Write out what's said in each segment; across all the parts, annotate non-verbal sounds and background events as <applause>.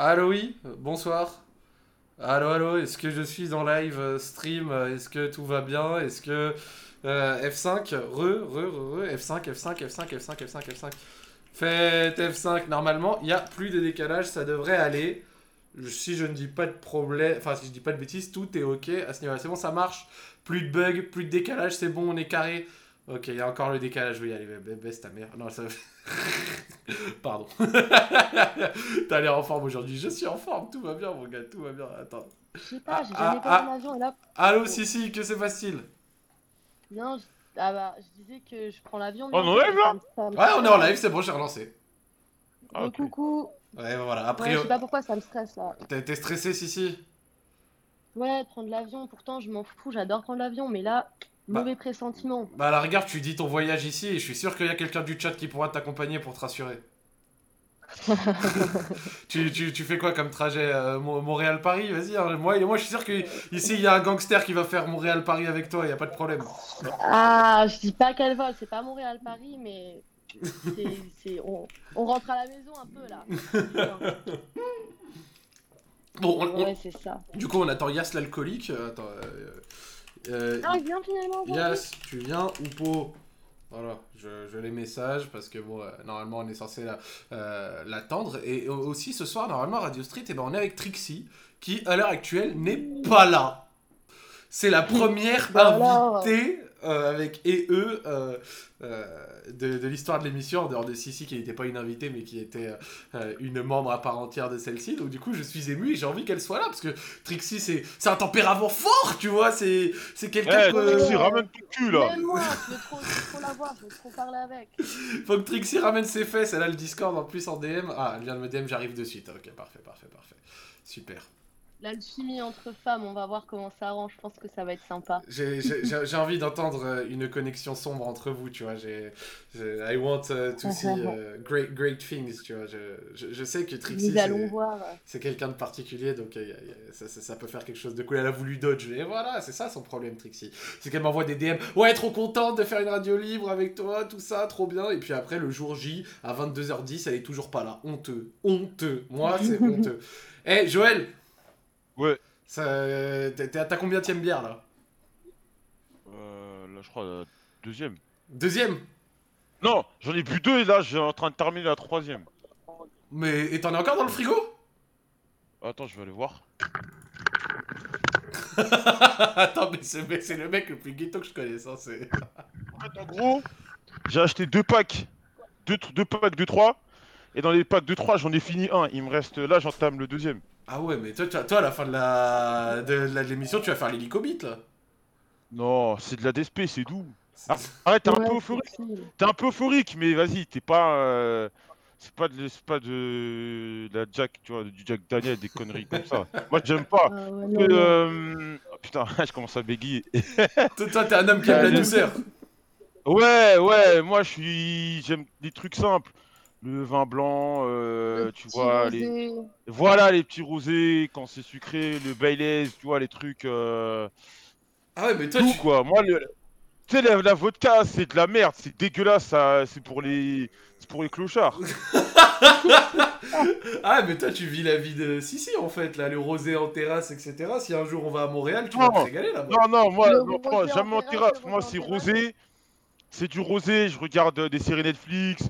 Allô, oui, bonsoir. Allô, allô, est-ce que je suis en live euh, stream Est-ce que tout va bien Est-ce que euh, F5, re, re, re, re, F5, F5, F5, F5, F5, F5. Faites F5, normalement, il n'y a plus de décalage, ça devrait aller. Si je ne dis pas de problème, enfin si je dis pas de bêtises, tout est ok à ce niveau-là. C'est bon, ça marche. Plus de bugs, plus de décalage, c'est bon, on est carré. Ok, il y a encore le décalage, oui, allez, ba- baisse ta mère. Non, ça... <laughs> Pardon. <laughs> T'as l'air en forme aujourd'hui. Je suis en forme, tout va bien, mon gars, tout va bien. Attends. Je sais pas, j'ai Ah, jamais ah, fait un avion et là. Allô, Sissi, que se passe-t-il? Non, je... Ah bah, je disais que je prends l'avion. On mais en live, là Ouais, on est en live, c'est bon, j'ai relancé. Ah. Coucou. Ouais, voilà. Ouais, Après, je sais pas pourquoi ça me stresse là. t'es t'es stressé, Sissi Ouais, prendre l'avion, pourtant je m'en fous, j'adore prendre l'avion, mais là, Bah. mauvais pressentiment. Bah, à la rigueur, tu dis ton voyage ici et je suis sûr qu'il y a quelqu'un du chat qui pourra t'accompagner pour te rassurer. <laughs> tu, tu, tu fais quoi comme trajet euh, Mo- Montréal-Paris? Vas-y, hein, moi, moi je suis sûr qu'ici il y a un gangster qui va faire Montréal-Paris avec toi, il y a pas de problème. Ah, je dis pas quel vol, c'est pas Montréal-Paris, mais. c'est- c'est- On... on rentre à la maison un peu là. Bon, on- on- Ouais, c'est ça. du coup, on attend Yas l'alcoolique. Euh, Attends. euh, euh, Ah, il vient finalement Yas, tu viens ou pas Voilà, je, je les messages parce que bon, euh, normalement on est censé la- euh, l'attendre. Et au- aussi ce soir, normalement, Radio Street, eh ben, on est avec Trixie qui, à l'heure actuelle, n'est pas là. C'est la première Bah invitée euh, avec et eux euh, euh, de, de l'histoire de l'émission, en dehors de Sissi qui n'était pas une invitée mais qui était euh, une membre à part entière de celle-ci. Donc du coup, je suis ému et j'ai envie qu'elle soit là parce que Trixie, c'est c'est un tempérament fort, tu vois. C'est c'est quelqu'un Eh, que- Trixie, ramène ton cul là Même moi, je veux trop, la voir, je veux trop parler avec. Faut que Trixie ramène ses fesses, elle a le Discord en plus en DM. Ah, elle vient de me DM, j'arrive de suite. Ok, parfait, parfait, parfait. Super. L'alchimie entre femmes, on va voir comment ça arrange, je pense que ça va être sympa. J'ai j'ai- j'ai- j'ai envie d'entendre euh, une connexion sombre entre vous, tu vois. J'ai j'ai- I want uh, to see uh, great, great things, tu vois. Je, je, je sais que Trixie, c'est- quelqu'un de particulier, donc euh, y a- y a- ça, ça- ça peut faire quelque chose de cool. Elle a voulu dodge, et voilà, c'est ça son problème, Trixie. C'est qu'elle m'envoie des DM. Ouais, trop contente de faire une radio libre avec toi, tout ça, trop bien. Et puis après, le jour J, à 22h10, elle est toujours pas là. Honteux. Honteux. Moi, c'est <laughs> honteux. Eh, Joël, Ouais. t'es à ta combien de bière là? Euh, là, je crois, la deuxième. Deuxième? Non, j'en ai bu deux et là, j'ai en train de terminer la troisième. Mais et t'en es encore dans le frigo? Attends, je vais aller voir. <laughs> Attends, mais c'est le mec le plus ghetto que je connaisse. Hein, c'est... En fait, en gros, j'ai acheté deux packs. Deux, deux packs de 3. Et dans les packs de 3, j'en ai fini un. Il me reste là, j'entame le deuxième. Ah ouais, mais toi, tu- toi, à la fin de la de, l'émission, tu vas faire l'hélicobite là. Non, c'est de la DSP, c'est doux. Ah, Arrête, t'es un Ouais, peu euphorique. T'es un peu euphorique, mais vas-y, t'es pas. euh, C'est pas, de, c'est pas de, de la Jack, tu vois, du Jack Daniel, des conneries comme ça. Moi, j'aime pas. Ah ouais, Euh, non, non. euh, oh, putain, <laughs> je commence à bégayer. Toi, toi, t'es un homme qui aime la douceur. Ouais, ouais, moi je suis. J'aime des trucs simples. Le vin blanc, euh, Le tu vois, les... voilà les petits rosés quand c'est sucré, le Baileys, tu vois, les trucs. euh, Ah ouais, mais toi, Tout tu... quoi. Moi, le... tu sais, la, la vodka, c'est de la merde, c'est dégueulasse, ça... c'est pour les. C'est pour les clochards. <laughs> ah mais toi, tu vis la vie de Sissi en fait, là, le rosé en terrasse, etc. Si un jour on va à Montréal, tu vas Non. te régaler là-bas. Non, non, moi, non, moi, jamais en terrasse, Moi, c'est rosé. C'est du rosé. Je regarde des séries Netflix.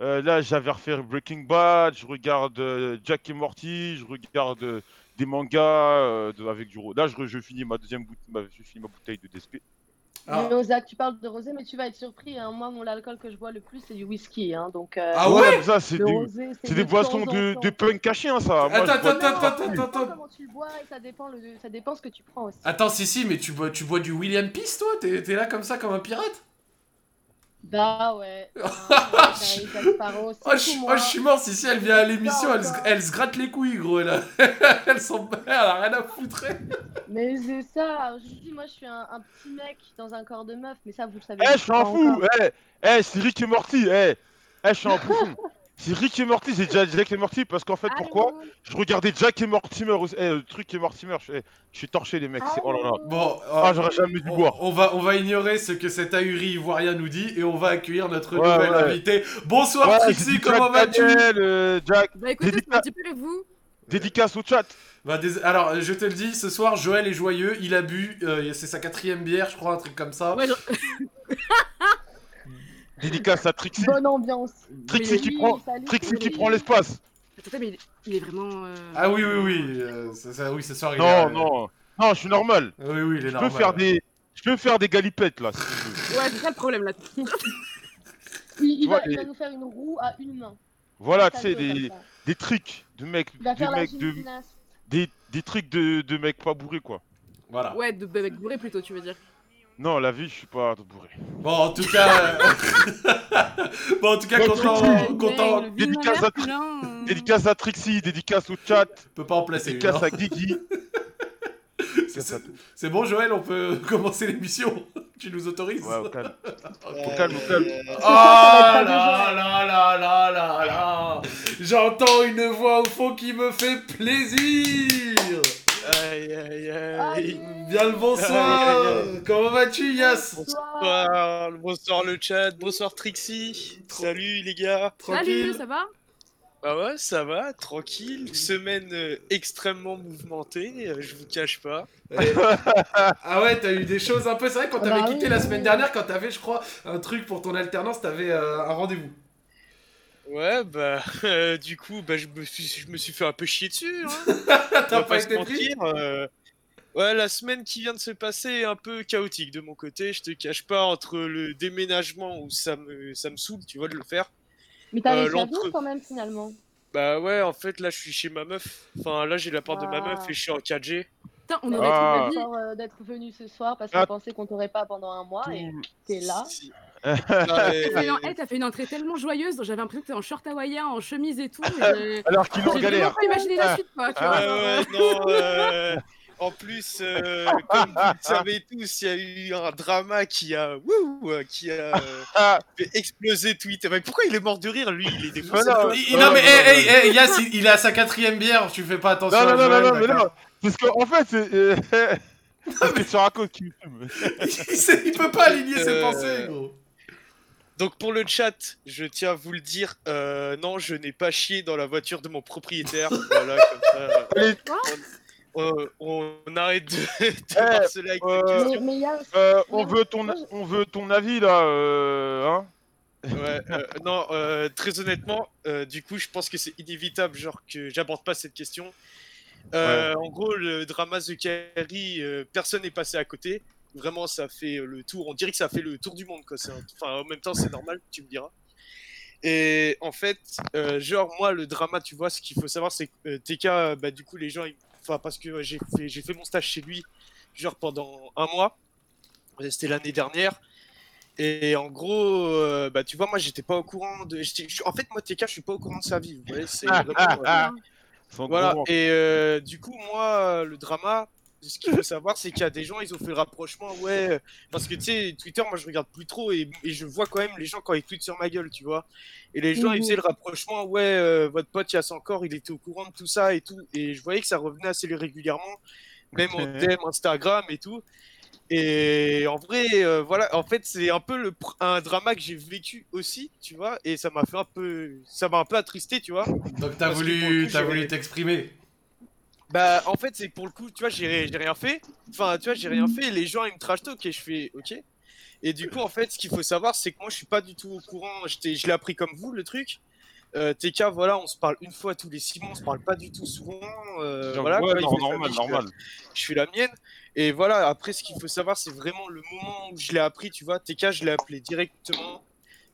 Euh, là, j'avais refait Breaking Bad. Je regarde euh, Jack et Morty. Je regarde euh, des mangas euh, de- avec du rosé. Là, je, finis ma deuxième bouteille. Ma, je finis ma bouteille de DSP. Ah. Mais Ozak, tu parles de rosé, mais tu vas être surpris. Hein. Moi, mon l'alcool que je bois le plus, c'est du whisky. Hein. Donc, euh, Ah ouais? Ça, c'est des, rosé, c'est des de boissons de, punk à chien, ça. Attends, attends, attends, attends, Ça attends, comment tu le bois et ça dépend, le... ça dépend ce que tu prends aussi. Attends, Sissi, mais tu bois, tu bois du William Peace, toi? T'es t'es là comme ça, comme un pirate? Bah ouais. <laughs> Sparrow, Oh, je, tout, oh, moi. je suis mort, Sissi, elle vient à l'émission, elle, elle se gratte les couilles, gros, là. <laughs> elle s'en bat, elle a rien à foutre. Mais c'est ça. Je dis, moi, je suis un, un petit mec dans un corps de meuf, mais ça, vous le savez. Eh, je suis un pas fou. Eh, eh, c'est Rick et Morty. Eh, eh, je suis un bouffon. <laughs> C'est Rick et Morty. C'est déjà Jack et Morty parce qu'en fait, pourquoi Allô Je regardais Jack et Mortimer. aussi. Eh, le truc et Mortimer. Je, eh, je suis torché, les mecs. c'est- Oh là là. Allô Bon, Ah, euh, j'aurais jamais dû on, boire. on va, on va ignorer ce que cet ahuri ivoirien nous dit et on va accueillir notre Ouais, nouvelle ouais. invitée. Bonsoir Ouais, Trixie, comment vas-tu? Euh, Jack. Bah écoutez, c'est un petit peu le vous. Dédicace au chat. Bah, dés- Alors, je te le dis, ce soir, Joël est joyeux, il a bu, euh, c'est sa quatrième bière, je crois, un truc comme ça. Ouais, je- <laughs> Dédicace à Trixie. Bonne ambiance. Trixie qui prend, Trixie qui prend l'espace. Attends, mais il, est vraiment. euh, Ah oui, oui, oui, euh, ça, ça- oui, ce soir, il Non, est... non, non, je suis normal. Oui, oui, il est Je peux normal. faire des, je peux faire des galipettes là. Si tu veux. Ouais, c'est ça le problème là. Il, il Tu vois, va, il et- va nous faire une roue à une main. Voilà, tu sais, des, des trucs de mecs, Il va faire de la mecs, de, gymnase. des, des trucs de, de mecs pas bourrés quoi. Voilà. Ouais, de bébé bourré plutôt, tu veux dire. Non, la vie, je suis pas bourré. Bon, en tout cas... euh, <laughs> bon, en tout cas, Bon, content, Ouais, content... Dédicace à- plein, euh, Dédicace à Trixie, dédicace au chat, On peut pas en placer une. dédicace hein. à Guigui. <laughs> C'est- bon, Joël, on peut <laughs> commencer l'émission Tu nous autorises Ouais, au calme. Au calme, au calme. Oh Ça là là là là là là J'entends une voix au fond qui me fait plaisir Aïe aïe Aïe. aïe. Bien le bonsoir Comment vas-tu, Yas Bonsoir. Bonsoir, le chat, bonsoir Trixie. Salut les gars. Salut, ça va Bah ouais, ça va, tranquille. Semaine euh, extrêmement mouvementée, euh, je vous cache pas. Eh, Ah ouais, t'as eu des choses un peu... C'est vrai, quand t'avais Bah quitté la semaine dernière, quand t'avais, je crois, un truc pour ton alternance, t'avais euh, un rendez-vous. Ouais, bah <laughs> euh, du coup, bah je me suis, je me suis fait un peu chier dessus. Hein. <laughs> On T'as pas se été pris? mentir, euh, Ouais, la semaine qui vient de se passer est un peu chaotique de mon côté. Je te cache pas entre le déménagement où ça me, ça me saoule, tu vois, de le faire. Mais t'as Euh, réussi à quand même finalement. Bah ouais, en fait, là, je suis chez ma meuf. Enfin, là, j'ai la porte de ma Ah. meuf et je suis en 4G. Putain, on aurait Ah. D'accord euh, d'être venu ce soir parce Ah. qu'on pensait qu'on t'aurait pas pendant un mois et t'es là. T'as fait, une... entrée tellement joyeuse, j'avais l'impression que t'étais en short hawaïen, en chemise et tout. et <laughs> Alors qu'il est en J'ai galère. vraiment pas imaginé la suite, quoi. Tu Ah, vois, ouais, non, euh, en plus, euh, comme vous le savez tous, il y a eu un drama qui a, wouh, euh, qui a euh, Ah, fait exploser Twitter. Mais pourquoi il est mort de rire, lui? Il est défoncé. Non. Il- non mais hey, hey, hey, Yas, il, il a sa quatrième bière, tu fais pas attention non, à non, non, Joël, non, non, mais non. Parce qu'en fait, c'est. euh, <laughs> sur un qui <laughs> il, il peut pas aligner ses Euh, pensées, gros. Donc pour le chat, je tiens à vous le dire, euh, non, je n'ai pas chié dans la voiture de mon propriétaire. <laughs> voilà, comme ça. Allez. On, on- on arrête de, de harceler avec euh, des Mais, questions. mais il y a Euh, on, veut ton, moi, je- on veut ton avis là, euh, hein Ouais, euh, non, euh, très honnêtement, euh, du coup, je pense que c'est inévitable, genre que j'aborde pas cette question. Euh, En gros, le drama The Carry, euh, personne n'est passé à côté. Vraiment, ça fait euh, le tour. On dirait que ça fait le tour du monde, quoi. Un- Enfin, en même temps, c'est normal, tu me diras. Et en fait, euh, genre moi, le drama, tu vois, ce qu'il faut savoir, c'est que euh, TK, bah du coup, les gens, ils- enfin, parce que euh, j'ai fait, mon stage chez lui, genre pendant un mois. C'était l'année dernière. Et en gros, bah tu vois, moi j'étais pas au courant de. En fait, moi TK, je suis pas au courant de sa vie. Vous voyez, c'est <laughs> voilà. Et du coup, moi, le drama, ce qu'il faut savoir, c'est qu'il y a des gens, ils ont fait le rapprochement, ouais. Parce que tu sais, Twitter, moi je regarde plus trop et, et je vois quand même les gens quand ils tweetent sur ma gueule, tu vois. Et les gens, ils Mhm. faisaient le rapprochement, ouais, euh, votre pote, il y a son corps, il était au courant de tout ça et tout. Et je voyais que ça revenait assez régulièrement, même en DM, Instagram et tout. Et en vrai, euh, voilà, en fait, c'est un peu le, pr- un drama que j'ai vécu aussi, tu vois, et ça m'a fait un peu, ça m'a un peu attristé, tu vois. Donc t'as voulu, coup, t'as j'ai- voulu t'exprimer. Bah, en fait, c'est pour le coup, tu vois, j'ai rien fait. Enfin, tu vois, j'ai rien fait. et Les gens, ils me trash talk et je fais OK. Et du coup, en fait, ce qu'il faut savoir, c'est que moi, je suis pas du tout au courant. Je l'ai appris comme vous, le truc. Euh, TK, voilà, on se parle une fois tous les six mois, on se parle pas du tout souvent. euh, Genre, voilà, ouais, quoi, non, normal, vie, je fais- normal. je fais la mienne. Et voilà, après, ce qu'il faut savoir, c'est vraiment le moment où je l'ai appris, tu vois. TK, je l'ai appelé directement.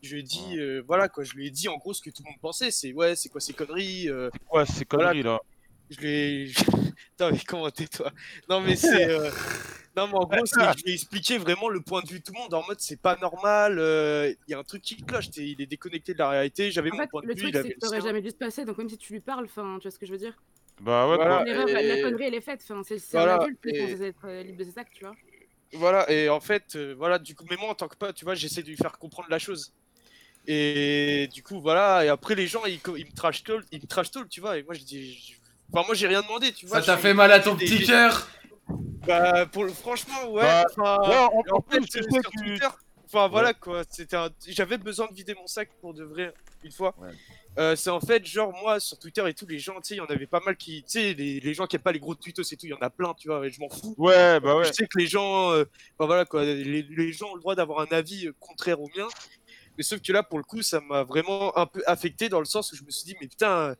Je lui ai dit, euh, voilà, quoi, je lui ai dit en gros ce que tout le monde pensait. C'est ouais, c'est quoi ces conneries euh, C'est quoi ces conneries là je l'ai. Putain, <laughs> mais comment t'es toi? Non, mais c'est. euh, Non, mais en gros, c'est que je lui ai expliqué vraiment le point de vue de tout le monde en mode c'est pas normal, euh, il y a un truc qui cloche, t'es- il est déconnecté de la réalité. J'avais mon fait, point de le vue, truc, le ça aurait jamais dû se passer, donc même si tu lui parles, enfin, tu vois ce que je veux dire? Bah ouais, Voilà. L'erreur, la, connerie, elle est faite, enfin, c'est Voilà, un adulte, et- censé être euh, libre de ses actes, tu vois. Voilà, et en fait, euh, voilà, du coup, mais moi en tant que pote, tu vois, j'essaie de lui faire comprendre la chose. Et du coup, voilà, et après les gens, ils, me trash talk, ils me trash talk, tu vois, et moi je dis. je- Enfin, moi j'ai rien demandé, tu vois. Ça t'a fait mal à ton des- petit cœur Bah, pour le... franchement, ouais. Bah, enfin, Ouais, en, en fait, euh, sur que. Twitter, Enfin voilà quoi, c'était un... j'avais besoin de vider mon sac pour de vrai une fois. Ouais. Euh, c'est en fait genre moi sur Twitter et tout les gens, tu sais, il y en avait pas mal qui, tu sais, les, les gens qui aiment pas les gros tutos et tout, il y en a plein, tu vois, et je m'en fous. Ouais, bah ouais. Je sais que les gens, euh, enfin voilà quoi, les, les gens ont le droit d'avoir un avis euh, contraire au mien. Mais sauf que là, pour le coup, ça m'a vraiment un peu affecté dans le sens où je me suis dit, mais putain, euh,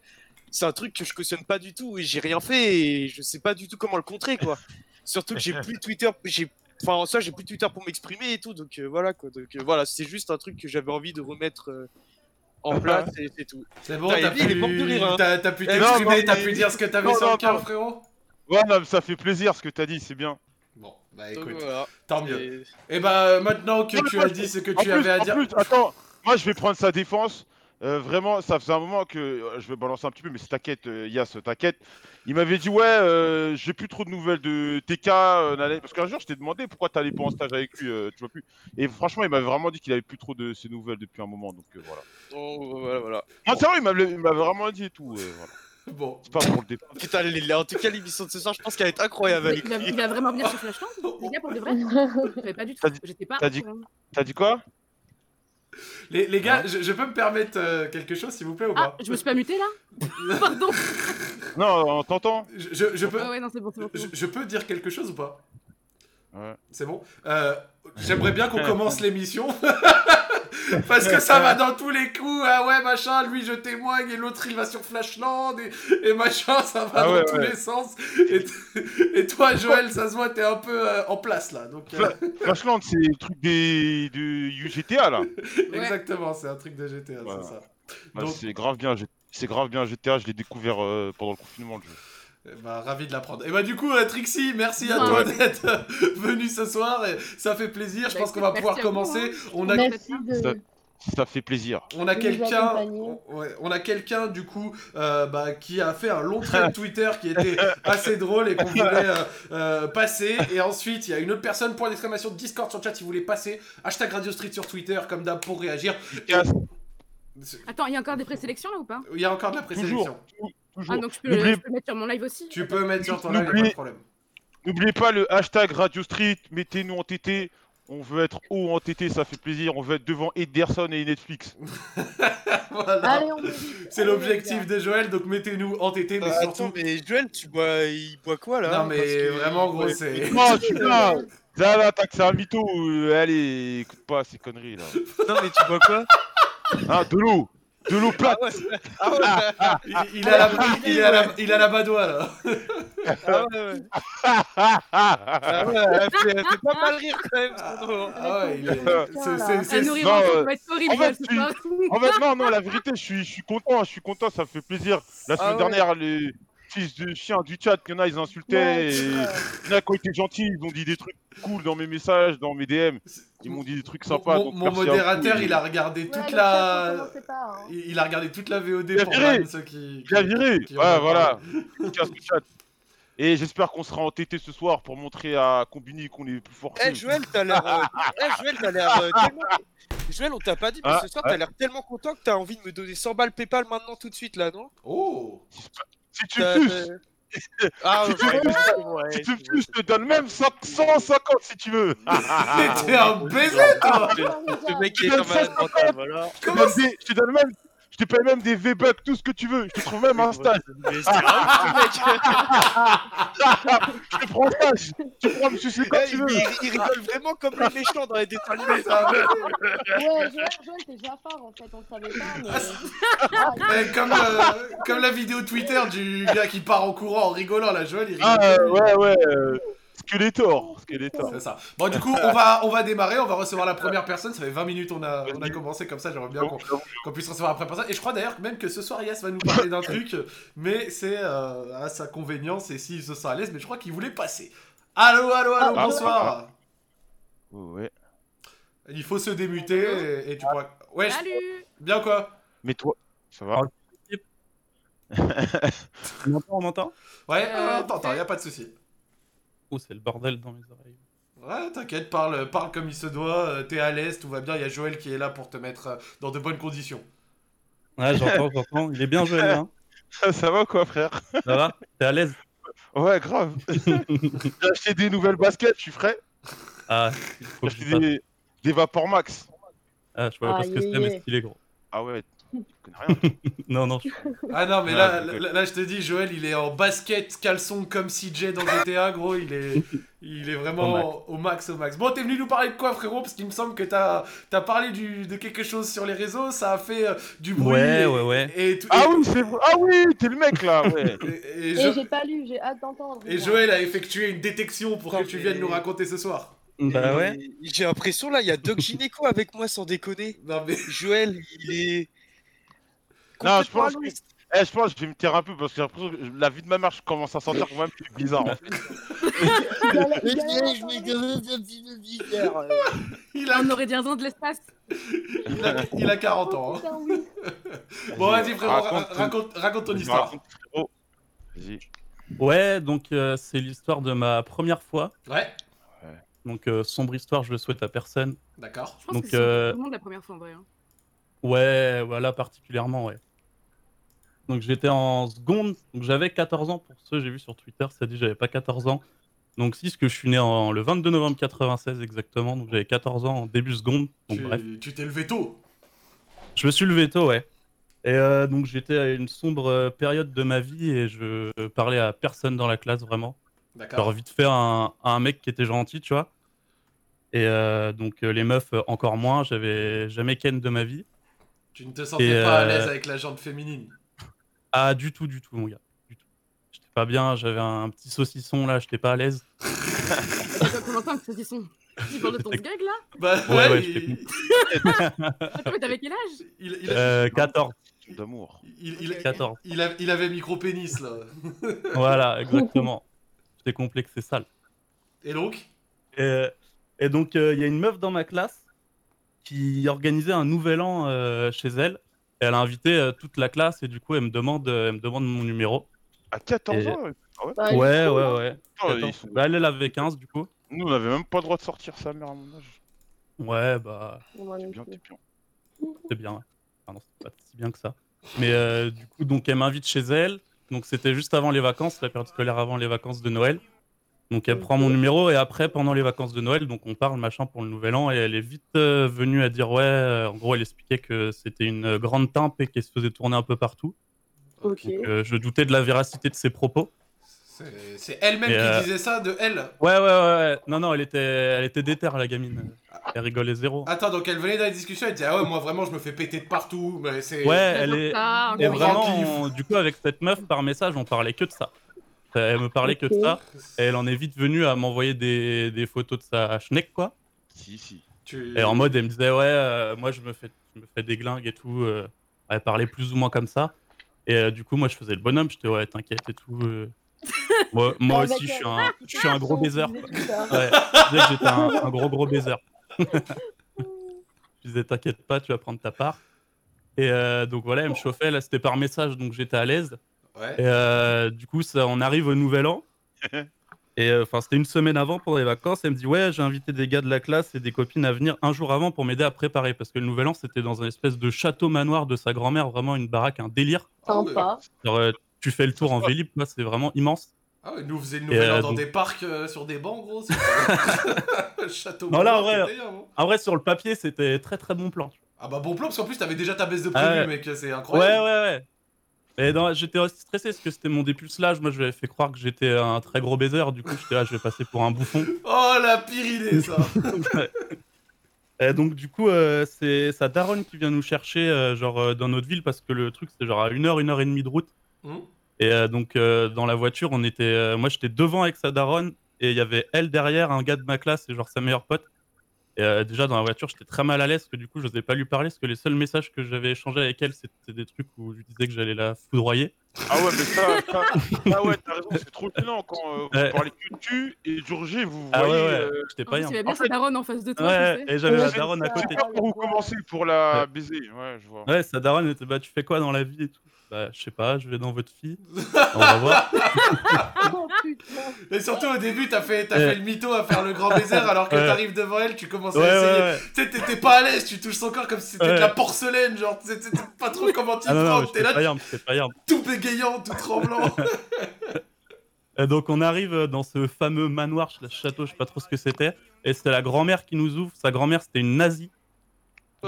c'est un truc que je cautionne pas du tout et j'ai rien fait et je sais pas du tout comment le contrer quoi. Surtout que j'ai <laughs> plus Twitter, j'ai, enfin en soi, j'ai plus Twitter pour m'exprimer et tout, donc euh, voilà quoi. Donc euh, voilà, c'est juste un truc que j'avais envie de remettre euh, en place et c'est tout. C'est bon, t'as Evie, il est mort de pu rire, hein. t'as- pu Eh, t'exprimer, t'as pu dire ce que t'avais sur le cœur, frérot Ouais, non, mais ça fait plaisir ce que t'as dit, c'est bien. Bon, bah Donc, écoute, voilà. tant mieux. Et- Et bah maintenant que Non, tu as dit ce que En tu plus, avais à en dire. plus, attends, moi je vais prendre sa défense. Euh, vraiment, ça faisait un moment que euh, je vais balancer un petit peu, mais c'est t'inquiète, euh, Yas, t'inquiète. Il m'avait dit ouais, euh, j'ai plus trop de nouvelles de TK, euh, parce qu'un jour je t'ai demandé pourquoi t'allais pas en stage avec lui, euh, tu vois plus. Et franchement, il m'avait vraiment dit qu'il avait plus trop de ses nouvelles depuis un moment, donc euh, voilà. donc, voilà, voilà. Non, c'est vrai, il m'avait il m'avait vraiment dit et tout. euh, voilà. <laughs> Bon, C'est pas pour le départ. Putain, les- les- en tout cas, l'émission de ce soir, je pense qu'elle va être incroyable avec Il va, lui. il va vraiment venir sur Flashland Les gars, pour de vrai Je pas du tout. T'as dit- J'étais pas. dit quoi? Les, les Hein gars, je, je peux me permettre euh, quelque chose s'il vous plaît ou Ah, pas je me suis pas muté là <laughs> Pardon Non, on t'entend je, je- je peux, Ah ouais, non, c'est bon, c'est bon. c'est je, bon. je peux dire quelque chose ou pas Ouais. C'est bon Euh, J'aimerais bien qu'on <laughs> commence l'émission. <laughs> Parce que ça va dans tous les coups. Ah ouais, machin, lui je témoigne et l'autre il va sur Flashland et, et machin, ça va Ah dans ouais, tous ouais. les sens. Et, t- et toi, Joël, ça se voit, t'es un peu euh, en place là. Donc, euh, Flashland, c'est le truc des de UGTA là. <laughs> Exactement, c'est un truc de GTA, Voilà. c'est ça. Bah, Donc- c'est grave bien, c'est grave bien GTA, je l'ai découvert euh, pendant le confinement le jeu. Eh bah, ravi de l'apprendre. Et bah, du coup, euh, Trixie, merci à Ouais. toi d'être <laughs> venu ce soir. Et ça fait plaisir. Je Bah, pense qu'on va pouvoir commencer. hein. On a Merci Ça- de. Ça fait plaisir. On a de quelqu'un, on, ouais, on a quelqu'un du coup euh, bah, qui a fait un long thread <laughs> Twitter qui était assez drôle et qu'on voulait euh, euh, passer. Et ensuite, il y a une autre personne, point d'exclamation Discord sur le chat, si vous voulez passer. Hashtag Radio Street sur Twitter, comme d'hab, pour réagir. Attends, il y a encore des présélections là ou pas? Il y a encore de la présélection. toujours. Ah, donc je peux, je mettre sur mon live aussi Tu peux mettre sur ton live, pas N'oublie- de problème. N'oubliez pas le hashtag Radio Street, mettez-nous en TT. On veut être haut en TT, ça fait plaisir. On veut être devant Ederson et Netflix. <laughs> Voilà. Allez, on mérite. C'est l'objectif de Joël, donc mettez-nous en TT, mais Euh, surtout. attends, mais Joël, tu bois, il boit quoi là? Non, mais Parce que- vraiment, gros, c'est. Non, tu là, là, là, t'as que c'est un mytho. allez, écoute pas ces conneries là. Non, mais tu bois quoi? Ah, de l'eau, de l'eau plate. Ah ouais, <laughs> ah ouais, Il, il a la, il a la, il a la badoie là. ah ouais, ouais. Ah ouais, fait, fait pas mal rire quand même. nom. Ah ouais, il est. C'est- c'est- c'est- non, euh, va être horrible en fait, soir. En fait, non, non, la vérité, je suis, je suis content, je suis content, ça me fait plaisir. La semaine Ah ouais. dernière, les fils de chiens du chat, il y en a, ils insultaient. Ouais, et... Il y en a qui ont été gentils, ils ont dit des trucs cool dans mes messages, dans mes DM. Ils m'ont dit des trucs sympas. mon- donc mon modérateur, il a regardé Ouais, toute chat, la. commencez pas, hein. Il a regardé toute la VOD pour viré. ban ceux qui. Il a qui- viré. qui Ouais, voilà. <laughs> chat. Et j'espère qu'on sera en TT ce soir pour montrer à Combini qu'on est plus fort que Eh eux. Joël, t'as l'air. euh, <laughs> Eh Joël, t'as l'air euh, tellement. Joël, on t'a pas dit, mais Ah, ce soir, ouais. t'as l'air tellement content que t'as envie de me donner 100 balles PayPal maintenant tout de suite là, non? Oh Si tu T'as- me suces, t'as- Ah Si tu ouais, me ouais, suces, ouais, si tu me c'est suces, je te donne même 100 150 si tu veux. <laughs> Mais t'es un baiser toi bon. Ce mec qui Je est donne un malade 150. mental, voilà. Je te donne des- je te donne même, je te paye même des V-Bucks, tout ce que tu veux. Je te trouve même un stage. Mais c'est grave, mec. <laughs> Je te prends un stage. Tu pourras me sucer quand Eh, tu il, veux. il- il rigole vraiment comme les méchants dans les dessins animés. Ah ouais. <laughs> Joël, Joël, t'es Jafar en fait, on le savait pas, mais. Ah, <laughs> Eh, comme, euh, comme la vidéo Twitter du gars qui part en courant en rigolant, là, Joël, il rigole. Ah euh, ouais ouais. euh, Skeletor. Skeletor. C'est ça. Bon, du coup, on va, on va démarrer, on va recevoir la première personne. Ça fait 20 minutes on a, on a commencé comme ça, j'aimerais bien qu'on puisse recevoir la première personne. Et je crois d'ailleurs même que ce soir, Yas va nous parler d'un truc, mais c'est euh, à sa convenience et s'il se sent à l'aise, mais je crois qu'il voulait passer. Allô, allô, allô, Ah. bonsoir. Ouais. Il faut se démuter et, et tu pourras. Ouais, je- Salut bien quoi? Mais toi, ça va? On m'entend, on m'entend Ouais, Euh, euh, t'entends, y a pas de souci. Oh, c'est le bordel dans mes oreilles. Ouais, t'inquiète, parle, parle comme il se doit, euh, t'es à l'aise, tout va bien, il y a Joël qui est là pour te mettre euh, dans de bonnes conditions. Ouais, j'entends, j'entends. Il est bien Joël, hein <laughs> Ça va quoi frère? Ça va? T'es à l'aise? Ouais grave. <laughs> J'ai acheté des nouvelles baskets, je suis frais. Ah, il faut J'ai acheté des, Des Vapor Max. Ah, je vois pas ce que c'est, mais stylé, gros. Ah ouais, connais rien. <laughs> Non, non, je- Ah non, mais Ouais, là, là, là, je te dis, Joël, il est en basket, caleçon comme CJ dans GTA, gros. Il est, il est vraiment au max. au max, Bon, t'es venu nous parler de quoi, frérot? Parce qu'il me semble que t'as as parlé du, de quelque chose sur les réseaux, ça a fait euh, du bruit. Ouais, et, ouais, ouais. Et, Ah et- oui. Ah oui, t'es le mec là, ouais. <laughs> et- et Et Jo- j'ai pas lu, j'ai hâte d'entendre. et Joël a effectué une détection pour que tu viennes nous raconter ce soir. Bah ouais. J'ai l'impression là, il y a Doc Gynéco avec moi sans déconner. Non, mais. Joël, il est. Non, je pense que-. Eh, je pense que je vais me taire un peu parce que j'ai l'impression que la vie de ma mère, je commence à sentir quand même que c'est bizarre. En fait. <laughs> <laughs> Il a, On aurait dit un de l'espace. il a, il a 40 ans. hein. <laughs> Bon, vas-y, frérot, ra- Raconte- raconte, raconte ton histoire. Ouais, donc euh, c'est l'histoire de ma première fois. Ouais, Donc, euh, sombre histoire, je le souhaite à personne. d'accord. Je pense Donc, que c'est euh, tout le monde la première fois en vrai. hein. Ouais, voilà, particulièrement, ouais. Donc j'étais en seconde, donc j'avais 14 ans pour ceux j'ai vu sur Twitter, ça dit que j'avais pas 14 ans. Donc si, parce que je suis né en, le 22 novembre 96 exactement, donc j'avais 14 ans en début seconde. Donc Tu bref, tu t'es levé tôt. je me suis levé tôt, ouais. Et euh, donc j'étais à une sombre euh, période de ma vie et je parlais à personne dans la classe vraiment. D'accord. vite fait un, un mec qui était gentil, tu vois. Et euh, donc les meufs encore moins, j'avais jamais ken de ma vie. Tu ne te sentais Et, pas à l'aise avec la jante féminine. Ah, du tout, du tout, mon gars. Du tout. J'étais pas bien, j'avais un petit saucisson là, j'étais pas à l'aise. Que ça dit son. Tu parles de ton gag là <laughs> Bah Ouais, ouais, ouais, je il, Attends, mais t'avais quel âge <laughs> il, il, Euh, 14, D'amour. il, il- 14. il a- il avait micro-pénis là. <laughs> voilà, exactement. J'étais complexé sale. Et donc Et, et donc, euh, il y a une meuf dans ma classe qui organisait un nouvel an euh, chez elle. Et elle a invité euh, toute la classe et du coup, elle me demande, euh, elle me demande mon numéro. À 14 Et- ans ouais. Bah, est ouais, chaud, ouais, hein. ouais. Oh, 14. ils sont- Bah, elle, elle avait 15 du coup. Nous, on avait même pas le droit de sortir sa mère à mon âge. Ouais, bah, non Bien, t'es bien. c'est bien. ouais. Enfin, non, c'est pas si bien que ça. Mais euh, du coup, donc, elle m'invite chez elle. Donc, c'était juste avant les vacances, la période scolaire avant les vacances de Noël. Donc, elle prend mon numéro et après, pendant les vacances de Noël, donc on parle machin pour le nouvel an et elle est vite euh, venue à dire ouais. euh, en gros, elle expliquait que c'était une grande timpe et qu'elle se faisait tourner un peu partout. Ok. Donc, euh, je doutais de la véracité de ses propos. C'est elle-même qui euh, disait ça de elle. Ouais, ouais, ouais. ouais. Non, non, elle était, elle était déterre, la gamine. Elle rigolait zéro. Attends, donc elle venait dans la discussion, elle disait Ah ouais, moi vraiment je me fais péter de partout. Mais c'est. Ouais, elle est. Ça, Et On vraiment, du coup, avec cette meuf, par message, on parlait que de ça. Elle me parlait que de ça. Et elle en est vite venue à m'envoyer des, des photos de sa schneck, quoi. Si, si. Tu... Et en mode, elle me disait, ouais, euh, moi, je me, fais, je me fais des glingues et tout. euh. Elle parlait plus ou moins comme ça. Et euh, du coup, moi, je faisais le bonhomme. J'étais, ouais, t'inquiète et tout. euh. Moi, <laughs> moi Avec aussi, je suis un, je suis un gros baiser. <laughs> Ouais, je disais que j'étais un, un gros, gros baiser. <laughs> je disais, t'inquiète pas, tu vas prendre ta part. Et euh, donc voilà, elle me chauffait. Là, c'était par message, donc j'étais à l'aise. Ouais. Et euh, du coup, ça, on arrive au nouvel an. <laughs> Et euh, enfin, c'était une semaine avant pour les vacances. Elle me dit Ouais, j'ai invité des gars de la classe et des copines à venir un jour avant pour m'aider à préparer. Parce que le nouvel an, c'était dans un espèce de château manoir de sa grand-mère, vraiment une baraque, un délire. Sympa. Genre, euh, tu fais le tour en vélib, c'est vraiment immense. Ah ouais, nous on faisait le Et, nouvel an euh, dans donc- des parcs euh, sur des bancs, gros. <laughs> Château. Non, là, Manoir, ouais. c'était bien, bon. En vrai, sur le papier, c'était très très bon plan. Ah bah bon plan, parce qu'en plus t'avais déjà ta baisse de Ah prévu, ouais. mec, c'est Ouais, incroyable. ouais, ouais. Et non, j'étais aussi stressé parce que c'était mon dépucelage. Moi, je lui avais fait croire que j'étais un très gros baiser. Du coup, j'étais là, je vais passer pour un bouffon. <laughs> Oh la pire idée, ça. <laughs> Et donc du coup, euh, c'est sa daronne qui vient nous chercher, euh, genre euh, dans notre ville, parce que le truc c'est genre à une heure, une heure et demie de route. Hmm. Et donc dans la voiture, on était, moi j'étais devant avec sa daronne et il y avait elle derrière, un gars de ma classe et genre sa meilleure pote. Et euh, déjà dans la voiture, j'étais très mal à l'aise, parce que du coup, je n'osais pas lui parler, parce que les seuls messages que j'avais échangés avec elle, c'était des trucs où je lui disais que j'allais la foudroyer. Ah ouais, mais ça, ça ah ouais, t'as raison, c'est trop gênant quand euh, Ouais. vous parlez que de tu et jour J, vous Ah ouais, voyez. ouais, euh, j'étais pas bien. il y avait bien En sa daronne en face de toi, Ouais, tu sais. et j'avais la Ouais, daronne à c'est je côté. sais pas pour vous commencer pour la Ouais. baiser, ouais, je vois. Ouais, sa daronne était, bah tu fais quoi dans la vie et tout? Bah je sais pas, je vais dans votre fille. On va voir. <laughs> Oh. Et surtout au début, t'as fait, Ouais. fait le mytho à faire le grand baiser <laughs> alors que Ouais. t'arrives devant elle, tu commences Ouais, à ouais, essayer. ouais. Tu sais, t'étais pas à l'aise, tu touches son corps comme si c'était de la porcelaine, genre, tu sais, pas trop comment tu Ah prends, t'es là tout bégayant, tout tremblant. <laughs> Et donc on arrive dans ce fameux manoir, ch- château, je sais pas trop ce que c'était. et c'est la grand-mère qui nous ouvre. Sa grand-mère, c'était une nazie.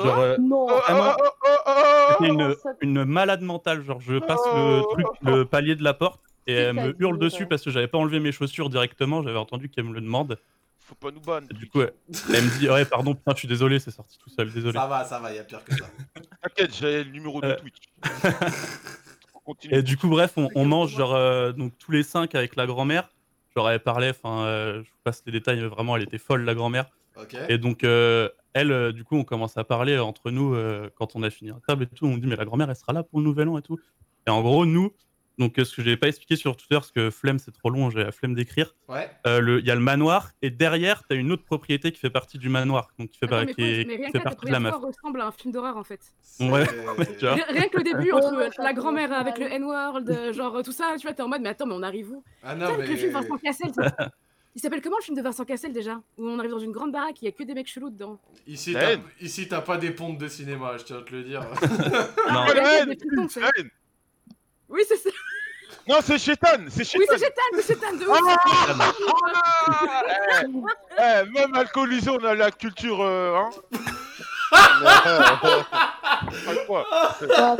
Genre, euh, Non. Oh, vraiment, oh, oh, oh, oh, c'était une, une malade mentale. Genre, je passe le truc, le palier de la porte, et elle me hurle dessus parce que j'avais pas enlevé mes chaussures directement. J'avais entendu qu'elle me le demande. Faut pas nous du coup, elle, elle me dit Ouais, pardon, putain, je suis désolé, c'est sorti tout seul, désolé. Ça va, ça va, y a pire que ça. <laughs> T'inquiète, j'ai le numéro de Euh. Twitch. <laughs> Et du coup, bref, on, on mange genre euh, donc tous les cinq avec la grand-mère. Genre, elle parlait, enfin, euh, je vous passe les détails, mais vraiment, elle était folle, la grand-mère. Ok. Et donc, euh, elle, euh, du coup, on commence à parler entre nous euh, quand on a fini la table et tout. On dit, mais la grand-mère, elle sera là pour le nouvel an et tout. Et en gros, nous, donc, euh, ce que je n'avais pas expliqué sur Twitter, parce que flemme, c'est trop long, j'ai la flemme d'écrire. Ouais. Euh, le- Il y a le manoir, et derrière, tu as une autre propriété qui fait partie du manoir, donc qui fait, Attends, mais, qui est- mais rien qui fait partie de la meuf. ressemble à un film d'horreur en fait. Ouais, <laughs> tu vois. Rien rien que le début entre la grand-mère avec le. N-word, euh, genre tout ça, tu vois, t'es en mode, mais attends, mais on arrive où? Ah Tu non, avec mais. le film Vincent Cassel, <laughs> il s'appelle comment le film de Vincent Cassel déjà? Où on arrive dans une grande baraque, il y a que des mecs chelous dedans. Ici, t'as ici, t'as pas des pontes de cinéma, je tiens à te le dire. <laughs> Non. Ah, haine. Oui, c'est ça. Non, c'est Chétan, c'est Chétan. Oui, c'est Chétan, c'est Chétan de ouf. Ah, eh, eh, même alcoolisé, on a la culture. Euh, hein <laughs> Pas quoi. Ah, ça,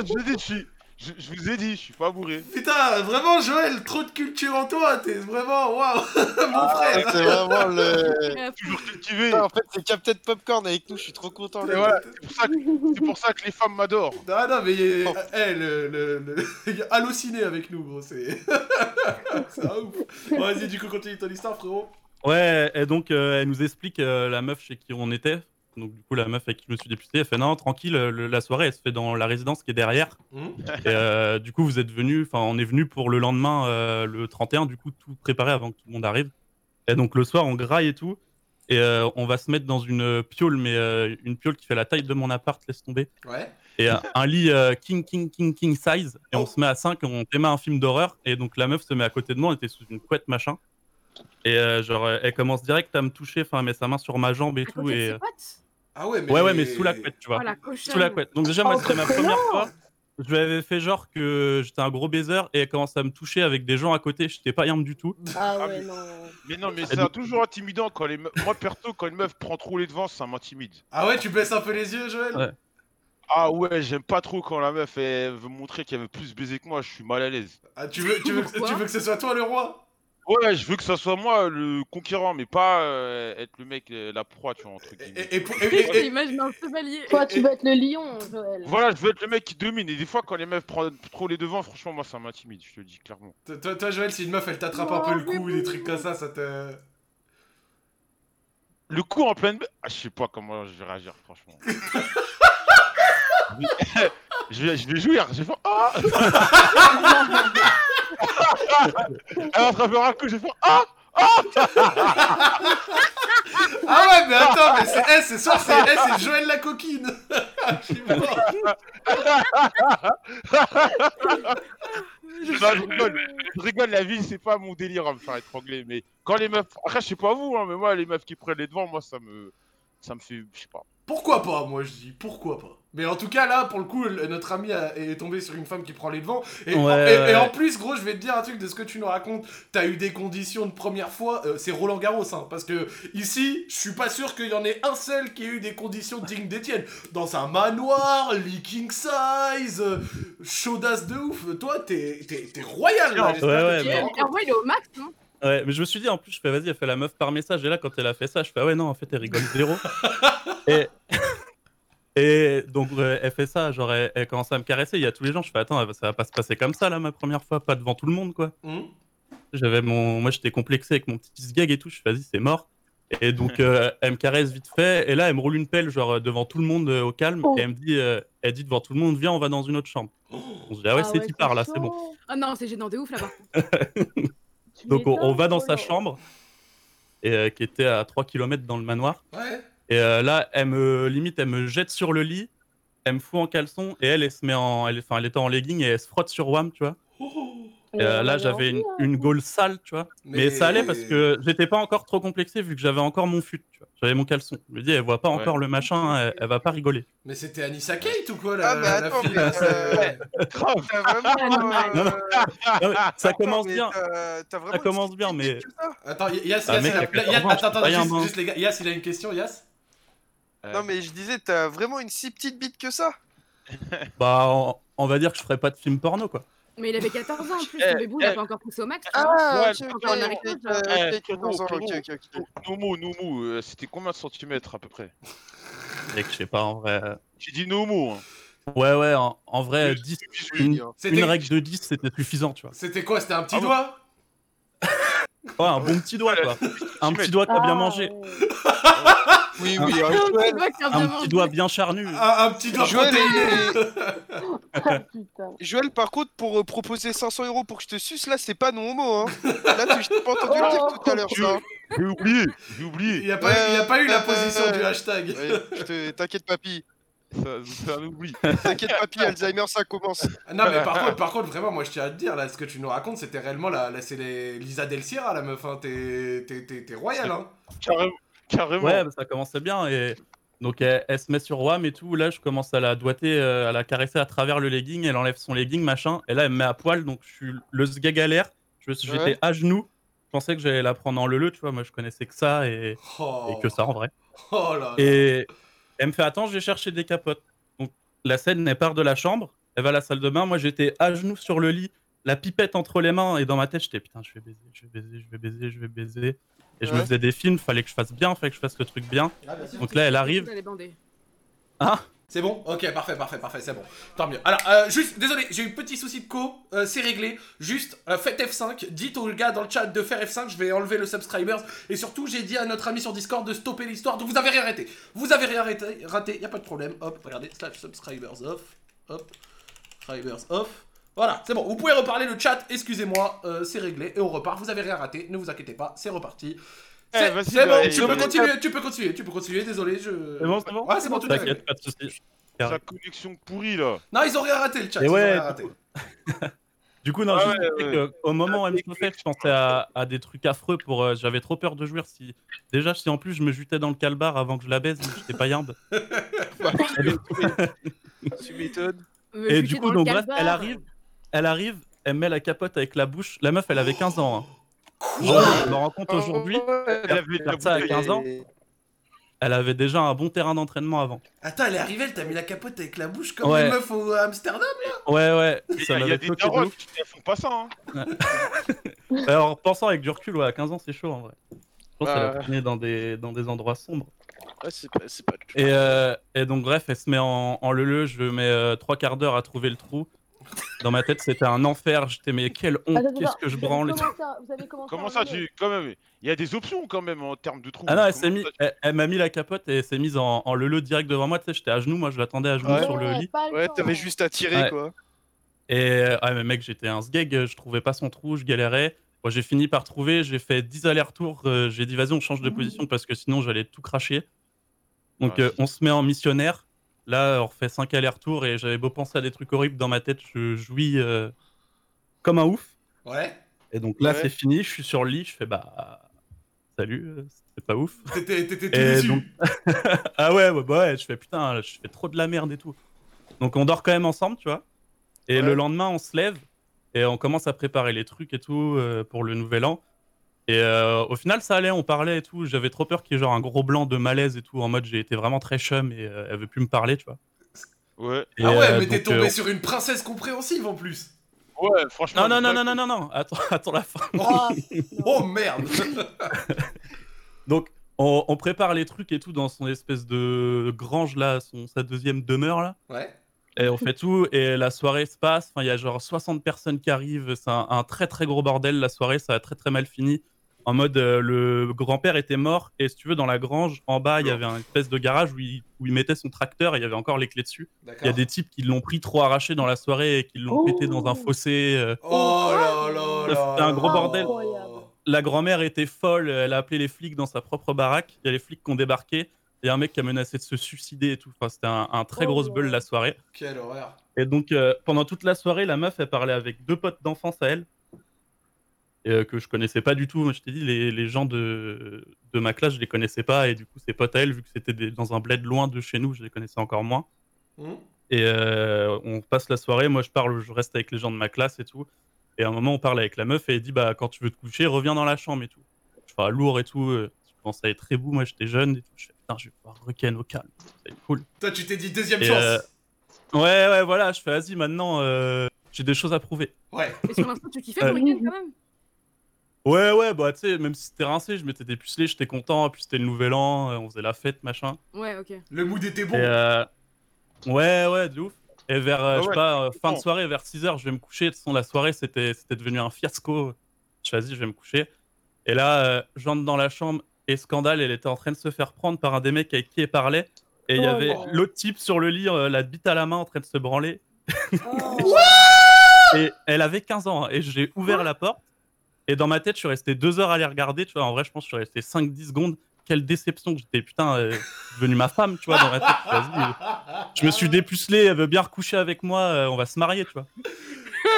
je, dis, je, suis, je, je vous ai dit, je suis pas bourré. Putain, vraiment, Joël, trop de culture en toi, t'es vraiment. Waouh <laughs> Mon Ah, frère c'est vraiment le. <laughs> Toujours cultivé. En fait, c'est Captain Popcorn avec nous, je suis trop content. Voilà, c'est pour, ça que- c'est pour ça que les femmes m'adorent. Non, non, mais il Oh. eh, le, le, le... <laughs> il est halluciné avec nous, gros, c'est. c'est un ouf. Vas-y, du coup, continue ton histoire, frérot. Ouais, et donc euh, elle nous explique euh, la meuf chez qui on était. Donc du coup la meuf avec qui je me suis député, elle fait non tranquille, euh, le- la soirée elle se fait dans la résidence qui est derrière. Hum Et euh, du coup vous êtes venu, enfin on est venu pour le lendemain, euh, le 31, du coup tout préparé avant que tout le monde arrive. Et donc le soir on graille et tout, et euh, on va se mettre dans une piole, mais euh, une piole qui fait la taille de mon appart, laisse tomber. Ouais. Et un, un lit euh, king king king king size, et Oh. on se met à 5, on démarre un film d'horreur, et donc la meuf se met à côté de moi, on était sous une couette machin. Et euh, genre elle commence direct à me toucher, enfin elle met sa main sur ma jambe et à tout, côté de et ses potes? Ah ouais, mais. ouais ouais mais sous la couette tu vois. Oh la. Sous la couette. Donc déjà, moi, Oh, c'était ma première fois. Je lui avais fait genre que j'étais un gros baiser et elle commence à me toucher avec des gens à côté. J'étais pas yam du tout. Ah Ah, ouais, mais- non. Mais non, mais c'est donc- toujours intimidant quand les meufs. Moi, perso, quand une meuf prend trop les devants, ça m'intimide. Ah ouais, tu baisses un peu les yeux, Joël? Ouais. Ah ouais, j'aime pas trop quand la meuf elle veut montrer qu'elle veut plus baiser que moi, je suis mal à l'aise. Ah, tu veux, tu, veux, Pourquoi tu veux que ce soit toi le roi? Ouais, je veux que ça soit moi le conquérant, mais pas euh, être le mec, euh, la proie, tu vois, entre et, guillemets. et, et, pour- et- et- et- J'imagine un chevalier. Toi, tu veux être le lion, Joël. Voilà, je veux être le mec qui domine, et des fois, quand les meufs prennent trop les devants, franchement, moi ça m'intimide, je te le dis clairement. toi, toi, Joël, si une meuf elle t'attrape un peu le cou, des trucs comme ça, ça te. Le coup en pleine. Ah, je sais pas comment je vais réagir, franchement. <laughs> <laughs> je, vais, je vais jouir, je vais faire. Ah <laughs> Elle attrapera un coup, je vais faire. Ah Ah ouais, mais attends, mais c'est eh, c'est sûr, c'est eh, c'est Joël la coquine je rigole, je rigole, la vie, c'est pas mon délire à me faire étrangler, mais quand les meufs. Après, je sais pas vous, hein, mais moi, les meufs qui prennent les devants, moi, ça me. Ça me fait. Je sais pas. Pourquoi pas, moi je dis, pourquoi pas Mais en tout cas, là, pour le coup, notre ami a- est tombé sur une femme qui prend les devants. Et, Ouais, en, et- ouais. et en plus, gros, je vais te dire un truc de ce que tu nous racontes. T'as eu des conditions de première fois, euh, c'est Roland Garros, hein, parce que ici, je suis pas sûr qu'il y en ait un seul qui ait eu des conditions dignes d'Étienne. Dans un manoir, leaking size, euh, chaudasse de ouf. Toi, t'es t'es- t'es royal, là. Ouais, ouais, vrai, il est au max, non Ouais, mais je me suis dit en plus, je fais vas-y, elle fait la meuf par message. Et là, quand elle a fait ça, je fais ah ouais, non, en fait, elle rigole zéro. <laughs> et, et donc, euh, elle fait ça, genre, elle, elle commence à me caresser. Il y a tous les gens, je fais attends, ça va pas se passer comme ça là, ma première fois, pas devant tout le monde quoi. Hum J'avais mon, moi j'étais complexé avec mon petit gag et tout. Je fais vas-y, c'est mort. Et donc euh, <laughs> elle me caresse vite fait. Et là, elle me roule une pelle genre devant tout le monde euh, au calme. Oh. Et elle me dit, euh, elle dit devant tout le monde, viens, on va dans une autre chambre. On se dit ah ouais, c'est qui part là, c'est bon. Oh non, c'est gênant de ouf là-bas. <laughs> Donc on, on va dans sa chambre, et, euh, qui était à 3 km dans le manoir. Ouais. Et euh, là, elle me limite, elle me jette sur le lit, elle me fout en caleçon, et elle, elle se met en, elle, enfin, elle était en legging et elle se frotte sur Wam, tu vois. Oh. Et, euh, là, j'avais une, hein. une gaule sale, tu vois. Mais... ça allait parce que j'étais pas encore trop complexé vu que j'avais encore mon fut, tu vois. J'avais mon caleçon. Je me dis, elle voit pas Ouais. encore le machin, elle, elle va pas rigoler. Mais c'était Anissa Kate ou quoi la, Ah, mais la attends, mais, là, euh, <laughs> vraiment. Euh, ça commence bien. t'as- t'as vraiment Ça commence bien, mais. Attends, Yass, Ah, mec, il a- à Yass- 80, attends, attends, rien, juste, hein. juste les gars, Yass, il a une question, Yass Non, mais je disais, t'as vraiment une si petite bite que ça? Bah, on, on va dire que je ferais pas de film porno, quoi. Mais il avait 14 ans en plus, Eh, le bébou, il a eh. pas encore poussé au max. Ah, Ouais, Eh, 14 ans, Pierrot, ok, ok, ok. Nomo, Nomo, euh, c'était combien de centimètres à peu près? Et que je sais pas, en vrai. J'ai dit. Hein. Ouais, ouais, en, en vrai, Oui, 10, oui, une, hein. Une règle de 10, c'était suffisant, tu vois. C'était quoi C'était un petit Ah doigt? Ouais, un bon petit doigt, quoi. <laughs> Un petit doigt, t'as bien mangé. Oui, oui, Un petit doigt bien charnu. un, un petit doigt Joël. <laughs> Joël, par contre, pour euh, proposer 500 euros pour que je te suce, là, c'est pas non homo. Hein. Là, tu- je t'ai pas entendu le dire tout à l'heure, ça. J'ai oublié, j'ai Il oublié. n'y a, pas eu- il y a pas eu la Euh, position euh, du hashtag. Je te- T'inquiète, papy. Ça. T'inquiète, papy, Alzheimer, ça commence. Non mais par contre, par contre, vraiment, moi je tiens à te dire, là, ce que tu nous racontes, c'était réellement la, la- c'est les Lisa Del Sierra, la meuf, hein. T'es, t'es, t'es, t'es royal, hein. Carrément. <laughs> Carrément. Ouais, bah, ça commençait bien. Et donc, elle, elle se met sur WAM et tout. Là, je commence à la doigter, euh, à la caresser à travers le legging. Elle enlève son legging, machin. Et là, elle me met à poil. Donc, je suis le l'air. Je- J'étais Ouais. à genoux. Je pensais que j'allais la prendre en leu, tu vois. Moi, je connaissais que ça et, Oh, et que ça en vrai. <laughs> Oh là là. Et elle me fait Attends, je vais chercher des capotes. Donc, la scène, elle part de la chambre. Elle va à la salle de bain. Moi, j'étais à genoux sur le lit, la pipette entre les mains. Et dans ma tête, j'étais Putain, je vais baiser, je vais baiser, je vais baiser, je vais baiser. Et je me faisais des films. Fallait que je fasse bien, fallait que je fasse le truc bien. Ah, bah, Donc là, elle arrive. Bandée. C'est bon? Ok, parfait, parfait, parfait, c'est bon. Tant mieux. Alors, euh, juste, désolé, j'ai eu un petit souci de co, euh, c'est réglé. Juste, euh, faites F5, dites aux gars dans le chat de faire F5, je vais enlever le subscribers. Et surtout, j'ai dit à notre ami sur Discord de stopper l'histoire, donc vous avez rien raté. Vous avez rien raté, raté, y a pas de problème. Hop, regardez, slash subscribers off. Hop, subscribers off. Voilà, c'est bon, vous pouvez reparler le chat, excusez-moi, euh, c'est réglé, et on repart, vous avez rien raté, ne vous inquiétez pas, c'est reparti. Eh, C'est bah, bon, et- tu peux continuer, tu peux continuer, tu peux continuer, désolé, je... C'est bon, c'est bon Ouais, c'est bon, tout. T'inquiète, pas de soucis. Sa connexion pourrie là. Non, ils ont rien raté le chat. Et ils ont ouais, rien raté. <laughs> Du coup, non, Ah juste ouais, que au moment où elle me fait, je pensais à, à des trucs affreux pour. euh, J'avais trop peur de jouir si. Déjà, si en plus je me jutais dans le calbar avant que je la baise, j'étais pas yard. Tu m'étonnes. <laughs> Et du coup, donc bref, elle arrive, elle arrive, elle met la capote avec la bouche. La meuf, elle avait 15 ans. hein. Je me rends compte aujourd'hui, Elle avait faire ça à 15 ans, elle avait déjà un bon terrain d'entraînement avant. Attends, elle est arrivée, elle t'a mis la capote avec la bouche comme Ouais. les meufs au à Amsterdam. Ouais, ouais, Il y ça a, il y a des darons qui ne font pas ça. Hein. <laughs> Alors, en pensant avec du recul, ouais, à 15 ans, c'est chaud en vrai. Je pense qu'elle a Ouais. traîné dans des, dans des endroits sombres. Ouais, c'est pas, c'est pas Et, euh, et donc, bref, elle se met en, en leu je mets euh, trois quarts d'heure à trouver le trou. Dans ma tête, c'était un enfer. J'étais, mais quelle honte, qu'est-ce que je branle. Comment ça, tu. Quand même, il y a des options quand même en termes de trous. Ah non, elle Comment s'est mis, ça- elle, elle m'a mis la capote et elle s'est mise en, en leu direct devant moi. Tu sais, j'étais à genoux, moi je l'attendais à genoux Ouais. sur le lit. le Ouais, t'avais juste à tirer, Ouais. quoi. Et euh, ouais, mais mec, j'étais un sgeg, je trouvais pas son trou, je galérais. Moi, j'ai fini par trouver, j'ai fait 10 allers-retours. euh, j'ai dit, vas-y, on change de position parce que sinon j'allais tout cracher. Donc, Ouais, euh, on se met en missionnaire. Là, on refait 5 allers-retours et j'avais beau penser à des trucs horribles dans ma tête, je jouis euh, comme un ouf. Ouais. Et donc là, Ouais. c'est fini, je suis sur le lit, je fais bah. Salut, euh, c'est pas ouf. T'étais donc- <laughs> ah ouais, ouais, bah ouais, je fais putain, je fais trop de la merde et tout. Donc on dort quand même ensemble, tu vois. Et Ouais. le lendemain, on se lève et on commence à préparer les trucs et tout euh, pour le nouvel an. Et euh, au final, ça allait, on parlait et tout. J'avais trop peur qu'il y ait genre un gros blanc de malaise et tout, en mode j'ai été vraiment très chum et euh, elle veut plus me parler, tu vois. Ouais, Et, ah ouais, euh, mais t'es donc, tombé euh, sur une princesse compréhensive en plus. ouais, franchement. Non, non, non, non, non, non, non, attends, <laughs> attends la fin. Ah, <laughs> Oh merde. <laughs> Donc, on, on prépare les trucs et tout dans son espèce de grange là, son, sa deuxième demeure là. Ouais. Et on fait tout, et la soirée se passe. Enfin, il y a genre 60 personnes qui arrivent. C'est un, un très très gros bordel. La soirée, ça a très très mal fini. En mode, euh, le grand-père était mort, et si tu veux, dans la grange, en bas, il y avait un espèce de garage où il, où il mettait son tracteur, et il y avait encore les clés dessus. Il y a des types qui l'ont pris trop arraché dans la soirée et qui l'ont Oh. pété dans un fossé. euh. Oh là là là. C'était un gros bordel. La grand-mère était folle, elle a appelé les flics dans sa propre baraque. Il y a les flics qui ont débarqué. Il y a un mec qui a menacé de se suicider et tout. Enfin, c'était un, un très Oh grosse bulle la soirée. Quelle horreur. Et donc, euh, pendant toute la soirée, la meuf, elle parlait avec deux potes d'enfance à elle. Et euh, que je connaissais pas du tout. Moi, je t'ai dit, les, les gens de, de ma classe, je les connaissais pas, et du coup, ses potes à elle, vu que c'était des- dans un bled loin de chez nous, je les connaissais encore moins. Hmm. Et euh, on passe la soirée, moi je parle, je reste avec les gens de ma classe et tout. Et à un moment, on parle avec la meuf et elle dit Bah, quand tu veux te coucher, reviens dans la chambre et tout. Je fais lourd et tout. euh, Je commence à être très beau, moi j'étais jeune et tout. Je fais Putain, je vais pouvoir requin au calme. C'est cool. Toi, tu t'es dit deuxième Et, chance. euh, Ouais, ouais, voilà, je fais Vas-y, maintenant, euh, j'ai des choses à prouver. Ouais. Mais sur l'instant, tu kiffais le week-end quand même? Ouais, ouais, bah tu sais, même si c'était rincé, je m'étais dépucelé, j'étais content. Puis c'était le nouvel an, euh, on faisait la fête, machin. Ouais, ok. Le mood était bon. Et euh, ouais, ouais, de ouf. Et vers, euh, Ah je sais pas, euh, fin de soirée, vers 6h, je vais me coucher. De toute façon, la soirée, c'était c'était devenu un fiasco. Je vas-y, je vais me coucher. Et là, euh, j'entre dans la chambre et scandale, elle était en train de se faire prendre par un des mecs avec qui elle parlait. Et il y Oh avait l'autre type sur le lit, euh, la bite à la main, en train de se branler. Oh. <laughs> Et elle avait 15 ans. hein, et j'ai ouvert la porte. Et dans ma tête, je suis resté deux heures à les regarder. Tu vois, en vrai, je pense que je suis resté 5-10 secondes. Quelle déception que j'étais, putain, euh, devenue ma femme, tu vois, dans ma tête. Euh, je me suis dépucelé, elle veut bien recoucher avec moi, euh, on va se marier, tu vois.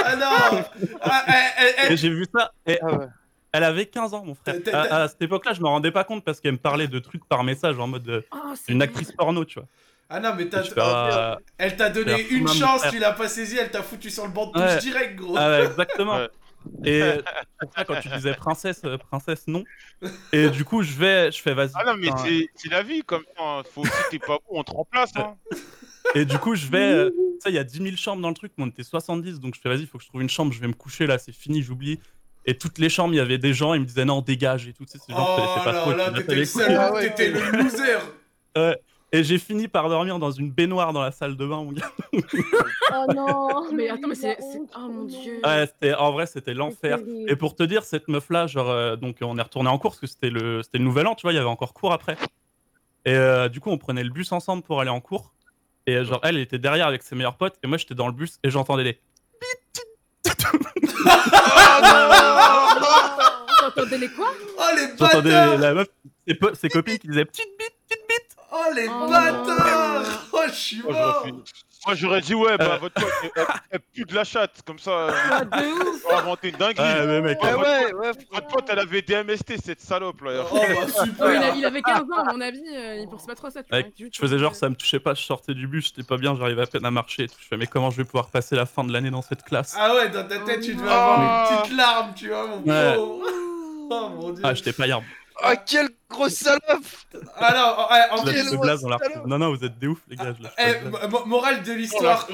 Ah non Ah, eh, eh, eh, Et j'ai vu ça, et Ah ouais. elle avait 15 ans, mon frère. À, à cette époque-là, je me rendais pas compte parce qu'elle me parlait de trucs par message en mode Oh, une actrice porno, tu vois. Ah non, mais t'as- ah, elle t'a donné une chance, tu l'as pas saisi, elle t'a foutu sur le banc de touche Ouais. direct, gros. ah ouais, exactement. Et <laughs> pour ça, quand tu disais princesse, euh, princesse, non. Et du coup, je vais, je fais vas-y. Ah non, mais c'est la vie, comme ça. hein. Faut aussi, t'es pas bon, on te remplace. Hein. Et du coup, je vais. euh, Tu sais, il y a 10 000 chambres dans le truc, mais on était 70, donc je fais, vas-y, il faut que je trouve une chambre, je vais me coucher là, c'est fini, j'oublie. Et toutes les chambres, il y avait des gens, ils me disaient non, dégage et tout, tu sais, ces gens je Oh connaissais pas là trop. là, t'étais le Ah ouais, le ouais. Et j'ai fini par dormir dans une baignoire dans la salle de bain, mon gars. <laughs> Oh non Mais attends, mais c'est. Oh mon dieu. Ouais, c'était, en vrai, c'était l'enfer. Et pour te dire, cette meuf-là, genre, euh, donc on est retourné en cours parce que c'était le, c'était le nouvel an, tu vois, il y avait encore cours après. Et euh, du coup, on prenait le bus ensemble pour aller en cours. Et euh, genre, elle, elle était derrière avec ses meilleurs potes, et moi, j'étais dans le bus et j'entendais les. <laughs> T'entendais les quoi? Oh les J'entendais la meuf, ses, ses copines qui disaient petite bite. Oh les Oh bâtards <laughs> Oh je suis Moi, j'aurais mort Moi, j'aurais dit, ouais, bah, Euh. votre pote, elle, pue de la chatte. Comme ça, Ah, de ouf on va inventer une dinguerie. Ouais, mais mec, Ouais, Ouais, ouais, ouais. Votre pote, elle avait DMST, cette salope, là. Oh bah <laughs> Oh, il, super a- il avait 15 ans, à mon avis, euh, il pensait pas trop à ça. Tu Mec, vois, je faisais genre ça me touchait pas, je sortais du bus, j'étais pas bien, j'arrivais à peine à marcher. Je fais mais comment je vais pouvoir passer la fin de l'année dans cette classe? Ah ouais, dans ta tête, tu devais Oh. avoir une petite larme, tu vois, mon Ouais. pauvre <laughs> Oh mon dieu Ah, j'étais pas hier. Ah, quelle grosse salope Alors, en. Non, non, vous êtes des ouf, les gars. Eh, morale de l'histoire,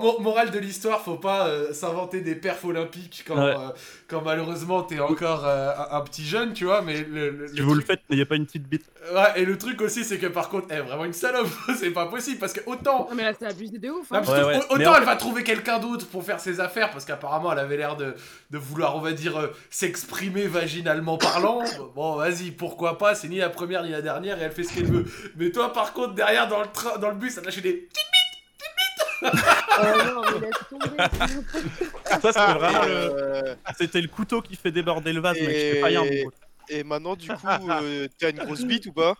Oh, morale de l'histoire, faut pas euh, s'inventer des perfs olympiques quand, euh, quand malheureusement t'es encore euh, un, petit jeune, tu vois, mais Si le vous le faites, n'ayez pas une petite bite. Ouais, et le truc aussi, c'est que par contre, elle est vraiment une salope, <laughs> c'est pas possible, parce que autant... Non, mais là, c'est abusé de ouf. Hein. Autant elle va trouver quelqu'un d'autre pour faire ses affaires, parce qu'apparemment elle avait l'air de, de vouloir, on va dire, s'exprimer vaginalement parlant. Bon, vas-y, pourquoi pas, c'est ni la première ni la dernière et elle fait ce qu'elle veut. Mais toi, par contre, derrière dans le, train, dans le bus, elle lâche des. Oh non, mais laisse tomber. c'est n'importe Ça, c'était vraiment le. Euh, C'était le couteau qui fait déborder le vase, mec. Et- J'étais pas hier, mon pote. Et maintenant, du coup, euh, t'as une grosse bite ou pas?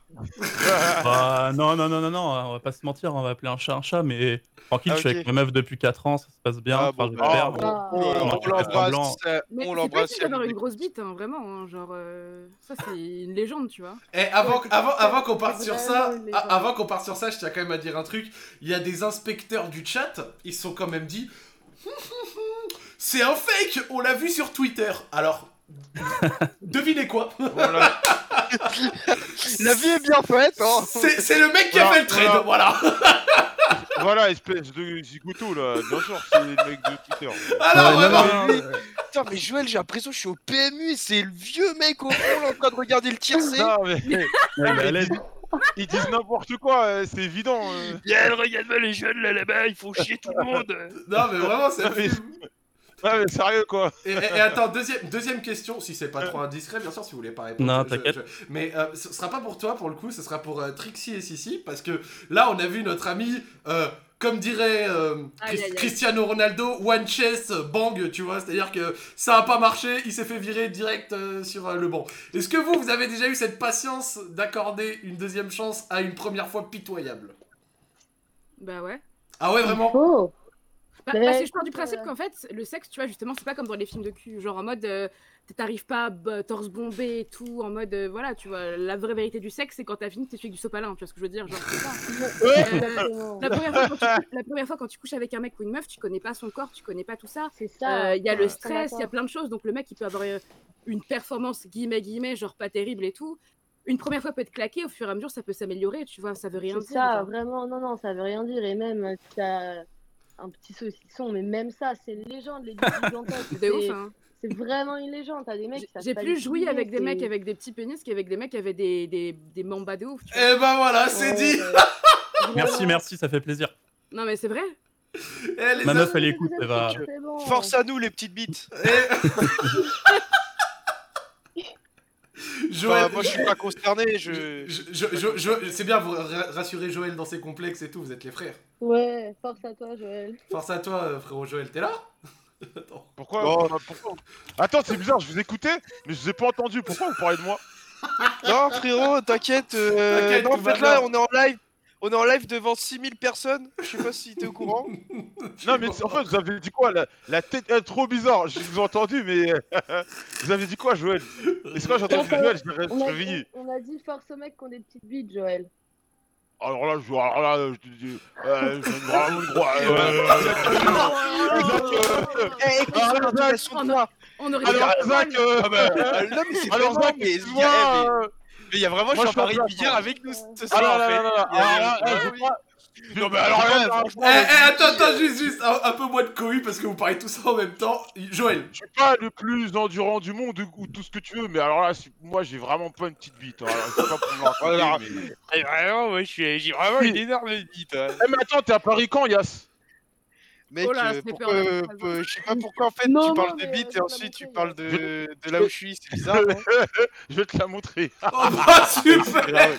Bah, non, non, non, non, non, on va pas se mentir, on va appeler un chat un chat, mais tranquille, Ah, je suis avec ma meuf depuis 4 ans, ça se passe bien. Ah, enfin, bon, bah. On, on l'embrasse, on c'est pas l'embrasse. utile d'avoir une grosse bite, hein, vraiment. hein, genre, euh, ça, c'est une légende, tu vois. Eh, avant, avant, avant qu'on parte sur ça, avant qu'on parte sur ça, je tiens quand même à dire un truc. Il y a des inspecteurs du chat, ils se sont quand même dit. <laughs> C'est un fake, on l'a vu sur Twitter. Alors, <laughs> devinez quoi <laughs> Voilà. <laughs> La vie est bien faite, hein C'est c'est le mec qui a fait le trade, voilà. voilà, espèce de zigoutou, là. Bien sûr, c'est le mec de Twitter. Alors, Ouais, non, euh, Putain, mais Joël, j'ai l'impression que je suis au PMU et c'est le vieux mec au fond, en train de regarder le tiercé. Non, mais ils disent n'importe quoi, euh, c'est évident. euh. Viens, regarde-moi les jeunes là, là-bas, il faut chier tout le monde. Non, mais vraiment, c'est. Non, mais- Ouais, mais sérieux, quoi. Et, et- et attends, deuxième, deuxième question, si c'est pas trop indiscret, bien sûr, si vous voulez pas répondre. Non, t'inquiète. je- Mais euh, ce sera pas pour toi, pour le coup, ce sera pour euh, Trixie et Sissi, parce que là, on a vu notre ami, euh, comme dirait euh, Aïe, Chris- aïe, aïe. Cristiano Ronaldo, one chess, bang, tu vois, c'est-à-dire que ça a pas marché, il s'est fait virer direct euh, sur euh, le banc. Est-ce que vous, vous avez déjà eu cette patience d'accorder une deuxième chance à une première fois pitoyable? Bah ouais. Ah ouais, vraiment? Oh. Bah, Mais parce que je pars du principe euh, qu'en fait, le sexe, tu vois, justement, c'est pas comme dans les films de cul. Genre en mode, euh, t'arrives pas torse bombé et tout, en mode, euh, voilà, tu vois, la vraie vérité du sexe, c'est quand t'as fini, t'es avec du sopalin, tu vois ce que je veux dire Genre, ça. <laughs> Euh. La première, fois, quand tu, la première fois quand tu couches avec un mec ou une meuf, tu connais pas son corps, tu connais pas tout ça. C'est ça. Il y a le stress, il y a plein de choses. Donc le mec, il peut avoir une performance guillemets guillemets, genre pas terrible et tout. Une première fois peut être claqué, au fur et à mesure, ça peut s'améliorer, tu vois, ça veut rien dire. ça, genre. vraiment, non, non, ça veut rien dire. Et même, t'as un petit saucisson, mais même ça, c'est une légende, les <laughs> hein. C'est vraiment une légende. T'as des mecs J'ai- plus filmer, avec des mecs avec des petits pénis qu'avec des mecs qui avaient des, des, des mambas de ouf. Tu vois. Eh ben voilà, c'est Ouais, dit. ouais. <laughs> Merci, merci, ça fait plaisir. Non mais c'est vrai. Eh, Ma meuf, elle écoute, elle va. Force à nous, les petites bites. <laughs> Joël, Enfin, moi, je suis pas concerné. Je... je- je- je- je- c'est bien, vous ra- rassurez Joël dans ses complexes et tout, vous êtes les frères. Ouais, force à toi, Joël. Force à toi, euh, frérot Joël, t'es là? <laughs> Attends. Pourquoi, Oh. pourquoi- Attends, c'est bizarre, je vous écoutais, mais je vous ai pas entendu. Pourquoi vous parlez de moi? Non, frérot, t'inquiète. euh, non, en fait, là, on est en live. On est en live devant 6000 personnes. Je sais pas si t'es au courant. <laughs> Non, mais en fait, vous avez dit quoi la, la tête est trop bizarre. Je vous ai entendu, mais <laughs> vous avez dit quoi, Joël? Et c'est quoi, j'ai entendu On a- Joël, je me réveillé. on, on a dit force aux mecs qui ont des petites bites, Joël. Alors là, je, alors là, je te dis, euh, je vraiment. Eh, Zach, Alors, Zach, euh, bah, euh, non, mais c'est alors Zach, mais il y a- vraiment Moi, je Jean-Marie Billard moi. avec nous ce Ah soir, non, en non, fait. non, non, Il y a- alors là, il y a- j'ai pas- Non, mais alors là, franchement, Eh, eh, attends, attends, juste, juste, un, un peu moins de cohue parce que vous parlez tous en même temps. Joël, je suis pas le plus endurant du monde ou tout ce que tu veux, mais alors là, moi, j'ai vraiment pas une petite bite. hein. Alors, c'est pas pour me raconter, Alors, mais- Eh, Vraiment, moi, je j'ai vraiment une énorme bite. hein. Eh, mais attends, t'es à Paris quand, Yas? Mec, Oh là, euh, pourquoi, euh, euh, je sais pas <laughs> pourquoi en fait Non, tu non, parles de bite euh, et ensuite te tu parles de, de là où je suis, c'est bizarre. <laughs> hein Je vais te la montrer. <laughs> oh bah super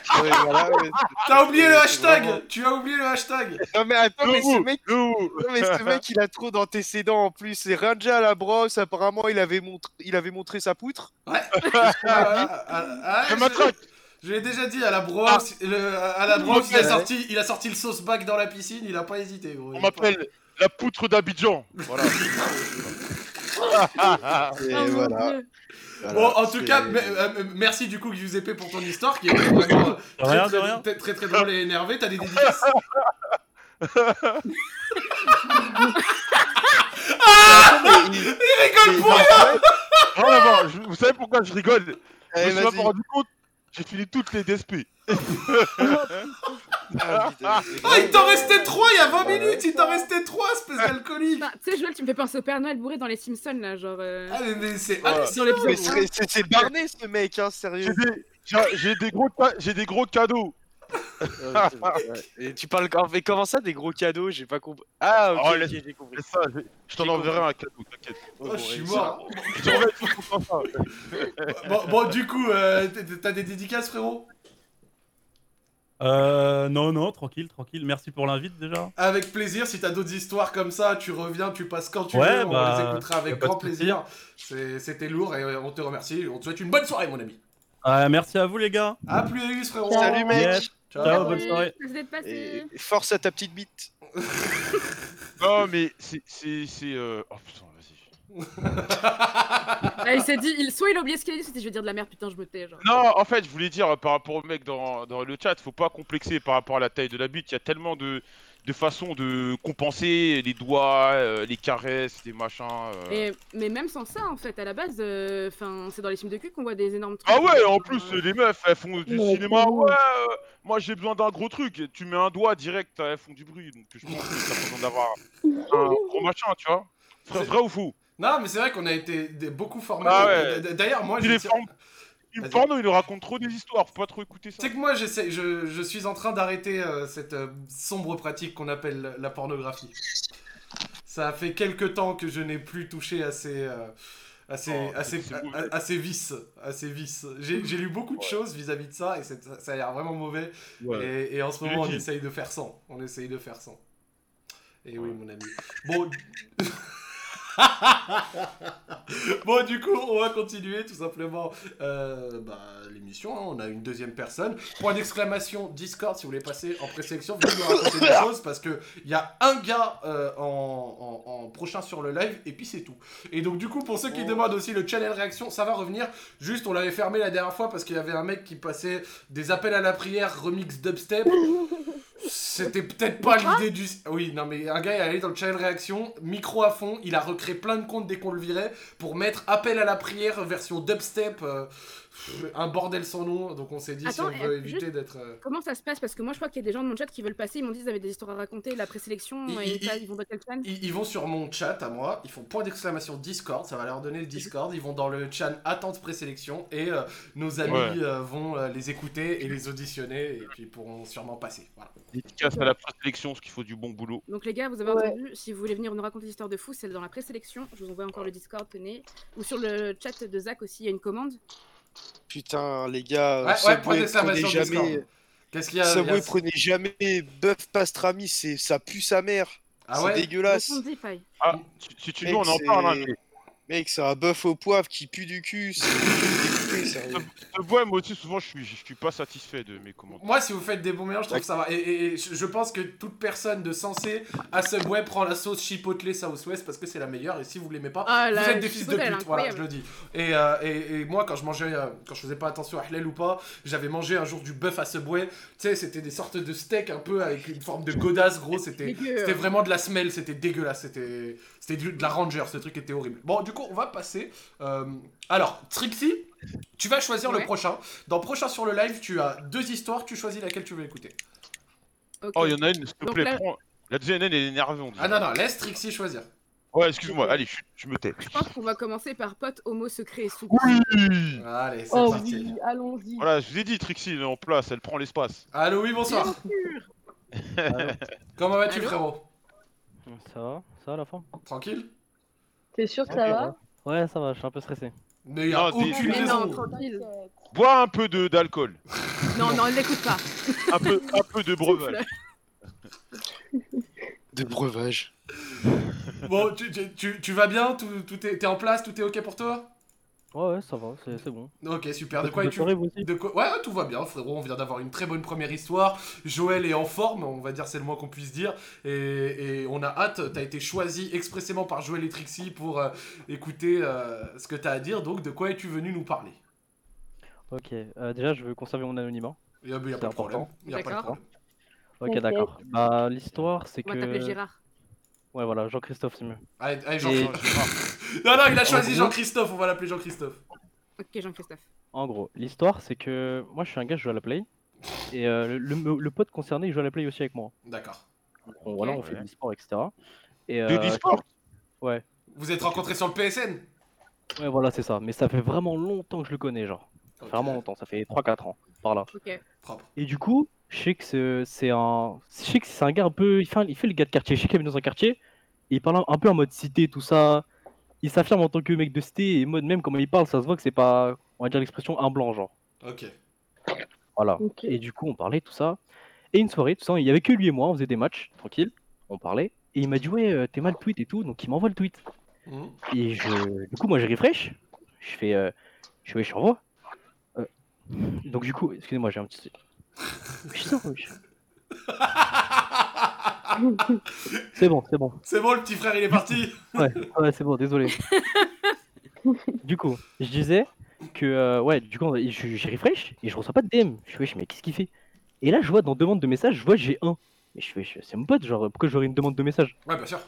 T'as oublié le hashtag vraiment- Tu as oublié le hashtag Non mais attends, mais ce mec, non, mais ce mec il a trop d'antécédents en plus. C'est Ranger à la brosse, apparemment il avait, montré, il avait montré sa poutre. Ouais. Ah, ah, ah, ah, Je je- m'attraque. Je l'ai déjà dit à la brosse, le- à la brosse, il a sorti, il a sorti le sauce bac dans la piscine, il a pas hésité gros. On m'appelle la poutre d'Abidjan. Voilà. <laughs> Et Oh, voilà. Voilà, Bon, en tout cas, me- euh, merci du coup Giuseppe pour ton histoire qui est vraiment euh, très, rien, très, rien. très, très, très drôle et énervé. T'as des dédicaces mais <laughs> il- Il rigole pour Rien. Je- Vous savez pourquoi je rigole? Je me suis pas rendu compte. J'ai fini toutes les DSP. <laughs> Ah, Ah, il t'en restait 3 il y a 20 minutes, il t'en restait 3, espèce d'alcoolique Tu sais, Joël, tu me fais penser au Père Noël bourré dans les Simpsons, là, genre. euh, Ah, mais, mais c'est c'est- Barney ce mec, hein, sérieux. J'ai des, gros, des gros cadeaux. Et tu parles mais comment ça des gros cadeaux J'ai pas compris. Ah ok, Oh, j'ai compris. Ça. Je, t'en enverrai un cadeau. T'inquiète. Oh, je suis mort. Bon, bon, du coup, euh, t'as des dédicaces, frérot Euh, non, non, tranquille, tranquille. Merci pour l'invite déjà. Avec plaisir, si t'as d'autres histoires comme ça, tu reviens, tu passes quand tu Ouais, veux, on bah, les écoutera avec grand plaisir. C'était lourd et on te remercie. On te souhaite une bonne soirée, mon ami. Euh, merci à vous les gars. A plus, frérot. Ciao. Salut mec. Yes. Ciao. Ciao, bonne soirée. passé. Et force à ta petite bite. <laughs> Non, mais c'est euh... Oh putain, <laughs> il s'est dit, il... soit il a oublié ce qu'il a dit, c'était je vais dire de la merde, putain, je me tais, genre. Non, en fait, je voulais dire euh, par rapport au mec dans, dans le chat, faut pas complexer par rapport à la taille de la bite. Il y a tellement de, de façons de compenser les doigts, euh, les caresses, les machins. euh. Et, mais même sans ça, en fait, à la base, euh, c'est dans les films de cul qu'on voit des énormes trucs. Ah ouais, en plus, euh, les meufs, elles font du Ouais, cinéma. Ouais, euh, moi j'ai besoin d'un gros truc. Tu mets un doigt direct, elles font du bruit. Donc je pense que t'as besoin d'avoir un gros machin, tu vois. Vrai, vrai ou fou Non, mais c'est vrai qu'on a été beaucoup formés. Ah ouais. D'ailleurs, moi, Il je tiens- forme. Il porno, il nous raconte trop des histoires. Faut pas trop écouter ça. Tu sais que moi, j'essaie, je, je suis en train d'arrêter euh, cette euh, sombre pratique qu'on appelle la pornographie. Ça fait quelques temps que je n'ai plus touché à ces, euh, à ces, Oh, à ces, c'est à- mauvais. à- à ces vices. À ces vices. J'ai lu beaucoup de choses vis-à-vis de ça et c'est- ça a l'air vraiment mauvais. Et, et en ce moment, on essaye de faire sans. On essaye de faire sans. Et oui, mon ami. Bon. <laughs> <laughs> Bon, du coup, on va continuer tout simplement euh, bah, l'émission. hein. On a une deuxième personne. Point d'exclamation Discord si vous voulez passer en présélection. Venez nous raconter des choses parce qu'il y a un gars euh, en, en- en prochain sur le live et puis c'est tout. Et donc, du coup, pour ceux qui demandent aussi le channel réaction, ça va revenir. Juste, on l'avait fermé la dernière fois parce qu'il y avait un mec qui passait des appels à la prière remix dubstep. <laughs> C'était peut-être pas l'idée du. Oui, non, mais un gars est allé dans le channel réaction, micro à fond, il a recréé plein de comptes dès qu'on le virait pour mettre appel à la prière version dubstep, euh, un bordel sans nom. Donc on s'est dit Attends, si on veut euh, éviter d'être. euh, Comment ça se passe? Parce que moi, je crois qu'il y a des gens de mon chat qui veulent passer. Ils m'ont dit qu'ils avaient des histoires à raconter, la présélection. Et ils vont dans quel clan Ils, ils vont sur mon chat à moi, ils font point d'exclamation Discord, ça va leur donner le Discord, ils vont dans le chat attente présélection et euh, nos amis Ouais. euh, vont euh, les écouter et les auditionner et puis pourront sûrement passer. Voilà. Dédicace à la présélection, parce qu'il faut du bon boulot. Donc les gars, vous avez Ouais. entendu, si vous voulez venir nous raconter des histoires de fous, c'est dans la présélection. Je vous envoie encore le Discord, tenez. Ou sur le chat de Zach aussi, il y a une commande. Putain, les gars, Ouais, Subway, prenez jamais, Qu'est-ce qu'il y a, il y a- Subway, prenez jamais bœuf pastrami, c'est ça pue sa mère. Ah c'est ouais dégueulasse. Répondez, Faye. Ah, si, si tu veux, on en parle. Hein, mais Mec, c'est un bœuf au poivre qui pue du cul. Bois, moi aussi, souvent, je suis, je suis pas satisfait de mes commandes. Moi, si vous faites des bons mélanges, je trouve que ça va. Et, et- et je pense que toute personne de sensé à Subway prend la sauce chipotle Southwest parce que c'est la meilleure. Et si vous l'aimez pas, Ah, vous la êtes des fils de pute. Voilà, je le dis. Et, euh, et, et moi, quand je mangeais, euh, quand je faisais pas attention à halal ou pas, j'avais mangé un jour du bœuf à Subway. Tu sais, c'était des sortes de steaks un peu avec une forme de godasse, gros. C'était. C'était vraiment de la semelle, c'était dégueulasse, c'était c'était du- de la Ranger, ce truc était horrible. Bon, du coup, on va passer. euh, Alors, Trixie, tu vas choisir le prochain. Dans prochain sur le live, tu as deux histoires, tu choisis laquelle tu veux écouter. Oh, il y en a une, s'il te plaît, là- prends. La deuxième, elle est énervée, on dit. Ah non, non, laisse Trixie choisir. Ouais, excuse-moi, allez, je, je me tais. Je pense qu'on va commencer par pote homo secret et sous. Oui Allez, c'est Oh parti. oui, allons-y. Voilà, je vous ai dit, Trixie, elle est en place, elle prend l'espace. Allô, oui, bonsoir. <laughs> Comment vas-tu, frérot? Ça va? Ça va la fin Tranquille? T'es sûr que ça va? Ouais, ça va, je suis un peu stressé. Mais y a Non, dis- aucune Mais non, raison. tranquille. Bois un peu de d'alcool, <laughs> Non, non, l'écoute pas. un peu, un peu de breuvage. <laughs> De breuvage. Bon, tu, tu, tu- tu vas bien? Tout, tout est, T'es en place? Tout est ok pour toi? Ouais, ouais, ça va, c'est bon. Ok, super. De quoi es-tu De quoi... Ouais, tout va bien, frérot. On vient d'avoir une très bonne première histoire. Joël est en forme, on va dire, c'est le moins qu'on puisse dire. Et, et on a hâte. T'as été choisi expressément par Joël et Trixie pour euh, écouter euh, ce que t'as à dire. Donc, de quoi es-tu venu nous parler? Ok, euh, déjà, je veux conserver mon anonymat. Y a, y a C'est pas de problème. important. Y a pas de D'accord. problème. Ok, d'accord. Bah, l'histoire, c'est On va t'appeler que. Gérard. Ouais, voilà, Jean-Christophe, c'est mieux. Allez, allez, Jean Et- <laughs> Non, non, il a choisi Jean-Christophe. On va l'appeler Jean-Christophe. Ok, Jean-Christophe. En gros, l'histoire, c'est que moi, je suis un gars, je joue à la Play. Et euh, le, le- le pote concerné, il joue à la Play aussi avec moi. D'accord. Bon, voilà, on Ouais. fait de l'e-sport, etc. Et, De euh, l'e-sport Ouais, Vous êtes rencontrés sur le PSN ouais, voilà, c'est ça. Mais ça fait vraiment longtemps que je le connais, genre. Ça fait vraiment longtemps, ça fait 3-4 ans, par là. Ok. Propre. Et du coup, je sais que c'est- un, je sais que c'est un gars un peu, il fait, un- il fait le gars de quartier. Je sais qu'il est dans un quartier, et il parle un- un peu en mode cité, tout ça. Il s'affirme en tant que mec de cité, et mode même comment il parle, ça se voit que c'est pas, on va dire l'expression un blanc, genre. Ok. Voilà. Et du coup, on parlait tout ça. Et une soirée, tout ça, il y avait que lui et moi, on faisait des matchs, tranquille, on parlait. Et il m'a dit ouais, euh, t'es mal tweet et tout, donc il m'envoie le tweet. Mhm. Et je, du coup, moi, je refresh. Je fais, euh, je fais, je renvoie. Euh, donc du coup, excusez-moi, j'ai un petit. <laughs> Je. <laughs> C'est bon, c'est bon. C'est bon, le petit frère, il est parti <laughs> Ouais, ouais, c'est bon, désolé. <laughs> du coup, je disais que, euh, ouais, du coup, je, je refresh et je reçois pas de DM. Je fais, wesh, mais qu'est-ce qu'il fait? Et là, je vois dans demande de message, je vois j'ai un. Et je fais, wesh, c'est mon pote, genre, pourquoi j'aurais une demande de message? Ouais, bien sûr.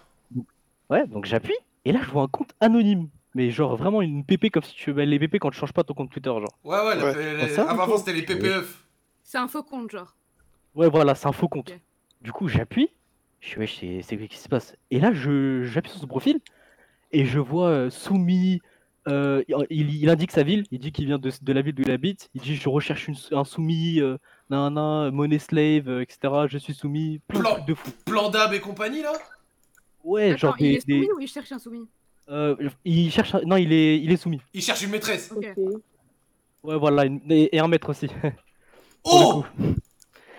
Ouais, donc j'appuie et là, je vois un compte anonyme. Mais genre, vraiment une PP comme si tu. bah, les PP quand tu changes pas ton compte Twitter, genre. Ouais, ouais, la- Ouais. la- Ah, ça, avant, c'était les PPF. C'est un faux compte, genre. Ouais, voilà, c'est un faux compte. Du coup, j'appuie. Je suis, wesh, c'est c'est quoi qui se passe? Et là, je j'appuie sur son profil et je vois euh, soumis. euh, il, il indique sa ville. Il dit qu'il vient de, de la ville où il habite. Il dit Je recherche une- un soumis, euh, nanana, money slave, euh, etc. Je suis soumis. Plein de Plan. trucs de fou. Plan d'ab et compagnie, là? Ouais, Attends, genre il des. est soumis des- ou il cherche un soumis euh, il cherche. un- Non, il est, il est soumis. Il cherche une maîtresse. Ok. Ok. Ouais, voilà. une- et, et un maître aussi. <laughs> Oh coup.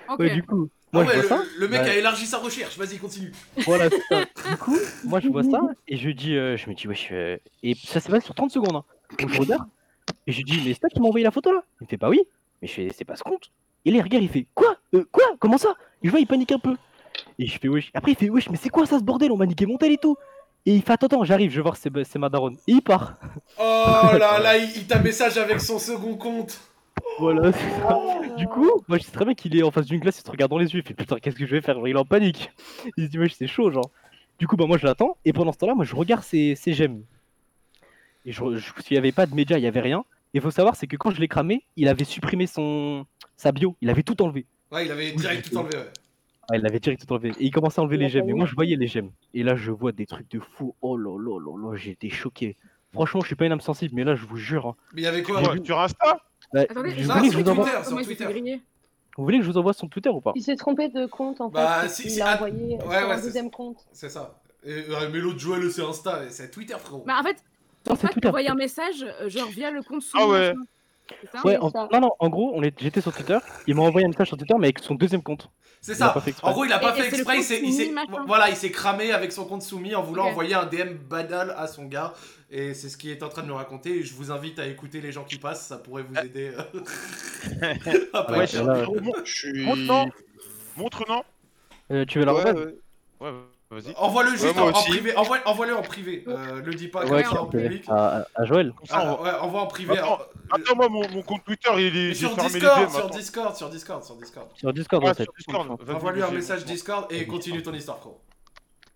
Ok. Ouais, du coup, Moi, ah ouais, je le, vois ça. le mec bah, a élargi sa recherche, vas-y, continue. Voilà, c'est ça. <laughs> Du coup, moi je vois ça et je dis, euh, je me dis, wesh, euh, et ça s'est passé sur 30 secondes. hein. Donc je regarde et je dis, mais c'est toi qui m'as envoyé la photo là? Il me fait, bah oui. Mais je fais, c'est pas ce compte. Et là, il regarde, il fait, quoi? Euh, Quoi? Comment ça? Et je vois, il panique un peu. Et je fais, wesh. Après, il fait, wesh, mais c'est quoi ça ce bordel? On m'a niqué mon tel et tout. Et il fait, attends, attends, j'arrive, je vais voir, c'est c'est ma daronne. Et il part. Oh là <laughs> là, il, il t'a message avec son second compte. Voilà, c'est ça. Du coup, moi je sais très bien qu'il est en face d'une glace, il se regarde dans les yeux, il fait putain, qu'est-ce que je vais faire? Genre, Il est en panique. Il se dit, wesh, c'est chaud, genre. Du coup, bah moi je l'attends, et pendant ce temps-là, moi je regarde ses, ses gemmes. Et je, je, s'il n'y avait pas de média, il n'y avait rien. Et faut savoir, c'est que quand je l'ai cramé, il avait supprimé son sa bio, il avait tout enlevé. Ouais, il avait direct tout enlevé, ouais. Ouais, il avait direct tout enlevé. Et il commençait à enlever les gemmes. Et moi je voyais les gemmes. Et là, je vois des trucs de fou. Oh là là là là, j'étais choqué. Franchement, je suis pas une âme sensible, mais là, je vous jure. hein. Mais il y avait quoi? Sur Insta? Bah, Attendez, vous, voulez que je vous envoie... Twitter, sur il s'est fait Twitter. vous voulez que je vous envoie son Twitter ou pas Il s'est trompé de compte en fait. Bah, parce si, qu'il si, l'a ah, envoyé ouais, sur ouais, un deuxième compte. C'est ça. Et, euh, mais l'autre Joël, c'est Insta, c'est Twitter, frérot. Bah en fait, Non, en c'est fait, envoyer un message, euh, genre via le compte sous Ah ouais. Ça Ouais, en- ça. non, non, en gros, on est... j'étais sur Twitter, il m'a envoyé un message sur Twitter, mais avec son deuxième compte. C'est ça. En gros, il a pas Et- fait exprès, il s'est, voilà, il s'est cramé avec son compte soumis en voulant envoyer un DM banal à son gars. Et c'est ce qu'il est en train de nous raconter. Et je vous invite à écouter les gens qui passent, ça pourrait vous aider. euh, <laughs> à pas Ouais, Je suis. Montre non Montre non Euh, tu veux la Ouais, remettre ouais. Ouais, vas-y. Envoie-le juste moi en, privé. Envoie, envoie-le en privé. Euh, le dis pas Ouais, en public. à, Joël. Ah, ouais, envoie en privé. Attends, Attends, moi, mon, mon compte Twitter, il est. Sur fermé les Discord, DM. sur. Discord, sur Discord, sur Discord. Sur Discord, sur Discord. vas-y, Envoie-lui un message Discord et continue ton histoire, frérot.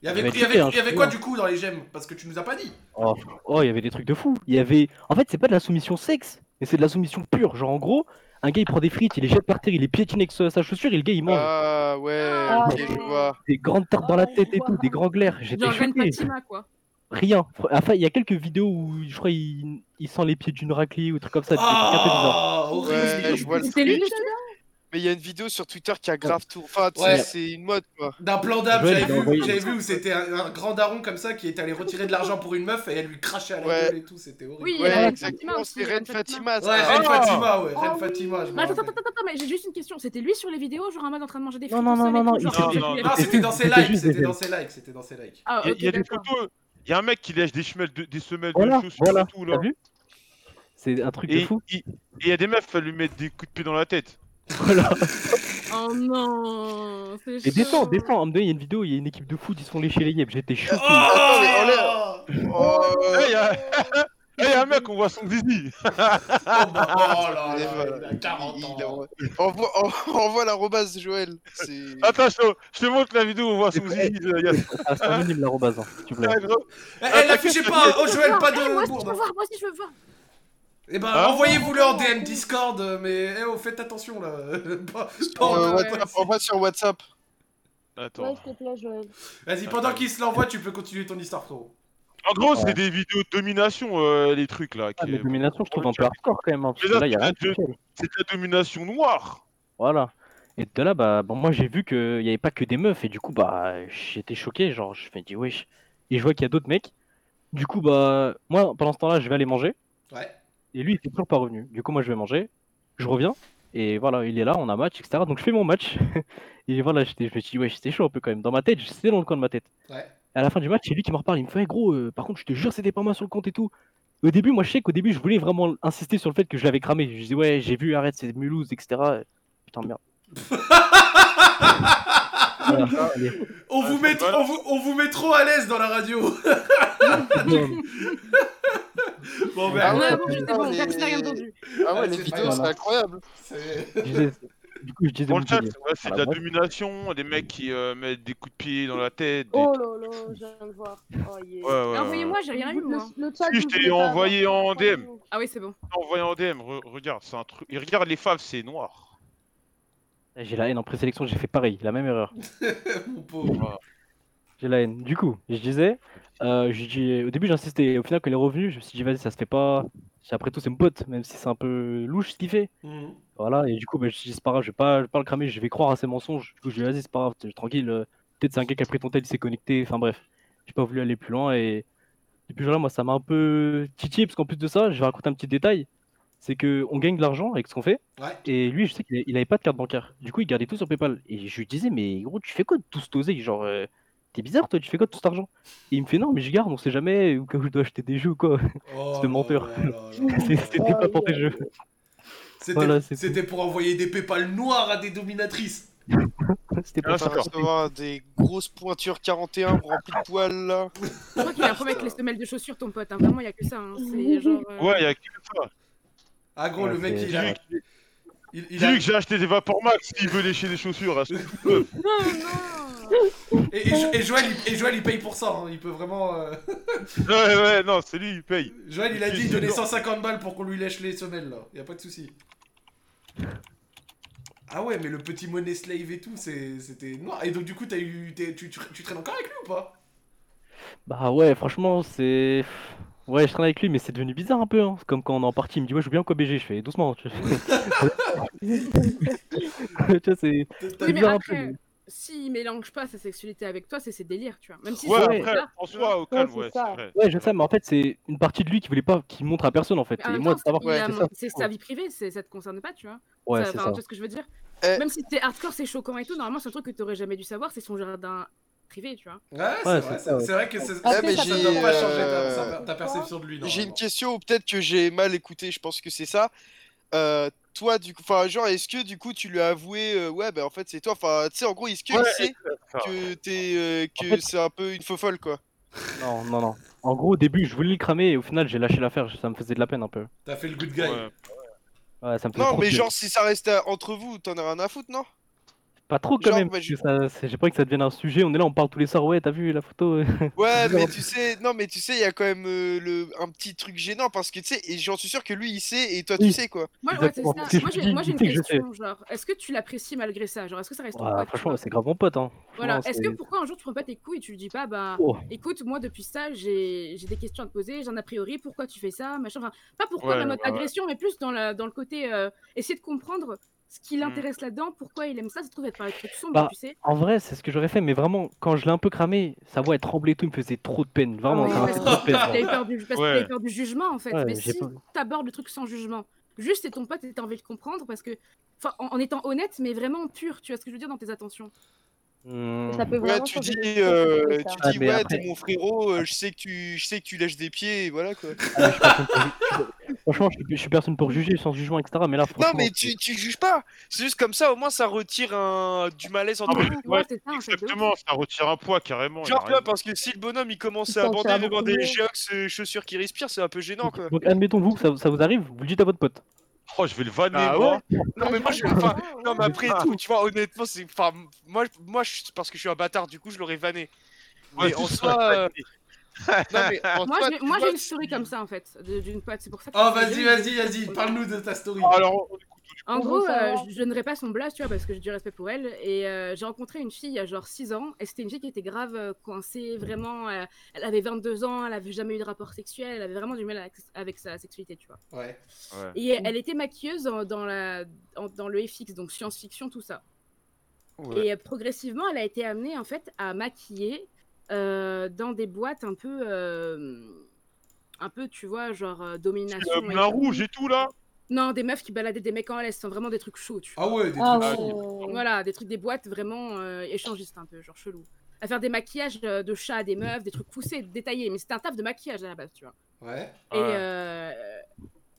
Il y avait, vais il y avait, checker, il y avait je quoi du coup dans les gemmes? Parce que tu nous as pas dit. Oh, oh, il y avait des trucs de fou. Il y avait. En fait, c'est pas de la soumission sexe, mais c'est de la soumission pure. Genre, en gros, un gars il prend des frites, il les jette par terre, il les piétine avec sa chaussure et le gars il mange. Ah ouais, Ah, ok, je vois. Des grandes tartes dans la tête et tout, des grands glaires. J'étais choqué. Quoi. Rien. Enfin, il y a quelques vidéos où je crois il, il sent les pieds d'une raclée ou des trucs comme ça. Ah, horrible. Ouais, je vois le C'était lui, truc. Mais il y a une vidéo sur Twitter qui a grave tout. Enfin, tu Ouais. sais, c'est une mode quoi. D'un plan d'âme, j'avais vu, j'avais vu où c'était un, un grand daron comme ça qui est allé retirer de l'argent pour une meuf et elle lui crachait à la Ouais. gueule et tout, c'était horrible. Oui, Ouais, Reine exactement, c'est Reine Reine Fatima. Ouais. Reine Ah. Fatima, ouais, Ah Reine oui. Fatima, je attends, attends, attends, attends, mais j'ai juste une question. C'était lui sur les vidéos, genre en mode en train de manger des frites non, non, non, non, fait- c'était dans ses likes, c'était dans ses likes, c'était dans ses likes. Ah, Il y a- des photos. Il y a un mec qui lèche des semelles de, des semelles Voilà, de chaussures voilà. et tout là. T'as vu? C'est un truc de fou. et il y a des meufs à lui mettre des coups de pied dans la tête. Voilà. Oh non, c'est Et descends, descends. Il y a une vidéo, il y a une équipe de foot, ils se font lécher les yeux. J'étais choqué. Oh Oh, Eh, il y a eh, il y a un mec, on voit son zizi. <laughs> Oh, bah, oh là là, il a 40 Il- ans. envoie- Envoie, en- envoie l'arrobase Joël. Attends, je te, je te montre la vidéo, on voit son Eh, zizi. euh, a- Ah, c'est anonyme l'arrobase, hein, s'il te plaît. Ah. Eh, eh, l'affichez pas, <laughs> oh Joël, pas Eh, moi de aussi je veux voir, moi aussi je veux voir. Eh ben, Ah. envoyez-vous-le en DM Discord, euh, mais eh, oh, faites attention là. <laughs> Pas- Euh, WhatsApp, envoie sur WhatsApp. Attends. Vas-y, pendant qu'il se l'envoie, tu peux continuer ton histoire, frérot. En gros, Ouais. c'est des vidéos de domination, euh, les trucs là. Ah, qui- mais domination, je trouve un peu hardcore quand même. hein, de. C'est de la domination noire. Voilà. Et de là, bah, bon, moi j'ai vu qu'il n'y avait pas que des meufs, et du coup, bah, j'étais choqué, genre, je me dis, wesh. Et je vois qu'il y a d'autres mecs. Du coup, bah, moi, pendant ce temps-là, je vais aller manger, Ouais. Et lui, il était toujours pas revenu. Du coup, moi, je vais manger, je reviens, et voilà, il est là, on a match, etc. Donc, je fais mon match, <laughs> et voilà, j'étais- je me suis dit, wesh, c'était chaud un peu quand même. Dans ma tête, c'était dans le coin de ma tête. Ouais. À la fin du match, c'est lui qui me reparle, il me fait, hey, gros, euh, par contre, je te jure, c'était pas moi sur le compte et tout. Au début, moi, je sais qu'au début, je voulais vraiment insister sur le fait que je l'avais cramé. Je disais, ouais, j'ai vu, arrête, c'est Mulhouse, etc. Putain de merde. <laughs> <laughs> Voilà. On vous, met, on, vous, on vous met trop à l'aise dans la radio. <laughs> bon, ben, Ah Ouais, ouais, bon, putain, c'est bon, mais- personne n'a rien entendu. Ah ouais, Ah, les vidéos, c'est incroyable. du coup, je disais Dans le chat, c'est de la domination, des mecs qui euh, mettent des coups de pied dans la tête. des- Oh là là, je viens de voir. Oh, yeah. Ouais, ouais, Mais ouais. Envoyez-moi, j'ai rien eu Le, moi. le chat, Si, je t'ai envoyé en DM. Ah oui, c'est bon. Envoyé en DM, re- regarde, c'est un truc. Et regarde les faves, c'est noir. J'ai la haine en présélection, j'ai fait pareil, la même erreur. <laughs> Mon pauvre. J'ai la haine. Du coup, je disais, euh, je dis, au début j'insistais, au final quand il est revenu, je me suis dit vas-y ça se fait pas. Après tout c'est mon pote, même si c'est un peu louche ce qu'il fait. Mhm. Voilà, et du coup bah, je me suis dit c'est pas grave, je vais pas, je vais pas le cramer, je vais croire à ses mensonges. Du coup je lui ai dit vas-y c'est pas grave, tranquille, euh, peut-être c'est un gars qui a pris ton tel, il s'est connecté, enfin bref. J'ai pas voulu aller plus loin et depuis ce jour-là moi ça m'a un peu titillé parce qu'en plus de ça, je vais raconter un petit détail. C'est que on gagne de l'argent avec ce qu'on fait. Ouais. Et lui, je sais qu'il il avait pas de carte bancaire. Du coup, il gardait tout sur PayPal. Et je lui disais, mais gros, tu fais quoi de tout cet oseille? Genre, euh, t'es bizarre, toi, tu fais quoi de tout cet argent? Et il me fait, non, mais je garde, on sait jamais, ou cas où je dois acheter des jeux ou quoi. Oh <laughs> C'est de là menteur. <laughs> C'est- C'était pas pour tes jeux. C'était Voilà, c'était pour envoyer des PayPal noirs à des dominatrices. <laughs> C'était Ah, pas ça Ça recevoir des grosses pointures 41 remplies de poils là. Je crois qu'il a un problème avec les semelles de chaussures, ton pote. hein. Vraiment, il y a que ça. hein. Genre. euh, Ouais, il y a que ça. Ah gros, Ouais, le mec, il a... Il, il a... j'ai acheté des Vapormax s'il veut lécher des chaussures. hein. Non, non Et, et, Jo- et Joël, il, et Joël, il paye pour ça. hein. Il peut vraiment... euh, ouais, ouais, non, c'est lui, il paye. Joël, il a dit donner énorme. 150 balles pour qu'on lui lèche les semelles, là. Y a pas de souci. Ah ouais, mais le petit money slave et tout, c'est- c'était noir. Et donc, du coup, t'as eu... t'es- tu, tu, tu traînes encore avec lui ou pas? Bah ouais, franchement, c'est. Ouais, je traîne avec lui, mais c'est devenu bizarre un peu. Hein. Comme quand on est en partie, il me dit, ouais, je veux bien quoi BG. Je fais doucement. Tu vois, <laughs> tu vois, c'est. Oui, mais bizarre un peu, après, mais- s'il mélange pas sa sexualité avec toi, c'est ses délires, tu vois. Même si Ouais, après, bizarre, François, au calme, ouais, c'est vrai. Ouais, je sais, mais en fait, c'est une partie de lui qui voulait pas, qui montre à personne en fait. mais en Et moi, savoir c'est sa vie privée, c'est- ça te concerne pas, tu vois. Ouais, c'est ça. Tu vois ce que je veux dire Eh. Même si c'est hardcore, c'est choquant et tout, normalement, c'est un truc que t'aurais jamais dû savoir, c'est son jardin privé, tu vois. Ouais, c'est Ouais, vrai, c'est que c'est- Après, mais ça j'ai, doit pas changer ta, euh, ta perception de lui, J'ai une question, ou peut-être que j'ai mal écouté, je pense que c'est ça. Euh, toi, du coup, enfin, genre, est-ce que du coup tu lui as avoué, euh, ouais, bah en fait c'est toi, enfin, tu sais, en gros, est-ce qu'il Ouais, sait que t'es, euh, que En fait- c'est un peu une faux folle, quoi? Non, non, non. En gros, au début, je voulais le cramer et au final, j'ai lâché l'affaire. Ça me faisait de la peine un peu. T'as fait le good guy. Ouais. Ouais, ça me faisait Non, mais genre, si ça restait entre vous, t'en as rien à foutre, non? Pas trop quand genre, même. bah, je- J'ai pas envie que ça devienne un sujet. On est là, on parle tous les soirs. Ouais, t'as vu la photo Ouais, <laughs> mais tu sais, non, mais tu sais, il y a quand même euh, le, un petit truc gênant parce que tu sais, et j'en suis sûr que lui il sait et toi tu sais quoi. Moi, ouais, ça. Moi, j'ai une question, genre, est-ce que tu l'apprécies malgré ça? Genre, est-ce que ça reste ton Ouais, pote, Franchement, c'est grave mon pote. Hein. Voilà, est-ce que pourquoi un jour tu prends pas tes couilles et tu lui dis pas, bah, Oh. écoute, moi depuis ça, j'ai j'ai des questions à te poser, j'en a priori, pourquoi tu fais ça, machin, enfin, pas pourquoi Ouais, dans ouais. agression, mais plus dans, la, dans le côté euh, essayer de comprendre ce qui Mm. l'intéresse là-dedans, pourquoi il aime ça, ça se trouve être par les trucs sombres, Bah, tu sais. En vrai, c'est ce que j'aurais fait, mais vraiment, quand je l'ai un peu cramé, sa voix elle tremblait et tout, il me faisait trop de peine. Vraiment, Ouais, ça trop de peine. peur du, parce que Ouais. t'avais peur du jugement en fait. Ouais, mais si pas- t'abordes le truc sans jugement, juste c'est ton pote et t'as envie de comprendre parce que, enfin, en, en étant honnête, mais vraiment pur, tu vois ce que je veux dire dans tes attentions. Hmm. Ça peut Ouais, vraiment tu dis, euh, tu. Ah, dis mais ouais, après- t'es mon frérot, euh, je sais que tu, je sais que tu lèches des pieds, et voilà quoi. Ah, je Franchement, je suis, je suis personne pour juger, sans jugement, etc. Mais là, Non, mais tu, tu juges pas. C'est juste comme ça, au moins ça retire un du malaise entre Ah, vous. Ouais. Exactement, ça retire un poids carrément. Genre, raison. parce que si le bonhomme il commence Il à aborder devant des chaussures qui respirent, c'est un peu gênant quoi. donc admettons-vous que ça, ça vous arrive, vous le dites à votre pote. Oh, je vais le vanner, Ah moi. Non, mais moi je. Enfin, non, mais après tout, tu vois, honnêtement, c'est. Enfin, moi, moi je... parce que je suis un bâtard, du coup, je l'aurais vanné. Ouais, Mais en soi. euh, <laughs> Non, mais en Moi, j'ai moi, une story comme ça en fait, d'une pote, c'est pour ça que. Oh, vas-y, vas-y, vas-y, parle-nous de ta story. Alors, En gros, euh, je je donnerai pas son blast, tu vois, parce que j'ai du respect pour elle. Et euh, j'ai rencontré une fille il y a genre 6 ans, et c'était une fille qui était grave euh, coincée, vraiment. euh, elle avait 22 ans, elle avait jamais eu de rapport sexuel, elle avait vraiment du mal avec, avec sa sexualité, tu vois. Ouais. Ouais. Et elle était maquilleuse en- dans, la, en- dans le FX, donc science-fiction, tout ça. Ouais. Et progressivement, elle a été amenée en fait à maquiller dans des boîtes un peu. euh, un peu, tu vois, genre euh, domination. Le rouge et tout là? Non, des meufs qui baladaient des mecs en laisse, sont vraiment des trucs chauds, tu vois. Ah ouais, des Ah trucs ouais. chauds. Voilà, des trucs, des boîtes vraiment euh, échangistes un peu, genre chelou. À faire des maquillages euh, de chats, des meufs, des trucs poussés, détaillés. Mais c'était un taf de maquillage à la base, tu vois. Ouais. Et, Ouais. euh,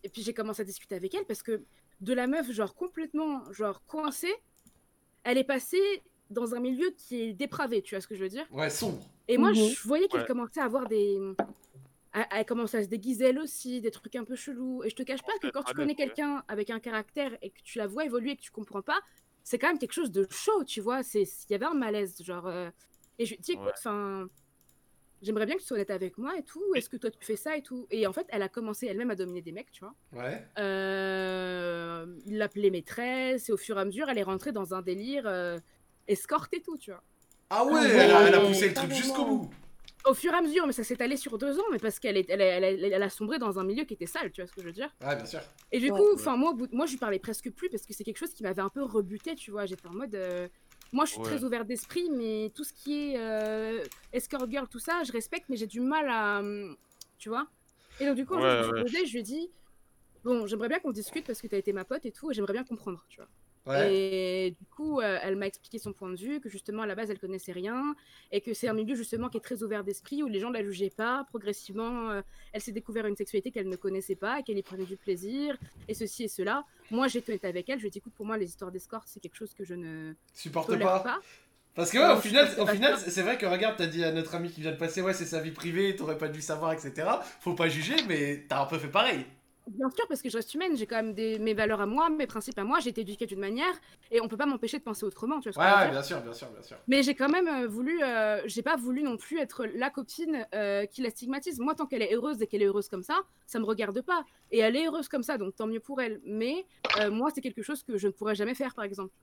et puis j'ai commencé à discuter avec elle parce que de la meuf, genre complètement genre coincée, elle est passée dans un milieu qui est dépravé, tu vois ce que je veux dire? Ouais, sombre. Et moi, Mhm. je voyais qu'elle Ouais. commençait à avoir des. Elle, commençait à se déguiser elle aussi, des trucs un peu chelous. Et je te cache pas que quand tu honnête, connais quelqu'un avec un caractère et que tu la vois évoluer et que tu comprends pas, c'est quand même quelque chose de chaud, tu vois. C'est Il y avait un malaise, genre. euh, Et je lui dis, écoute, Ouais. enfin. J'aimerais bien que tu sois honnête avec moi et tout. Est-ce que toi tu fais ça et tout? Et en fait, elle a commencé elle-même à dominer des mecs, tu vois. Ouais. Euh, il l'appelait maîtresse et au fur et à mesure, elle est rentrée dans un délire euh, escorte et tout, tu vois. Ah ouais, Ah elle, a, elle a ouais, poussé le truc jusqu'au bout. Au fur et à mesure, mais ça s'est allé sur deux ans, mais parce qu'elle est, elle, a- elle, a- elle a sombré dans un milieu qui était sale, tu vois ce que je veux dire Ouais, bien sûr. Et du Ouais. coup, enfin moi, moi, je lui parlais presque plus parce que c'est quelque chose qui m'avait un peu rebuté, tu vois. J'étais en mode, euh, moi, je suis Ouais. très ouverte d'esprit, mais tout ce qui est euh, escort girl, tout ça, je respecte, mais j'ai du mal à, hum, tu vois. Et donc du coup, Ouais, je ouais. posée, je lui ai dit, bon, j'aimerais bien qu'on discute parce que tu as été ma pote et tout, et j'aimerais bien comprendre, tu vois. Ouais. Et du coup, euh, elle m'a expliqué son point de vue, que justement à la base elle connaissait rien, et que c'est un milieu justement qui est très ouvert d'esprit, où les gens ne la jugeaient pas. Progressivement, euh, elle s'est découvert une sexualité qu'elle ne connaissait pas, qu'elle y prenait du plaisir, et ceci et cela. Moi, j'étais avec elle, je lui ai dit écoute, pour moi, les histoires d'escorte, c'est quelque chose que je ne Supporte pas. pas. Parce que ouais, au final, c'est au final, c'est vrai que regarde, t'as dit à notre ami qui vient de passer, ouais, c'est sa vie privée, t'aurais pas dû savoir, etc. Faut pas juger, mais t'as un peu fait pareil. Bien sûr, parce que je reste humaine, j'ai quand même des, mes valeurs à moi, mes principes à moi, j'ai été éduquée d'une manière, et on peut pas m'empêcher de penser autrement, tu vois ce que Ouais, je veux ouais, bien sûr, bien sûr, bien sûr. Mais j'ai quand même euh, voulu, euh, j'ai pas voulu non plus être la copine euh, qui la stigmatise. Moi, tant qu'elle est heureuse et qu'elle est heureuse comme ça, ça me regarde pas. Et elle est heureuse comme ça, donc tant mieux pour elle. Mais euh, moi, c'est quelque chose que je ne pourrais jamais faire, par exemple.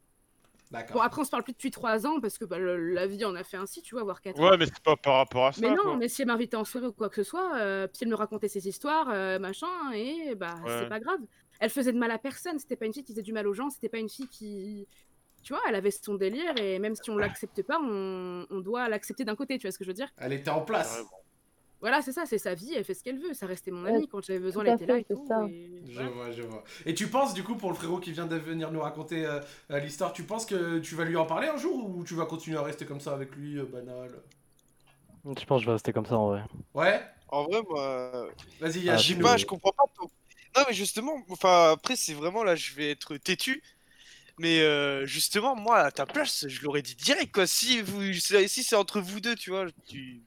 Bon, après, on se parle plus depuis trois ans parce que bah, le- la vie en a fait ainsi, tu vois, voire quatre. Ouais, mais c'est pas par rapport à ça. Mais non, quoi. mais si elle m'invitait en soirée ou quoi que ce soit, euh, puis elle me racontait ses histoires, euh, machin, et bah Ouais. c'est pas grave. Elle faisait de mal à personne, c'était pas une fille qui faisait du mal aux gens, c'était pas une fille qui. Tu vois, elle avait son délire, et même si on l'accepte pas, on, on doit l'accepter d'un côté, tu vois ce que je veux dire? Elle était en place. Voilà, c'est ça, c'est sa vie, elle fait ce qu'elle veut, ça restait mon Ouais, amie, quand j'avais besoin, elle était là et tout. ça. et Je vois, je vois. Et tu penses, du coup, pour le frérot qui vient de venir nous raconter euh, euh, l'histoire, tu penses que tu vas lui en parler un jour ou tu vas continuer à rester comme ça avec lui, euh, banal? Je pense que je vais rester comme ça en vrai. Ouais? En vrai, moi. Vas-y, Ah, Je sais pas, je comprends pas. ton- Non, mais justement, enfin, après, c'est vraiment là, je vais être têtu. Mais euh, justement, moi, à ta place, je l'aurais dit direct, quoi. Si, vous, si c'est entre vous deux, tu vois, tu...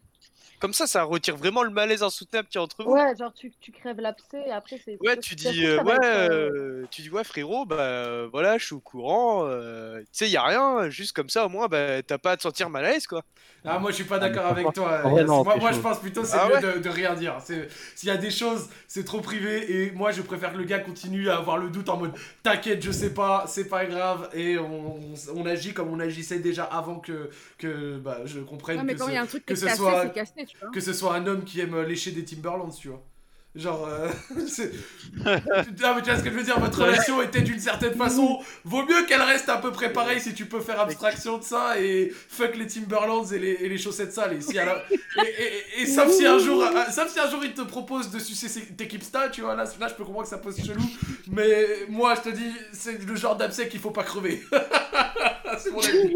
comme ça, ça retire vraiment le malaise insoutenable qu'il y a entre vous. Ouais, genre tu, tu crèves l'abcès et après c'est. Ouais, tu dis, euh, ouais, être, euh, euh, tu dis, ouais, frérot, bah euh, voilà, je suis au courant. euh, tu sais, y a rien, juste comme ça, au moins, bah t'as pas à te sentir mal à l'aise, quoi. Ah, moi je suis pas Ah, d'accord avec toi. non, moi, moi, je pense plutôt c'est Ah mieux ouais de, de rien dire. S'il y a des choses, c'est trop privé et moi je préfère que le gars continue à avoir le doute en mode t'inquiète, je sais pas, c'est pas grave et on, on- on agit comme on agissait déjà avant que, que bah, je comprenne Ouais, mais que, quand ce, il y a un truc qui que est ce cassé, soit- c'est cassé, tu vois. que ce soit un homme qui aime lécher des Timberlands, tu vois. Genre, euh, <laughs> c'est- <laughs> Ah, mais tu vois ce que je veux dire, votre relation était d'une certaine façon. Vaut mieux qu'elle reste à peu près pareille si tu peux faire abstraction de ça et fuck les Timberlands et les, et les chaussettes sales. Et, si elle <laughs> a- et, et- et- et sauf, si un jour, euh, sauf si un jour il te propose de sucer tes kipstas, tu vois, là, là je peux comprendre que ça pose chelou. Mais moi je te dis, c'est le genre d'abcès qu'il faut pas crever. c'est mon avis.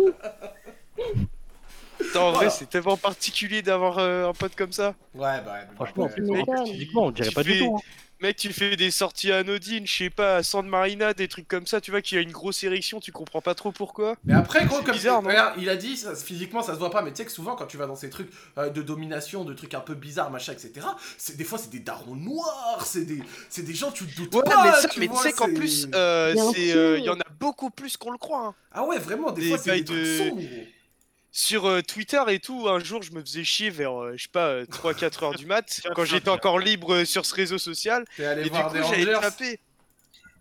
Putain, en vrai, c'est tellement particulier d'avoir euh, un pote comme ça. Ouais, bah, Franchement. Tu m'étonnes. Physiquement, on dirait pas du fais- tout. hein. Mec, tu fais des sorties anodines, je sais pas, à San Marina, des trucs comme ça, tu vois, qu'il y a une grosse érection, tu comprends pas trop pourquoi. Mais après, gros, comme bizarre, non regarde, il a dit, ça, physiquement ça se voit pas, mais tu sais que souvent quand tu vas dans ces trucs euh, de domination, de trucs un peu bizarres, machin, etc., c'est des fois c'est des darons noirs, c'est des, c'est des gens tu te doutes Ouais, pas. mais ça, tu mais tu vois, sais qu'en plus, euh, euh, il y en a beaucoup plus qu'on le croit. hein. Ah ouais, vraiment, des, des fois c'est des trucs de- sombres. Sur euh, Twitter et tout, un jour, je me faisais chier vers, euh, je sais pas, 3-4 heures du mat, <laughs> quand j'étais encore libre euh, sur ce réseau social. T'es allé Et du coup, j'avais tapé.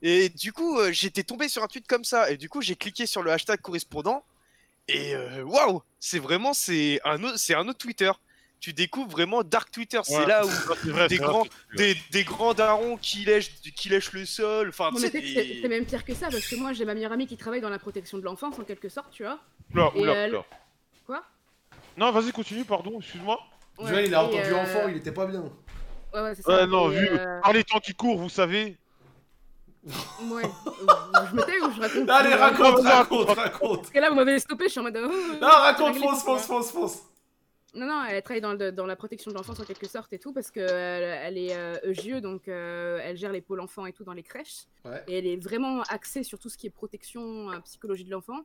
Et du coup, euh, j'étais tombé sur un tweet comme ça. Et du coup, j'ai cliqué sur le hashtag correspondant. Et euh, waouh, c'est vraiment c'est un autre, c'est un autre Twitter. Tu découvres vraiment dark Twitter. C'est Ouais. là où <laughs> vrai, des grands, des, des grands darons qui lèchent, qui lèchent le sol. Enfin, c'est même pire que ça, parce que moi j'ai ma meilleure amie qui travaille dans la protection de l'enfance en quelque sorte, tu vois. Oula, Et oula, elle- oula. Quoi? Non, vas-y, continue, pardon, excuse-moi. Joël, il a entendu euh, enfant, il était pas bien. Ouais, ouais, c'est Ouais, ça. non, et, vu euh, par les temps qui courent, vous savez. Ouais. <laughs> je me tais ou je raconte Allez, euh, raconte, raconte, raconte. Parce que là, vous m'avez stoppé, je suis en mode. oh, Non, raconte, fonce, fonce, fonce, fonce. Non, non, elle travaille dans, le- dans la protection de l'enfance en quelque sorte et tout, parce qu'elle elle est euh, EGE, donc euh, elle gère les pôles enfants et tout dans les crèches. Ouais. Et elle est vraiment axée sur tout ce qui est protection, euh, psychologie de l'enfant.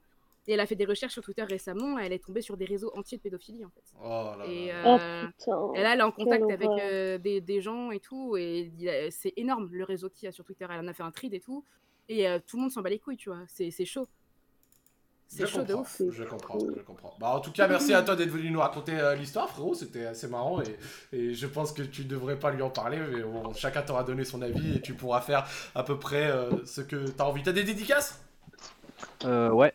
Et elle a fait des recherches sur Twitter récemment, et elle est tombée sur des réseaux entiers de pédophilie en fait. Oh là Et, là. Oh euh, putain. et là, elle est en contact avec euh, des, des gens et tout, et c'est énorme le réseau qu'il y a sur Twitter. Elle en a fait un trade et tout, et euh, tout le monde s'en bat les couilles, tu vois. C'est chaud. Je C'est chaud de ouf. je comprends, je comprends. Bah, en tout cas, merci à toi d'être venu nous raconter euh, l'histoire, frérot. C'était assez marrant et, et je pense que tu devrais pas lui en parler. Mais bon, chacun t'aura donné son avis et tu pourras faire à peu près euh, ce que t'as envie. T'as des dédicaces? Euh, ouais,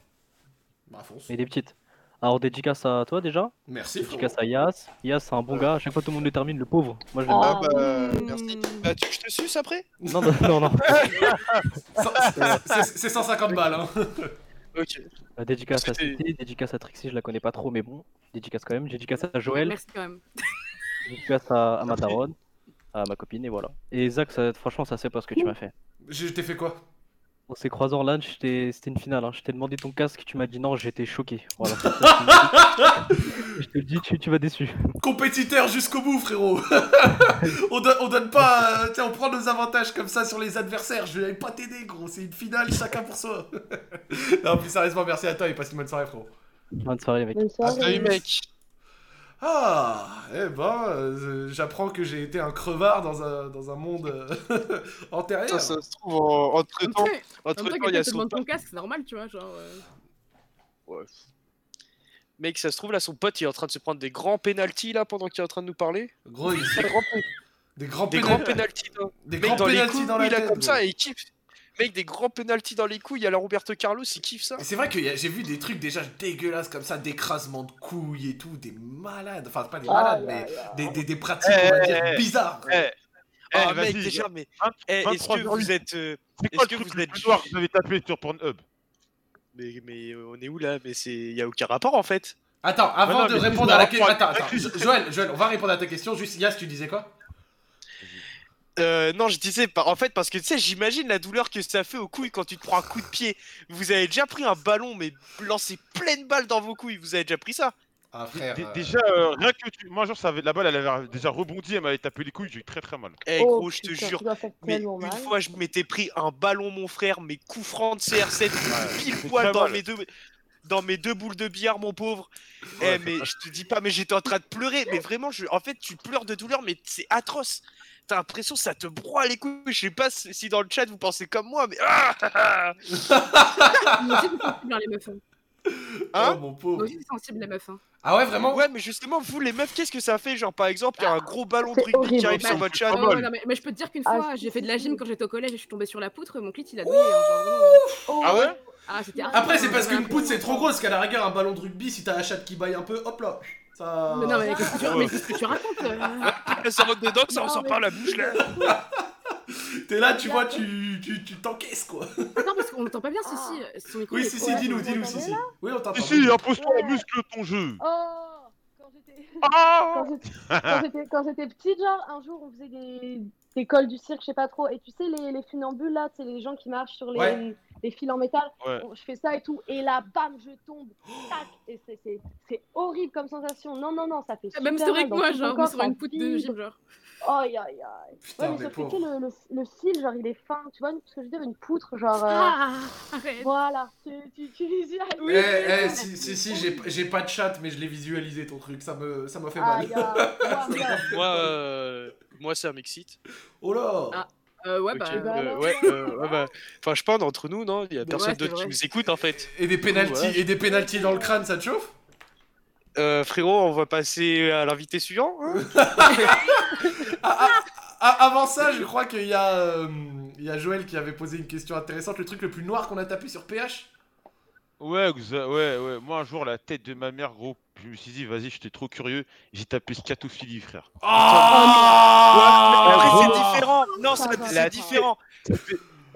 Bah, fonce. et des petites. Alors, dédicace à toi déjà. Merci, frérot. Dédicace à Yas. Yas, c'est un bon gars. À chaque fois, tout le monde le termine, le pauvre. Moi, je l'aime Ah. Ah bah, merci. Bah, tu veux que je te suce après? Non, non, non. non. <laughs> C'est- C'est 150 balles, hein. Ok. Euh, dédicace à City, dédicace à Trixie, je la connais pas trop, mais bon. Dédicace quand même. Dédicace à Joël, Merci quand même. <laughs> dédicace à, à ma daronne. à ma copine et voilà. Et Zach, ça, franchement, ça c'est pas ce que tu m'as fait. Je t'ai fait quoi? On s'est croisés en lunch, c'était une finale. Hein. Je t'ai demandé ton casque, tu m'as dit non, j'étais choqué. Voilà. <laughs> je te le dis, tu, tu vas déçu. Compétiteur jusqu'au bout, frérot. <laughs> on, donne, on donne pas. euh, tiens, on prend nos avantages comme ça sur les adversaires. Je vais pas t'aider, gros. C'est une finale, chacun pour soi. <laughs> non, plus sérieusement, merci à toi et passe une bonne soirée, frérot. Bonne soirée, mec. Bonne soirée. Salut mec. Ah, eh ben, euh, j'apprends que j'ai été un crevard dans un, dans un monde euh, <laughs> antérieur. Ça, ça se trouve, en- entre temps, temps, en entre temps, il y a son ton casque, c'est normal, tu vois, genre... euh, Ouais. Mec, ça se trouve là, son pote il est en train de se prendre des grands pénalties là pendant qu'il est en train de nous parler. Gros, il- Des grands, <laughs> des grands, des grands pénalties. dans- des Mec, grands dans les pénaltys couilles, dans la il a comme ça et il kiffe. Mec, des grands pénalties dans les couilles, il y a la Roberto Carlos, il kiffe ça. C'est vrai que j'ai vu des trucs déjà dégueulasses comme ça, d'écrasement de couilles et tout, des malades. Enfin, pas des malades, mais des, des, des pratiques, on va Eh, dire, eh, bizarres. Eh, eh, Ah mec, déjà, mais eh, est-ce 23 que vous êtes. euh, Est-ce que vous êtes noir vous avez tapé sur Pornhub? Mais, mais euh, on est où là? Mais c'est, y a aucun rapport en fait. Attends, avant non, de répondre à la question. à- Attends, attends. Jo- Joël, Joël, on va répondre à ta question. Juste, Yas, tu disais quoi? Euh, non, je disais pas. En fait, parce que tu sais, j'imagine la douleur que ça fait aux couilles quand tu te prends un coup de pied. Vous avez déjà pris un ballon, mais lancé pleine balle dans vos couilles. Vous avez déjà pris ça? Ah, frère. Euh, Déjà, euh, rien que tu. Moi, genre, ça avait... la balle, elle avait déjà rebondi, elle m'avait tapé les couilles, j'ai eu très très mal. Eh Oh, gros, je te jure. Mais une mal. fois, je m'étais pris un ballon, mon frère, mais coup franc de CR7, pile poil dans mal. mes deux. Dans mes deux boules de billard, mon pauvre. Ouais, eh, mais je te dis pas, mais j'étais en train de pleurer. Mais vraiment, je... en fait, tu pleures de douleur, mais c'est atroce. T'as l'impression que ça te broie les couilles. Je sais pas si dans le chat vous pensez comme moi, mais. Ah, ah, ah. <laughs> Hein, les meufs. hein. Hein oh, mon Moi pauvre. sensible, les meufs. hein. Ah ouais, vraiment? Ouais, mais justement, vous les meufs, qu'est-ce que ça fait? Genre, par exemple, il y a un gros ballon de rugby qui arrive sur Bah, votre chat. pas Non, non, mais, mais je peux te dire qu'une Ah, fois, j'ai fait de la gym quand j'étais au collège et je suis tombée sur la poutre, mon clit il a douillé. hein. Oh, Ah ouais? Ah, c'était Après, c'est parce qu'une poutre, c'est trop grosse qu'à la rigueur, un ballon de rugby, si t'as la chatte qui baille un peu, hop là. Ça. Mais non, mais qu'est-ce que tu, mais qu'est-ce que tu racontes euh Ça rentre dedans, ça Non, ressort mais- par la bouche là. <laughs> T'es là, tu vois, tu tu tu t'encaisses quoi. Attends, parce qu'on l'entend pas bien, si, si. Son micro, Oui, si, si, dis-nous, vous dis-nous, si, si. Oui, on t'entend. Si, si, impose-toi, Ouais. muscle ton jeu. Oh Quand j'étais- Ah quand j'étais- quand j'étais quand j'étais petite, genre, un jour, on faisait des, des cols du cirque, je sais pas trop. Et tu sais, les, les funambules, là, c'est les gens qui marchent sur les, Ouais. Les fils en métal. Ouais. Je fais ça et tout. Et là, bam, je tombe. Tac Et c'est- horrible comme sensation. Non, non, non, ça fait super Même mal que moi, genre, corps, sur une poutre de gym, genre. Aïe, aïe, aïe. Putain, Ouais, mais mais sauf que tu sais, pauvre. le, le, le fil, genre, il est fin. Tu vois ce que je veux dire Une poutre, genre. euh, Ah, arrête. Voilà. Tu, tu, tu visualises. Eh, eh, si, si, si, j'ai j'ai pas de chat, mais je l'ai visualisé ton truc, ça me ça m'a fait mal. Aïe, aïe, aïe, aïe. <laughs> Moi, euh, moi ça m'excite. Oh là Ah. Euh, ouais, bah. euh, ouais, euh, ouais, bah, enfin, je pense entre nous, non, il y a personne ouais, d'autre qui nous écoute en fait. Et des pénalties et des pénalties dans le crâne, ça te chauffe? Euh, frérot, on va passer à l'invité suivant. hein? <laughs> Ah, ah, ah, Avant ça, je crois qu'il y a euh, il y a Joël qui avait posé une question intéressante. Le truc le plus noir qu'on a tapé sur PH Ouais, exa- ouais, ouais. Moi, un jour, la tête de ma mère, gros, je me suis dit, vas-y, j'étais trop curieux. J'ai tapé scatophilie, frère. Ah Après, gros. c'est différent. Non, Ça c'est va, c'est ça différent.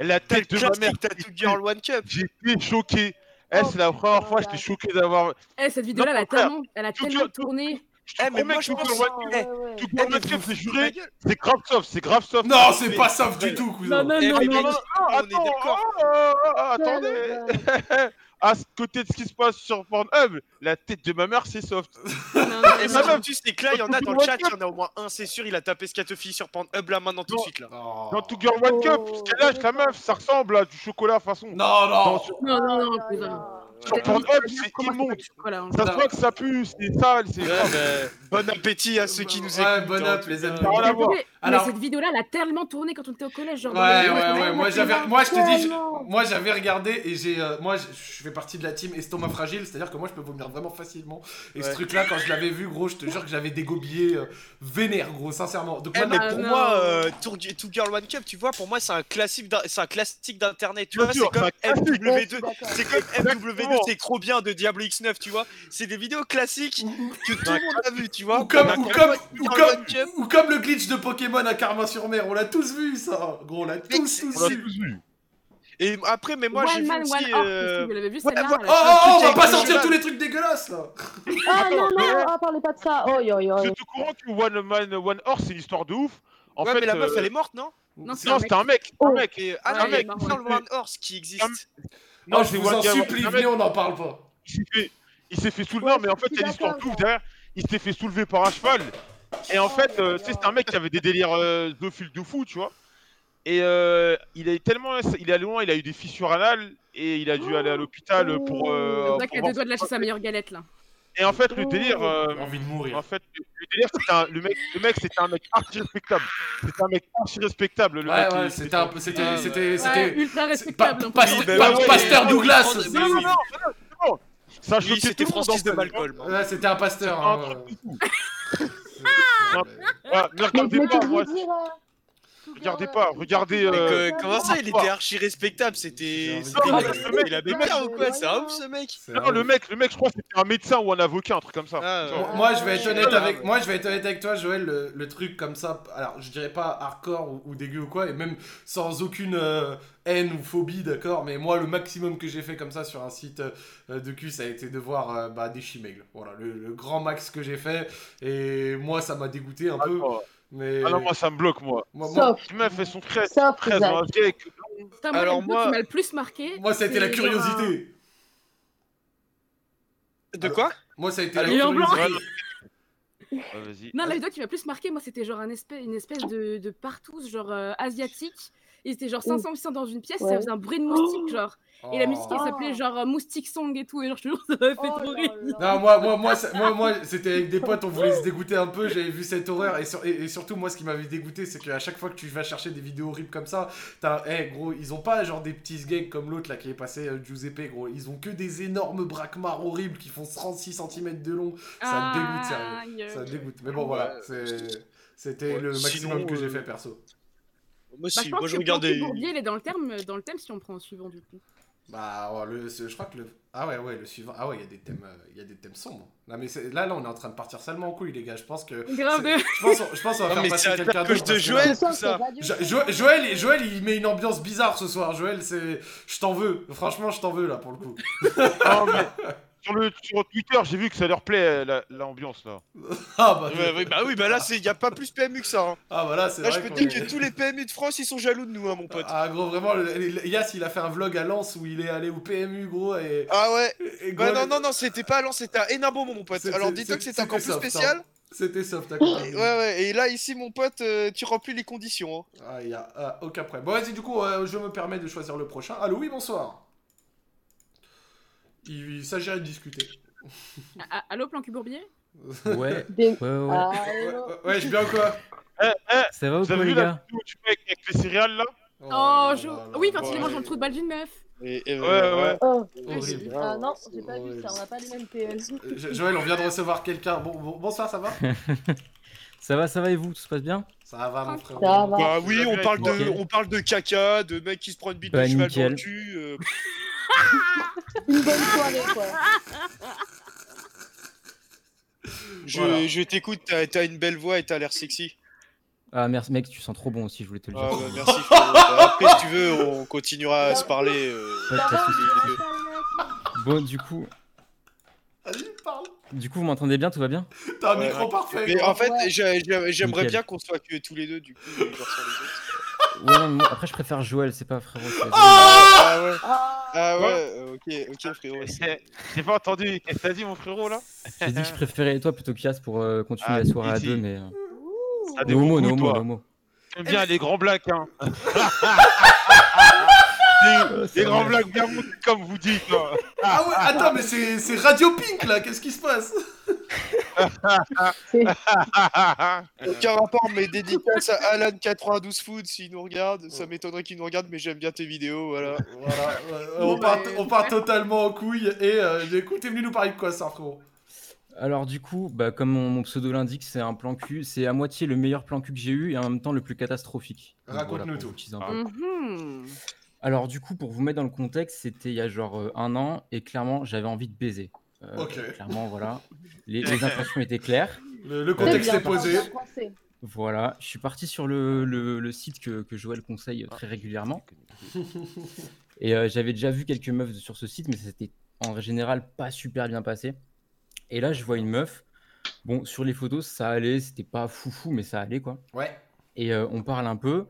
La T'as tête de ma mère, classique Tattoo Girl One Cup. j'étais choqué. Eh, Oh, c'est la première fois, j'étais choqué d'avoir. Eh, cette vidéo-là, elle a Non, frère, tellement, elle a tout- tellement tout- tourné. Je te Eh, mais promets moi, que je tout pense- One Oh, Cup, tout le One Cup, c'est juré, c'est grave soft, c'est grave soft. Non, c'est pas soft du tout, cousin. Non, non, Eh, non, mais non. non, non, on est attends, d'accord. oh, oh, oh, attendez. <laughs> À ce côté de ce qui se passe sur Pornhub, la tête de ma mère, c'est soft. Non, <laughs> non, Et non, ma non. meuf, tu sais que là, il y en a dans le chat, il y en a au moins un, c'est sûr, il a tapé Scatophy sur Pornhub là maintenant tout de Non. suite là. Oh. Dans Two Girl One Cup, Oh, ce qu'elle lâche, la meuf, ça ressemble à du chocolat façon. Non, non. Dans- sur- Non, non, non, Sur Pornhub, c'est immonde. hein. Ça se voit que ça pue, c'est sale, c'est Ouais, bah, bon appétit à ceux qui nous écoutent. Ouais, bon hein, app, les amis. Voir. Mais Alors- cette vidéo-là, elle a tellement tourné quand on était au collège. Genre, Ouais, ouais, ouais, c'était moi j'avais, moi je te dis, moi j'avais regardé et j'ai, euh, moi je fais partie de la team estomac fragile, c'est-à-dire que moi je peux vomir vraiment facilement. Et ce Ouais. truc-là, quand je l'avais vu, gros, je te jure que j'avais dégobillé euh, vénère, gros, sincèrement. Donc Eh, moi, mais Ah, pour non. moi, euh, Tour- Two Girl One Cup, tu vois, pour moi, c'est un classique, c'est un classique d'internet. Tu vois, c'est comme. Ouais, suis MW2. d'accord. C'est comme MW2, C'est trop bien de Diablo X9, tu vois. C'est des vidéos classiques que tout le monde a vu, tu vois. ou comme, Bah, ou comme, ou comme, ou comme le glitch de Pokémon à Carmin-sur-Mer, on l'a tous vu ça, gros, on l'a tous, tous vu. tous vu. Et après, mais moi, j'ai vu Man, aussi. One Horse, euh, vous vu ouais, ouais. elle Oh, oh, oh, on va pas sortir cheval. tous les trucs dégueulasses là Ah non, non, ah, parlez pas de ça. Oh, yo, yo, Vous yo. êtes au courant que One Man, One Horse, c'est une histoire de ouf? En ouais, fait, mais la meuf, euh, elle est morte, non? Non, c'est Non, un c'était un mec. Oh. Un mec. Et- Ah non, Carl ouais. One Horse qui existe. Oh, je c'est vous en supplie, venez, on n'en parle pas. Il s'est fait, il soulever. Ouais, non, mais en je fait, il y a l'histoire de d'accord, ouf moi. derrière. Il s'est fait soulever par un cheval. Et en fait, euh, c'est un mec qui avait des délires euh, de fou, tu vois. Et euh, il est tellement, il est allé loin, il a eu des fissures anales et il a dû aller à l'hôpital pour. euh, pour qu'il a deux doigts de lâcher sa meilleure galette là. Et en fait, le délire, euh, J'ai envie de mourir. en fait, le, délire, c'était un, le mec, le mec, c'était un mec archi respectable. C'était un mec archi respectable. Le Ouais, mec, ouais, c'était un peu. C'était. Ouais. C'était. Ouais, C'était. ultra c'est respectable. pas- plus. Oui, bah ouais, Pasteur ouais, Douglas. c'est- Non, non, non, non, c'est bon. Ça Oui, c'était. Francis de Malcolm. Ouais, c'était un pasteur. un hein, truc <laughs> ouais. C'est- Mais, regardez pas, moi. Regardez pas, regardez, euh, Que- comment ça, il était archi respectable C'était. Il mec- bien ou quoi C'est un ouf ce mec Non, le mec, le mec, je crois que c'était un médecin ou un avocat, un truc comme ça. Ah, ouais. Moi, je vais être honnête avec moi, je vais être honnête avec toi, Joël. Le, le truc comme ça, alors je dirais pas hardcore ou, ou dégueu ou quoi, et même sans aucune euh, haine ou phobie, d'accord. Mais moi, le maximum que j'ai fait comme ça sur un site euh, de cul, ça a été de voir bah, des chimègles. Voilà, le, le grand max que j'ai fait. Et moi, ça m'a dégoûté un peu. Mais Ah non, moi, ça me bloque, moi. moi, moi, Sauf, Tu m'as fait son 13, sauf 13 Zach. un gay que- Putain, moi, Alors, le moi- qui m'a le plus marqué. moi, ça a été la curiosité. De quoi Moi, ça a été Ah, la curiosité. Vas-y. Non, la vidéo qui m'a plus marqué, moi, c'était genre un espèce, une espèce de, de partous, genre euh, asiatique. Ils étaient genre 500 800 dans une pièce, Ouais. ça faisait un bruit de moustique, genre. Et la musique, elle Oh. s'appelait genre euh, Moustique Song et tout. Et genre, je te jure, ça m'avait fait Oh trop rire. Non, moi, moi, moi, moi, moi c'était avec des potes, on voulait se dégoûter un peu, j'avais vu cette horreur, et, sur- et- et surtout, moi, ce qui m'avait dégoûté, c'est qu'à chaque fois que tu vas chercher des vidéos horribles comme ça, t'as, eh, gros, ils ont pas genre des petits gags comme l'autre là qui est passé, euh, Giuseppe, gros, ils ont que des énormes braquemars horribles qui font 36 cm de long, ça te dégoûte, sérieux, ça te dégoûte. Mais bon, voilà, c'était Ouais, le maximum sinon, que j'ai euh, fait perso. Moi, Bah, si, je pense moi je que regardais. Bourbier, il est dans le, terme, dans le thème si on prend en suivant du coup. Bah, oh, le, je crois que le. Ah ouais, ouais, le suivant. Ah ouais, il y a des thèmes, euh, il y a des thèmes sombres. Non, mais c'est- là, là, on est en train de partir salement en couille, les gars. Je pense que. Grave. Je pense, je pense qu'on va Non, faire passer quelqu'un d'autre. de Joël. Tout ça. Jo- Jo- Joël, Joël, il met une ambiance bizarre ce soir. Joël, c'est. Je t'en veux. Franchement, je t'en veux là pour le coup. Non, mais sur, le, sur Twitter, j'ai vu que ça leur plaît la- l'ambiance là. <laughs> Ah bah, Ouais, ouais, bah oui, bah là, il n'y a pas plus PMU que ça. hein. ah, bah là, c'est Là, vrai je peux qu'on dire est- que <laughs> tous les PMU de France, ils sont jaloux de nous, hein, mon pote. Ah, gros, vraiment, le- le- Yass, il a fait un vlog à Lens où il est allé au PMU, gros. Et. Ah ouais et Bah non, non, non, c'était pas à Lens, c'était à Beaumont, mon pote. Alors dis-toi que c'était- c'était encore plus c'était soft, spécial. hein. C'était soft, t'as compris. Ouais, ouais, et là, ici, mon pote, euh, tu remplis les conditions. hein. Ah, il y a ah, aucun problème. Bon, vas-y, du coup, euh, je me permets de choisir le prochain. Allô, oui, bonsoir. Il, il s'agirait de discuter. Ah, Allô, Plancky Bourbier Ouais, <laughs> Des- ouais, ouais. Ah, Ouais, ouais, ouais, je viens ou quoi Eh, eh, Ça va ou vous quoi, avez les vu la gars vidéo où tu fais avec, les céréales là Oh, là je... là là Oui, quand il est mangé dans le trou de balle d'une meuf. Et, et, Ouais, euh, ouais. Oh, Horrible. ah non, j'ai pas vu ça, on n'a pas les mêmes PL. Euh, Jo- Joël, on vient de recevoir quelqu'un. Bon, bon- bonsoir, ça va <laughs> Ça va, ça va et vous Tout se passe bien Ça va, mon frère. Ça va. Bah oui, on parle, de, on parle de caca, de mec qui se prend une bite Bah, de cheval dans le cul. <laughs> euh, Une bonne soirée, quoi. je Voilà. je t'écoute, t'as t'as une belle voix et t'as l'air sexy. Ah merci mec, tu sens trop bon aussi, je voulais te le dire. Ah, bah, merci. frérot. Bah, après, si tu veux, on continuera à se parler. euh, soucis. on se mec Bon, du coup, Vas-y, parle. du coup, vous m'entendez bien, tout va bien? T'as un Ouais, micro ouais. parfait. Mais en fait, Ouais. j'ai- j'ai- j'aimerais Nickel. bien qu'on soit que tous les deux, du coup, genre sur les autres. Ouais, non, mais moi, après je préfère Joël, c'est pas frérot. c'est- Ah ouais, Ah, ah ouais, euh, ok, ok, frérot. <laughs> Eh, J'ai pas entendu. Qu'est-ce que t'as dit, mon frérot là <laughs> J'ai dit que je préférais toi plutôt qu'Yas pour euh, continuer Ah, la soirée à easy. deux, mais. euh, Ah, des No homo, bons no coups, homo, toi. no homo. J'aime bien les grands blacks, hein. <laughs> Des c'est grands blacks bien comme vous dites. Ah ouais, attends, mais c'est c'est Radio Pink là, qu'est-ce qui se passe? <laughs> Aucun rapport, mais dédicace à Alan92 Food s'il nous regarde. Ça m'étonnerait qu'il nous regarde, mais j'aime bien tes vidéos, voilà. Voilà, <laughs> on, part, on part totalement en couille. Et euh, écoute, t'es venu nous parler de quoi, ça, frérot? Alors du coup, bah, comme mon, mon pseudo l'indique, c'est un plan cul. C'est à moitié le meilleur plan cul que j'ai eu et en même temps le plus catastrophique. Raconte-nous pour tout. peu. Mhm. Alors du coup, pour vous mettre dans le contexte, c'était il y a genre euh, un an et clairement j'avais envie de baiser. Euh, Ok. Clairement, voilà. <laughs> Les, les intentions étaient claires. Le, contexte est posé. Voilà, je suis parti sur le, le- le site que, que Joël conseille très régulièrement. <laughs> Et euh, j'avais déjà vu quelques meufs sur ce site, mais ça s'était en général pas super bien passé. Et là, je vois une meuf. Bon, sur les photos, ça allait, c'était pas foufou, mais ça allait quoi. Ouais. Et euh, on parle un peu.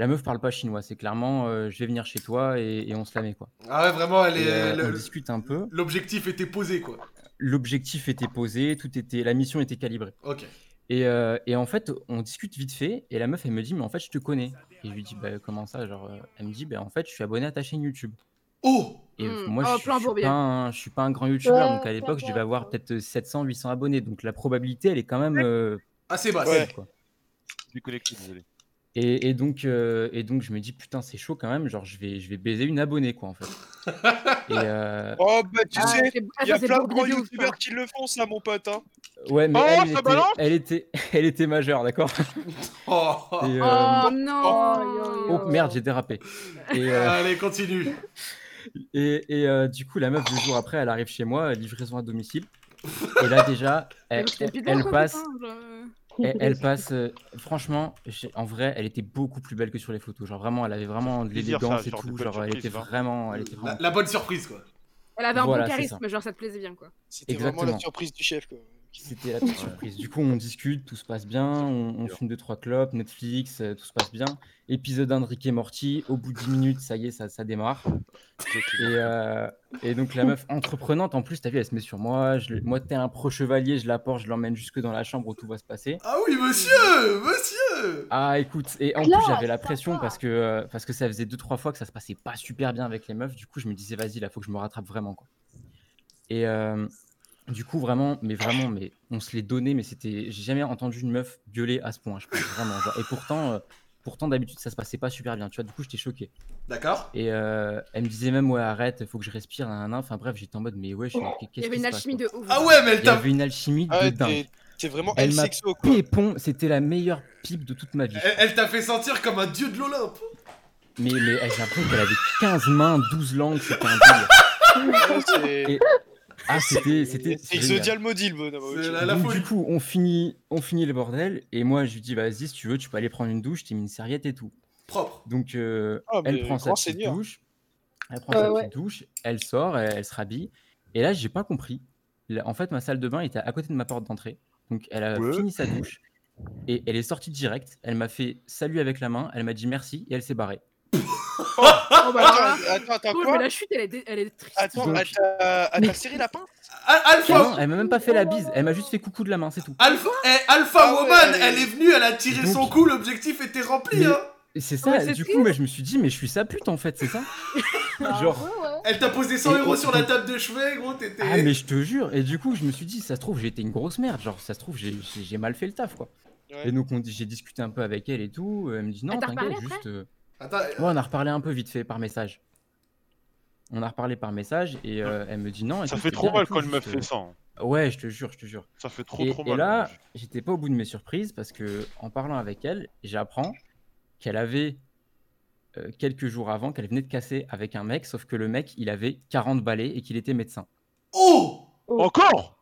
La meuf parle pas chinois, c'est clairement euh, je vais venir chez toi et, et on se la met quoi. Ah ouais, vraiment, elle Et, est. euh, le- on discute un peu. L'objectif était posé, quoi. L'objectif était posé, tout était, la mission était calibrée. Ok. Et, euh, et en fait, on discute vite fait, et la meuf, elle me dit, mais en fait, je te connais. Et je lui dis, bah, comment ça Genre, elle me dit, bah, en fait, je suis abonné à ta chaîne YouTube. Oh Et Hmm. moi, Oh, je, je suis pas un, je suis pas un grand youtubeur, Ouais, donc à l'époque, je devais avoir peut-être 700, 800 abonnés. Donc la probabilité, elle est quand même euh, Assez basse. Ouais. quoi. Déconnecté, désolé. Et, et donc, euh, et donc, je me dis, putain, c'est chaud quand même. Genre, je vais, je vais baiser une abonnée, quoi, en fait. et euh, <laughs> Oh, bah, tu Ah, sais, ah, il y a plein de ouf, youtubeurs qui le font, ça, mon pote. Hein. ouais, mais Oh, elle, était, elle, était, <laughs> elle était majeure, d'accord? Oh. Euh, Oh non oh, merde, j'ai dérapé. Et, euh, Allez, continue. <laughs> Et, et, euh, du coup, la meuf, deux jours après, elle arrive chez moi, livraison à domicile. Et là, déjà, elle, passe, putain. Elle, <laughs> elle passe. euh, franchement, en vrai, elle était beaucoup plus belle que sur les photos. Genre vraiment, elle avait vraiment de l'élégance et tout. Genre, elle était hein. vraiment, elle était La, vraiment. la bonne surprise, quoi. Elle avait un Voilà, bon charisme, genre ça te plaisait bien quoi. C'était vraiment la surprise du chef, quoi. C'était la petite surprise. Du coup, on discute, tout se passe bien, on, on fume deux trois clopes, Netflix, euh, tout se passe bien. Épisode 1 de Rick et Morty. Au bout de 10 minutes, ça y est, ça, ça démarre. Et, euh, et donc la meuf entreprenante, en plus, t'as vu, elle se met sur moi. Je, le- moi, t'es un pro chevalier, je la porte, je l'emmène jusque dans la chambre où tout va se passer. Ah oui, monsieur Monsieur Ah, écoute, et en Classe, plus, j'avais la pression sympa. parce que, euh, parce que ça faisait deux trois fois que ça se passait pas super bien avec les meufs. Du coup, je me disais, vas-y, là, faut que je me rattrape vraiment, quoi. Et euh, du coup, vraiment, mais vraiment, mais on se les donnait, mais c'était, j'ai jamais entendu une meuf gueuler à ce point, je pense, vraiment. genre. et pourtant, euh, pourtant, d'habitude, ça se passait pas super bien, tu vois. Du coup, j'étais choqué. D'accord. Et euh, elle me disait même, ouais, arrête, faut que je respire, nan, nan. Enfin bref, j'étais en mode, mais ouais, je suis, Il y qu'est-ce avait une alchimie de ouf. Ah ouais, mais elle Il y avait une alchimie de Ah, dingue. t'es- t'es vraiment Elle El m'a. Pépon, c'était la meilleure pipe de toute ma vie. Elle, elle t'a fait sentir comme un dieu de l'Olympe. Mais, mais elle- j'ai l'impression qu'elle avait 15 mains, 12 langues, c'était un délire. Ouais, c'est- Et- Ah, <laughs> c'était. c'était génial. Exodial Maudit, le bonhomme. C'est ok. la, la Donc, du coup, on finit, on finit le bordel, et moi, je lui dis, vas-y, si tu veux, tu peux aller prendre une douche, t'es mis une serviette et tout. Propre. Donc, euh, Ah, elle prend sa petite seigneur. douche, elle prend sa ouais. petite douche, elle sort, elle, elle se rhabille, et là, j'ai pas compris. En fait, ma salle de bain était à côté de ma porte d'entrée, donc elle a Ouais. fini sa douche, et elle est sortie direct, elle m'a fait salut avec la main, elle m'a dit merci, et elle s'est barrée. Oh, bah, alors là, Attends, attends, attends, cool, quoi mais la chute elle est, elle est triste. Attends, Donc- elle t'a serré la pince Al- Ah Alpha, non, elle m'a même pas fait la bise, elle m'a juste fait coucou de la main, c'est tout. Alpha, eh, Alpha Ah ouais, Woman, elle est- elle est venue, elle a tiré Donc- son coup, l'objectif était rempli, Mais- hein. Et c'est ça, du coup, mais je me suis dit, mais je suis sa pute en fait, c'est ça <laughs> Bah, Genre- ouais, ouais. Elle t'a posé 100 Et- euros sur la table de chevet, gros, t'étais. Ah mais je te jure et du coup je me suis dit ça se trouve j'ai été une grosse merde genre ça se trouve j'ai- mal fait le taf quoi Ouais. et donc j'ai discuté un peu avec elle et tout elle me dit non t'inquiète juste euh, Attends, ouais on a reparlé un peu vite fait par message on a reparlé par message et euh, elle me dit non Ça fait c'est trop et mal quand une meuf juste, fait ça. hein. euh, ouais je te jure je te jure Ça fait trop et, trop et mal. là j'étais pas au bout de mes surprises parce que en parlant avec elle j'apprends qu'elle avait euh, quelques jours avant qu'elle venait de casser avec un mec sauf que le mec il avait 40 balais et qu'il était médecin Oh Encore?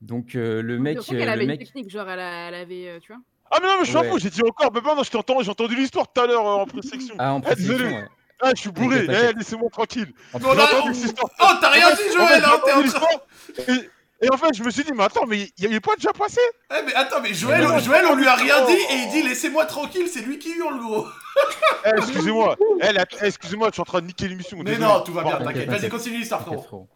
Donc euh, le Je mec crois qu'elle euh, avait une technique, genre elle, a- elle avait, euh, tu vois. Ah mais non mais je suis Ouais. fou, j'ai dit encore, mais non, je j'ai entendu l'histoire tout à l'heure euh, en pré-section. Ah, en précision, ouais. Ah, je suis bourré, eh, laissez-moi tranquille. Oh, t'as rien En dit, Joël, hein, t'es Et, en fait, je me suis dit, mais attends, mais il y avait pas déjà passé? Eh, mais attends, mais Joël, Mais non. Joël, on lui a rien dit et il dit laissez-moi tranquille, c'est lui qui hurle, gros. Eh, excusez-moi, eh, la- eh, excusez-moi, je suis en train de niquer l'émission. Mais désolé. non, tout va bien, t'inquiète. Vas-y, continue l'histoire, T'inquiète, frérot.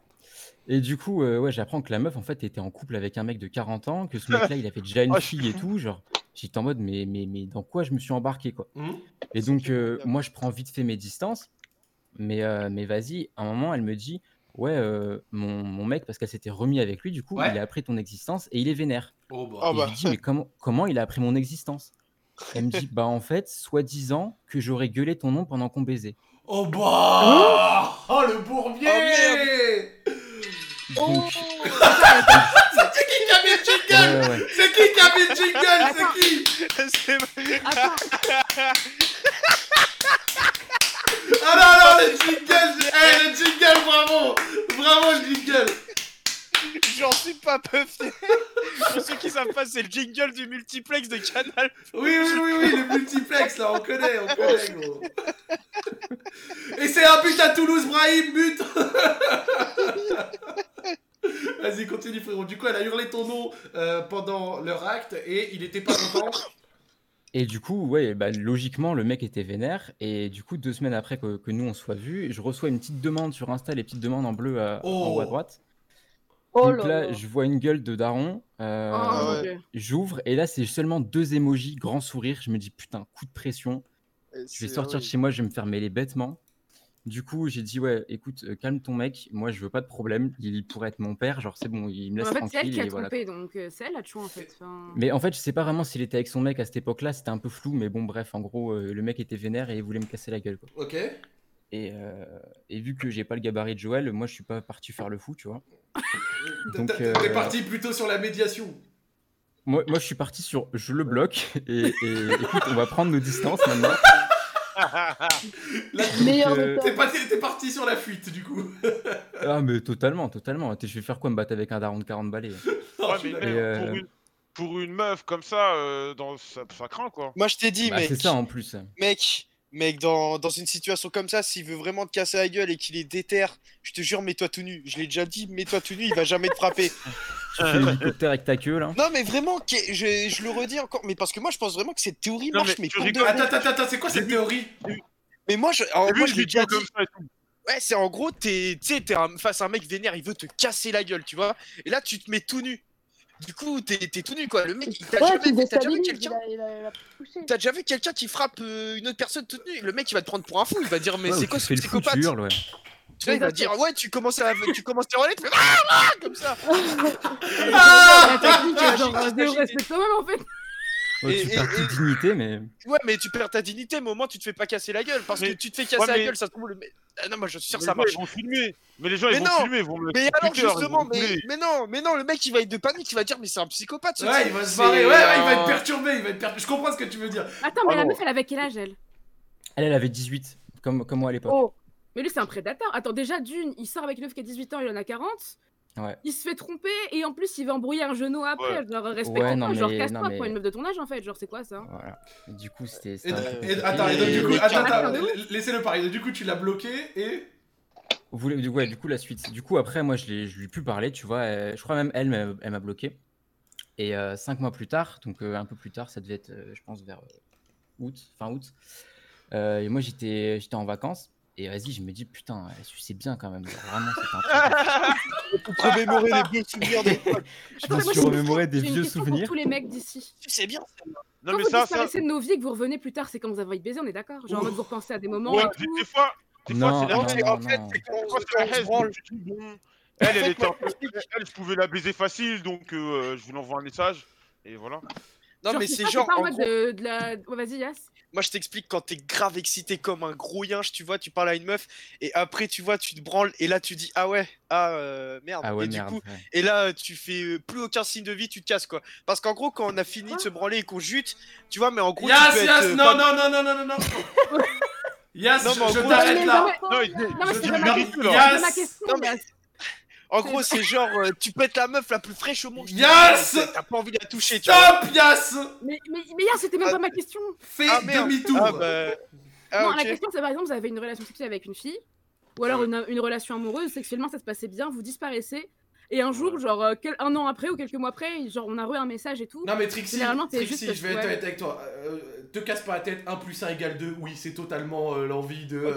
Et du coup, euh, ouais, j'apprends que la meuf, en fait, était en couple avec un mec de 40 ans, que ce <laughs> mec-là, il avait déjà une suis fille et tout. Genre, j'étais en mode, mais, mais, mais dans quoi je me suis embarqué, quoi. Mhm. Et donc, euh, moi, je prends vite fait mes distances. Mais, euh, mais vas-y, à un moment, elle me dit, ouais, euh, mon, mon mec, parce qu'elle s'était remis avec lui, du coup, Ouais. il a appris ton existence et il est vénère. Oh, bah. Ah et bah. je lui dis, mais comment, comment il a appris mon existence? Elle me dit, <laughs> bah en fait, soi-disant que j'aurais gueulé ton nom pendant qu'on baisait. Oh, bah. Oh, le bourbier. Oh, Donc, <laughs> C'est qui qui a mis le jingle ouais, ouais, ouais. C'est qui qui a mis le jingle C'est qui C'est- Ah non, non, le jingle Eh, le jingle, bravo. Bravo, le jingle J'en suis pas peu fier. <laughs> Pour ceux qui savent pas, c'est le jingle du multiplex de Canal. Oui, oui, oui, oui, le multiplex, là, on connaît, on connaît, gros. Et c'est un but à Toulouse, Brahim, but <laughs> Vas-y, continue, frérot. Du coup, elle a hurlé ton nom euh, pendant leur acte et il était pas content. Et du coup, ouais, bah, logiquement, le mec était vénère. Et du coup, deux semaines après que, que nous on soit vus, je reçois une petite demande sur Insta, les petites demandes en bleu à- en haut à Oh. droite. Oh Donc là je vois une gueule de daron. euh, Oh, ouais. Dieu. J'ouvre et là, c'est seulement deux émojis, grand sourire. Je me dis, putain, coup de pression. Et Je vais sortir de chez moi, je vais me faire mêler bêtement. Du coup, j'ai dit, ouais, écoute, euh, calme ton mec. Moi, je veux pas de problème. Il pourrait être mon père. Genre, c'est bon, il me laisse En fait, c'est elle tranquille. qui a voilà. trompé, donc euh, c'est elle la chou en fait. Enfin, Mais en fait, je sais pas vraiment s'il était avec son mec à cette époque-là. C'était un peu flou. Mais bon, bref, en gros, le mec était vénère et il voulait me casser la gueule. Quoi. Ok. Et, euh, et vu que j'ai pas le gabarit de Joël, moi, je suis pas parti faire le fou, tu vois. <laughs> Donc, T'es euh, t'es parti plutôt sur la médiation. Moi, moi, je suis parti sur je le bloque et, et écoute, on va prendre nos distances maintenant. Euh. T'es pas- t'es parti sur la fuite du coup. <laughs> Ah, mais totalement, totalement. T'es- Je vais faire quoi me battre avec un daron de 40 balais? <laughs> Ouais, mais. Et, pour, une, pour une meuf comme ça, euh, dans, ça, ça craint quoi. Moi, je t'ai dit, Bah, mec. C'est ça en plus. Mec, mec, dans, dans une situation comme ça, s'il veut vraiment te casser la gueule et qu'il est déter, je te jure, mets-toi tout nu. Je l'ai déjà dit, mets-toi tout nu, il va jamais te frapper. <laughs> Tu fais l'hélicoptère avec ta queue là. Non, mais vraiment, que- je, je le redis encore, mais parce que moi, je pense vraiment que cette théorie Non, marche, mais mais tu pour de rigoles. vrai. Attends, attends, attends, c'est quoi cette théorie Mais moi, je, alors, Et lui, moi, je l'ai déjà dit dit. comme ça et tout. Ouais, c'est en gros, t'es, tu sais, t'es un- face à un mec vénère, il veut te casser la gueule, tu vois. Et là, tu te mets tout nu. Du coup, t'es, t'es tout nu, quoi. Le mec, il t'a Ouais, jamais, t'as déjà vu quelqu'un. T'as déjà vu quelqu'un qui frappe euh, une autre personne toute nue? Le mec il va te prendre pour un fou, il va dire mais Ouais, c'est quoi ce psychopathe? tu hurles, ouais. Tu vois, il va dire ouais tu commences à tu commences à hurler, tu fais ah, ah comme ça. <laughs> Ah Ah, Ouais, Et- tu et- perds toute dignité, mais. Ouais mais tu perds ta dignité, mais au moins tu te fais pas casser la gueule parce que Mais- tu te fais casser ouais, la mais- gueule, ça se trouve le. Ah, non moi je suis sûr Les ça marche. Ils vont filmer. Mais les gens, ils Mais vont non. filmer. Ils vont me Mais alors Twitter, ils vont justement, mais, mais non, mais non, le mec il va être de panique, il va dire mais c'est un psychopathe ce Ouais, type. il va se barrer. Ouais, ouais, il va être perturbé. Il va être perturbé. Je comprends ce que tu veux dire. Attends, mais la meuf, elle avait quel âge elle? Elle, elle avait 18, comme, comme moi à l'époque. Oh, Mais lui, c'est un prédateur. Attends, déjà, d'une, il sort avec une meuf qui a 18 ans, il en a 40. Ouais. Il se fait tromper et en plus, il va embrouiller un genou après. Ouais. Genre, Ouais, respecte-toi, non, genre, mais- casse-toi non, mais- pour une meuf de ton âge en fait. Genre, c'est quoi ça Voilà. Et du coup, c'était. Attends, et donc du coup, attends, attends, laissez-le parler. Du coup, tu l'as bloqué et. Vous ouais, du coup, la suite. Du coup, après, moi, je, lui ai plus parlé, tu vois. euh, je crois même elle, m'a- elle m'a bloqué. Et euh, cinq mois plus tard, donc euh, un peu plus tard, ça devait être, euh, je pense, vers euh, août, fin août. euh, et moi, j'étais en vacances. Et vas-y, je me dis, putain, suçait bien quand même. Vraiment, c'était un truc. Pour <laughs> remémorer les vieux souvenirs. Je me suis remémoré des vieux souvenirs. pour tous les mecs d'ici. Tu sais bien. Non, Quand mais vous ça, de nos vies et que vous revenez plus tard, c'est quand vous avez baiser, on est d'accord? Genre, en mode vous repensez à des moments Ouais, et des, fois, des fois, Non, c'est c'est- en fait, c'est quand c'est Elle, elle était un peu. Elle, je pouvais la baiser facile, donc euh, je vous envoie un message. Et voilà. Non, mais c'est genre. pas en mode gros, de, de la. Vas-y, Yas. Moi, je t'explique quand t'es grave excité comme un gros yinche, tu vois, tu parles à une meuf, et après, tu vois, tu te branles, et là, tu dis, ah ouais, ah euh, merde. Ah ouais, et du coup, ouais. et là, tu fais euh, plus aucun signe de vie, tu te casses, quoi. Parce qu'en gros, quand on a fini de se branler et qu'on jute, tu vois, mais en gros, tu Yas, peux Yas, être, euh, non, pas- non, non, non, non, non, non. <laughs> Yas, Non, je, mais en je gros, t'arrête mais là. non, Non, il- Non, mais je c'est dis pas une ma vérité, question. là. Yas. C'est ma question. Non, mais- Yas. En gros, c'est genre, euh, tu pètes la meuf la plus fraîche au monde. Yes T'as pas envie de la toucher, tu vois. Stop, Yas Mais, mais, mais Yas, c'était même Ah. pas ma question. Fais Ah, merde. demi-tour. Ah, bah. Ah, non, la question, c'est par exemple, vous avez une relation sexuelle avec une fille, ou alors Ouais. une, une relation amoureuse, sexuellement ça se passait bien, vous disparaissez, et un jour, genre euh, quel- un an après ou quelques mois après, genre on a re un message et tout. Non mais Trixie, Trixie, juste- je vais être ouais. honnête avec toi. Euh, te casse pas la tête, 1 plus 1 égale 2. Oui, c'est totalement euh, l'envie de euh,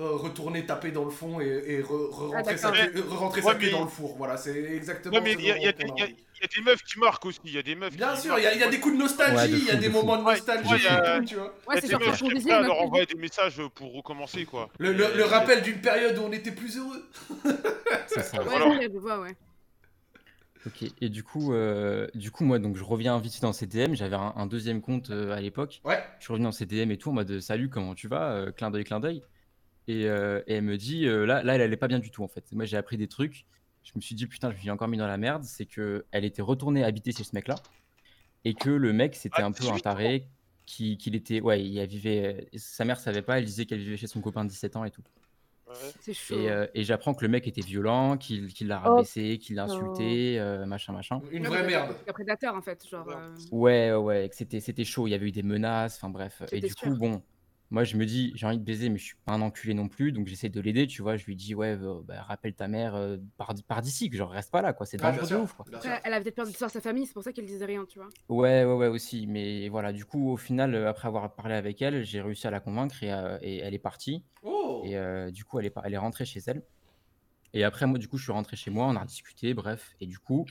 euh, retourner taper dans le fond et, et re- re- Ah, rentrer sa, queue- euh, rentrer Ouais, sa queue mais- dans le four. Voilà, c'est exactement Ouais, mais ce il y, a- il y a dont des- y y a meufs qui marquent aussi. Il y a des meufs Bien qui sûr, il y, a- il y a des coups de nostalgie, il y a des de moments fou. de nostalgie, tu vois. Ouais, c'est genre a leur envoyer des messages pour recommencer, quoi. Le, le- Et- le rappel d'une période où on était plus heureux. C'est ça. Ouais, Voilà. ouais, je vois, ouais. Ok, et du coup, euh, du coup, moi, donc, je reviens vite dans CDM. J'avais un, un deuxième compte euh, à l'époque. Ouais. Je suis revenu dans CDM et tout en mode salut, comment tu vas Euh, Clin d'œil, clin d'œil. Et, euh, et elle me dit, euh, là, là, elle allait pas bien du tout en fait. Moi, j'ai appris des trucs. Je me suis dit, putain, je me suis encore mis dans la merde. C'est que elle était retournée habiter chez ce mec-là. Et que le mec, c'était Ah, un peu 18 un taré. qui- Qu'il était. Ouais, il vivait. Sa mère savait pas, elle disait qu'elle vivait chez son copain de 17 ans et tout. Ouais. C'est chaud. Et, euh, et j'apprends que le mec était violent, qu'il l'a Oh, rabaissé, qu'il l'a insulté, euh, machin, machin. Une vraie merde. Un prédateur en fait, genre. Ouais. euh, Ouais, que c'était c'était chaud, il y avait eu des menaces, enfin bref. Et du coup, bon, Moi, je me dis, j'ai envie de baiser, mais je suis pas un enculé non plus, donc j'essaie de l'aider, tu vois. Je lui dis, ouais, euh, bah, rappelle ta mère, euh, pars, d- pars d'ici, que genre reste pas là, quoi. C'est Ah, dangereux de ouf, quoi. elle avait peut-être peur d'histoire de sa famille, c'est pour ça qu'elle disait rien, tu vois. Ouais, ouais, ouais, aussi. Mais voilà, du coup, au final, euh, après avoir parlé avec elle, j'ai réussi à la convaincre et, euh, et elle est partie. Oh Et euh, du coup, elle est, par- elle est rentrée chez elle. Et après, moi, du coup, je suis rentré chez moi, on a discuté, bref. Et du coup,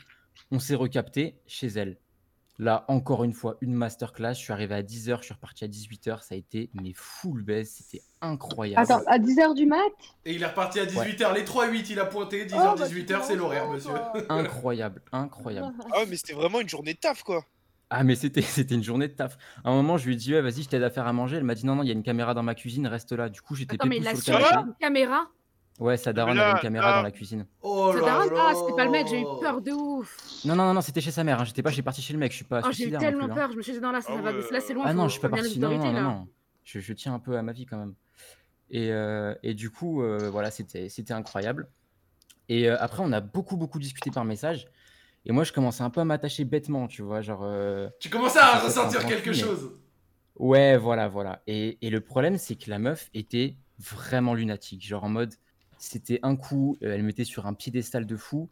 on s'est recapté chez elle. Là, encore une fois, une masterclass. Je suis arrivé à 10h, je suis reparti à 18h. Ça a été, mais full baisse, c'était incroyable. Attends, à 10h du mat? Et il est reparti à 18h. Les 3-8, il a pointé. 10h, Oh, bah, 18h, tu c'est l'horaire, monsieur. <laughs> Incroyable, incroyable. <laughs> Ah ouais, mais c'était vraiment une journée de taf, quoi. Ah, mais c'était, <laughs> c'était une journée de taf. À un moment, je lui ai dit, ouais, vas-y, je t'aide à faire à manger. Elle m'a dit, non, non, il y a une caméra dans ma cuisine, reste là. Du coup, j'étais Attends, mais il a sur le su canapé. une caméra? Ouais, sa daronne là, avait une caméra là- dans la cuisine. Oh Sa daronne là Ah, c'était pas le mec, j'ai eu peur de ouf. Non, non, non, non, c'était chez sa mère. hein. J'étais pas, j'ai parti chez le mec. Je suis pas Oh, j'ai eu tellement plus, hein. peur, je me suis dit, non, là, ça Ah va, là, c'est loin. Ah non, je suis pas parti. Non, non, non, non. Je, je tiens un peu à ma vie quand même. Et, euh, et du coup, euh, voilà, c'était c'était incroyable. Et euh, après, on a beaucoup, beaucoup discuté par message. Et moi, je commençais un peu à m'attacher bêtement, tu vois. Genre. euh, Tu commençais à ressentir quelque chose. Ouais, voilà, voilà. Et, et le problème, c'est que la meuf était vraiment lunatique. Genre en mode, c'était un coup, euh, elle mettait sur un piédestal de fou.